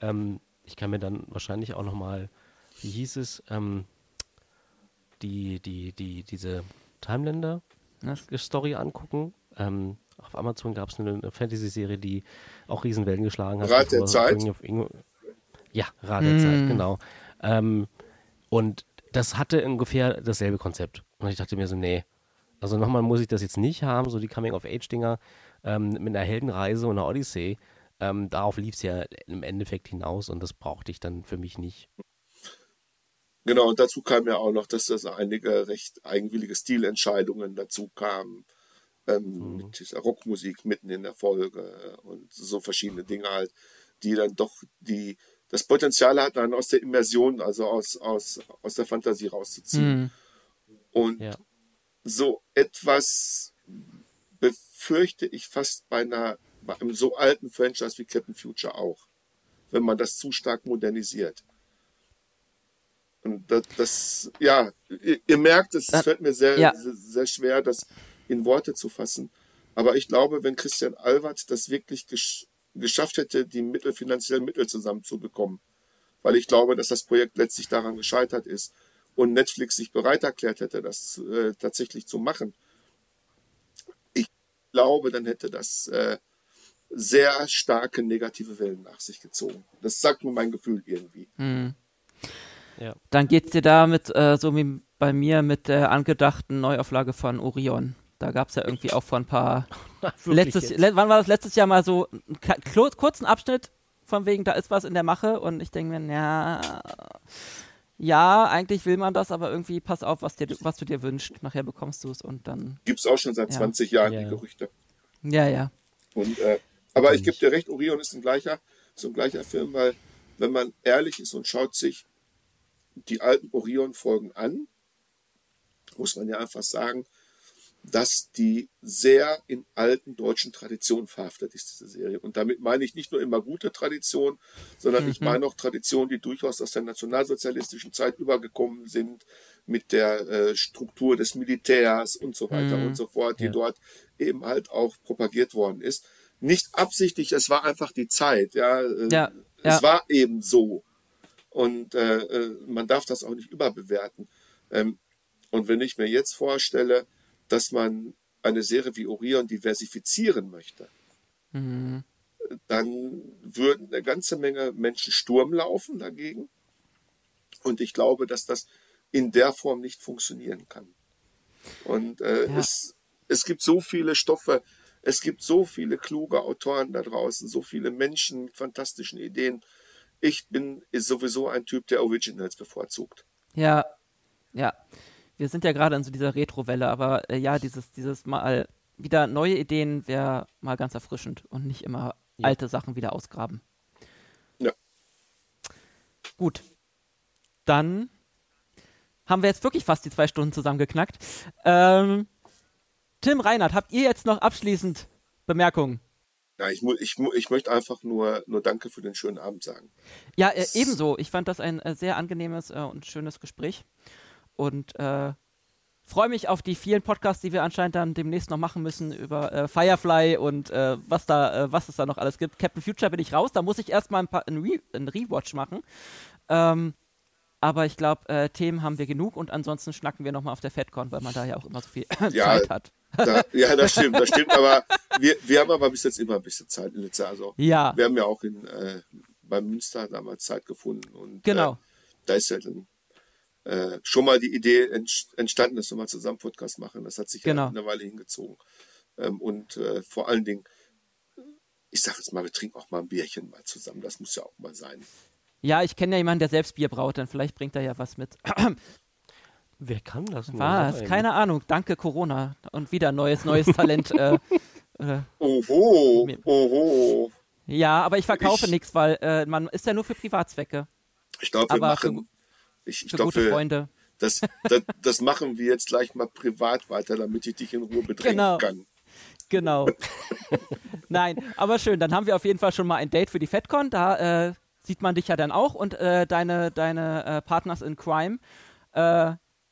ähm, ich kann mir dann wahrscheinlich auch nochmal, wie hieß es, ähm, die, die, die, diese Timelander Ja. Story angucken. Ähm, auf Amazon gab es eine, Fantasy-Serie, die auch Riesenwellen geschlagen hat. Rat der Zeit? Ja, Rat der Zeit, genau. Ähm, und das hatte ungefähr dasselbe Konzept. Und ich dachte mir so, nee, also nochmal muss ich das jetzt nicht haben, so die Coming-of-Age-Dinger ähm, mit einer Heldenreise und einer Odyssee. Ähm, darauf lief es ja im Endeffekt hinaus und das brauchte ich dann für mich nicht. Genau, und dazu kam ja auch noch, dass das einige recht eigenwillige Stilentscheidungen dazu kamen. Ähm, Mit dieser Rockmusik mitten in der Folge und so verschiedene Dinge halt, die dann doch die das Potenzial hatten, dann aus der Immersion, also aus, aus, aus der Fantasie rauszuziehen. Hm. Und Ja. so etwas befürchte ich fast bei, einer, bei einem so alten Franchise wie Captain Future auch, wenn man das zu stark modernisiert. Und das, das ja, ihr, ihr merkt, es fällt mir sehr, ja. sehr, sehr schwer, das in Worte zu fassen. Aber ich glaube, wenn Christian Albert das wirklich gesch geschafft hätte, die Mittel, finanziellen Mittel zusammenzubekommen, weil ich glaube, dass das Projekt letztlich daran gescheitert ist und Netflix sich bereit erklärt hätte, das äh, tatsächlich zu machen. Ich glaube, dann hätte das äh, sehr starke negative Wellen nach sich gezogen. Das sagt nur mein Gefühl irgendwie. Ja. Dann geht's dir damit äh, so wie bei mir mit der angedachten Neuauflage von Orion. Da gab es ja irgendwie auch vor ein paar. Letztes, le wann war das letztes Jahr mal so einen kurzen Abschnitt von wegen, da ist was in der Mache und ich denke mir, ja, ja, eigentlich will man das, aber irgendwie pass auf, was, dir, was du dir wünschst. Nachher bekommst du es und dann. Gibt es auch schon seit Ja. 20 Jahren Ja. die Gerüchte. Ja, ja. Und, äh, aber ich gebe dir recht, Orion ist ein gleicher, so ein gleicher Film, weil wenn man ehrlich ist und schaut sich die alten Orion-Folgen an, muss man ja einfach sagen, dass die sehr in alten deutschen Traditionen verhaftet ist, diese Serie. Und damit meine ich nicht nur immer gute Tradition, sondern ich meine auch Traditionen, die durchaus aus der nationalsozialistischen Zeit übergekommen sind, mit der äh, Struktur des Militärs und so weiter und so fort, die Ja. dort eben halt auch propagiert worden ist. Nicht absichtlich, es war einfach die Zeit, ja. äh, Ja, Es ja. war eben so. Und äh, äh, man darf das auch nicht überbewerten. Ähm, und wenn ich mir jetzt vorstelle, dass man eine Serie wie Orion diversifizieren möchte, dann würden eine ganze Menge Menschen Sturm laufen dagegen. Und ich glaube, dass das in der Form nicht funktionieren kann. Und äh, Ja. es, es gibt so viele Stoffe, es gibt so viele kluge Autoren da draußen, so viele Menschen mit fantastischen Ideen. Ich bin sowieso ein Typ, der Originals bevorzugt. Ja, ja. Wir sind ja gerade in so dieser Retro-Welle, aber äh, ja, dieses, dieses Mal wieder neue Ideen wäre mal ganz erfrischend und nicht immer alte Sachen wieder ausgraben. Ja. Gut. Dann haben wir jetzt wirklich fast die zwei Stunden zusammengeknackt. Ähm, Tim Reinhardt, habt ihr jetzt noch abschließend Bemerkungen? Ja, ich, ich, ich möchte einfach nur, nur Danke für den schönen Abend sagen. Ja, äh, ebenso. Ich fand das ein äh, sehr angenehmes äh, und schönes Gespräch. Und äh, freue mich auf die vielen Podcasts, die wir anscheinend dann demnächst noch machen müssen über äh, Firefly und äh, was da, was es da noch alles gibt. Captain Future bin ich raus, da muss ich erstmal ein paar ein, Re ein Rewatch machen. Ähm, aber ich glaube, Themen haben wir genug und ansonsten schnacken wir nochmal auf der FedCon, weil man da ja auch immer so viel Ja, Zeit hat. Da, ja, das stimmt, das stimmt. Aber wir, wir haben aber bis jetzt immer ein bisschen Zeit in Nizza. Also Ja, wir haben ja auch in, äh, beim Münster damals Zeit gefunden. Und, Genau. Äh, da ist ja dann äh, schon mal die Idee entst- entstanden, dass wir mal zusammen Podcast machen. Das hat sich Genau. ja eine Weile hingezogen. Ähm, und äh, vor allen Dingen, ich sage jetzt mal, wir trinken auch mal ein Bierchen mal zusammen. Das muss ja auch mal sein. ja, ich kenne ja jemanden, der selbst Bier braut, dann vielleicht bringt er ja was mit. Wer kann das nur Was? sein? Keine Ahnung. Danke Corona und wieder neues neues Talent. äh, äh, Oho, oho. Ja, aber ich verkaufe Ich- nichts, weil äh, man ist ja nur für Privatzwecke, Ich glaube, wir Aber für machen. Ich, ich für glaube, gute wir- Freunde. das, das, das machen wir jetzt gleich mal privat weiter, damit ich dich in Ruhe bedrängen Genau. kann. Genau. Nein, aber schön. Dann haben wir auf jeden Fall schon mal ein Date für die FedCon. Da äh, sieht man dich ja dann auch und äh, deine, deine äh, Partners in Crime.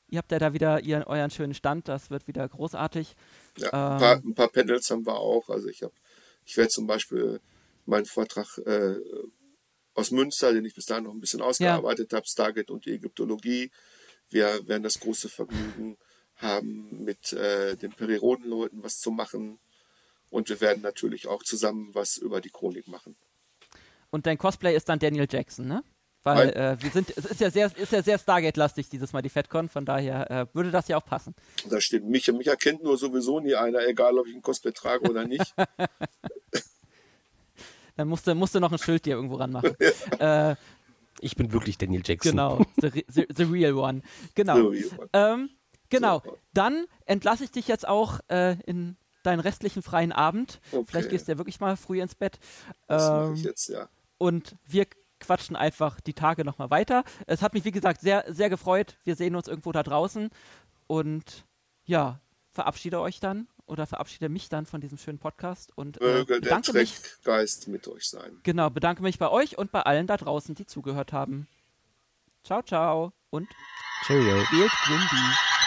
Ihr habt ja da wieder ihren, euren schönen Stand. Das wird wieder großartig. Ja, ein, paar, ein paar Panels haben wir auch. Also ich habe, ich werde zum Beispiel meinen Vortrag äh, aus Münster, den ich bis dahin noch ein bisschen ausgearbeitet ja. habe, Stargate und die Ägyptologie. Wir werden das große Vergnügen haben, mit äh, den Periroden-Leuten was zu machen. Und wir werden natürlich auch zusammen was über die Chronik machen. Und dein Cosplay ist dann Daniel Jackson, ne? Weil äh, wir sind, es ist ja sehr, ist ja sehr Stargate-lastig dieses Mal die FedCon, von daher äh, würde das ja auch passen. Da steht mich, mich erkennt nur sowieso nie einer, egal ob ich ein Cosplay trage oder nicht. Dann musst du, musst du noch ein Schild dir irgendwo ranmachen. äh, ich bin wirklich Daniel Jackson. Genau, the, the, the real one. Genau. Real one. Ähm, genau. Dann entlasse ich dich jetzt auch äh, in deinen restlichen freien Abend. Okay. Vielleicht gehst du ja wirklich mal früh ins Bett. Das ähm, mache ich jetzt, ja. Und wir quatschen einfach die Tage nochmal weiter. Es hat mich, wie gesagt, sehr, sehr gefreut. Wir sehen uns irgendwo da draußen. Und ja, verabschiede euch dann oder verabschiede mich dann von diesem schönen Podcast und äh, Möge der Dreckgeist mit euch sein. Genau, bedanke mich bei euch und bei allen da draußen, die zugehört haben. Ciao, ciao und Cheerio. Spielt Grimby.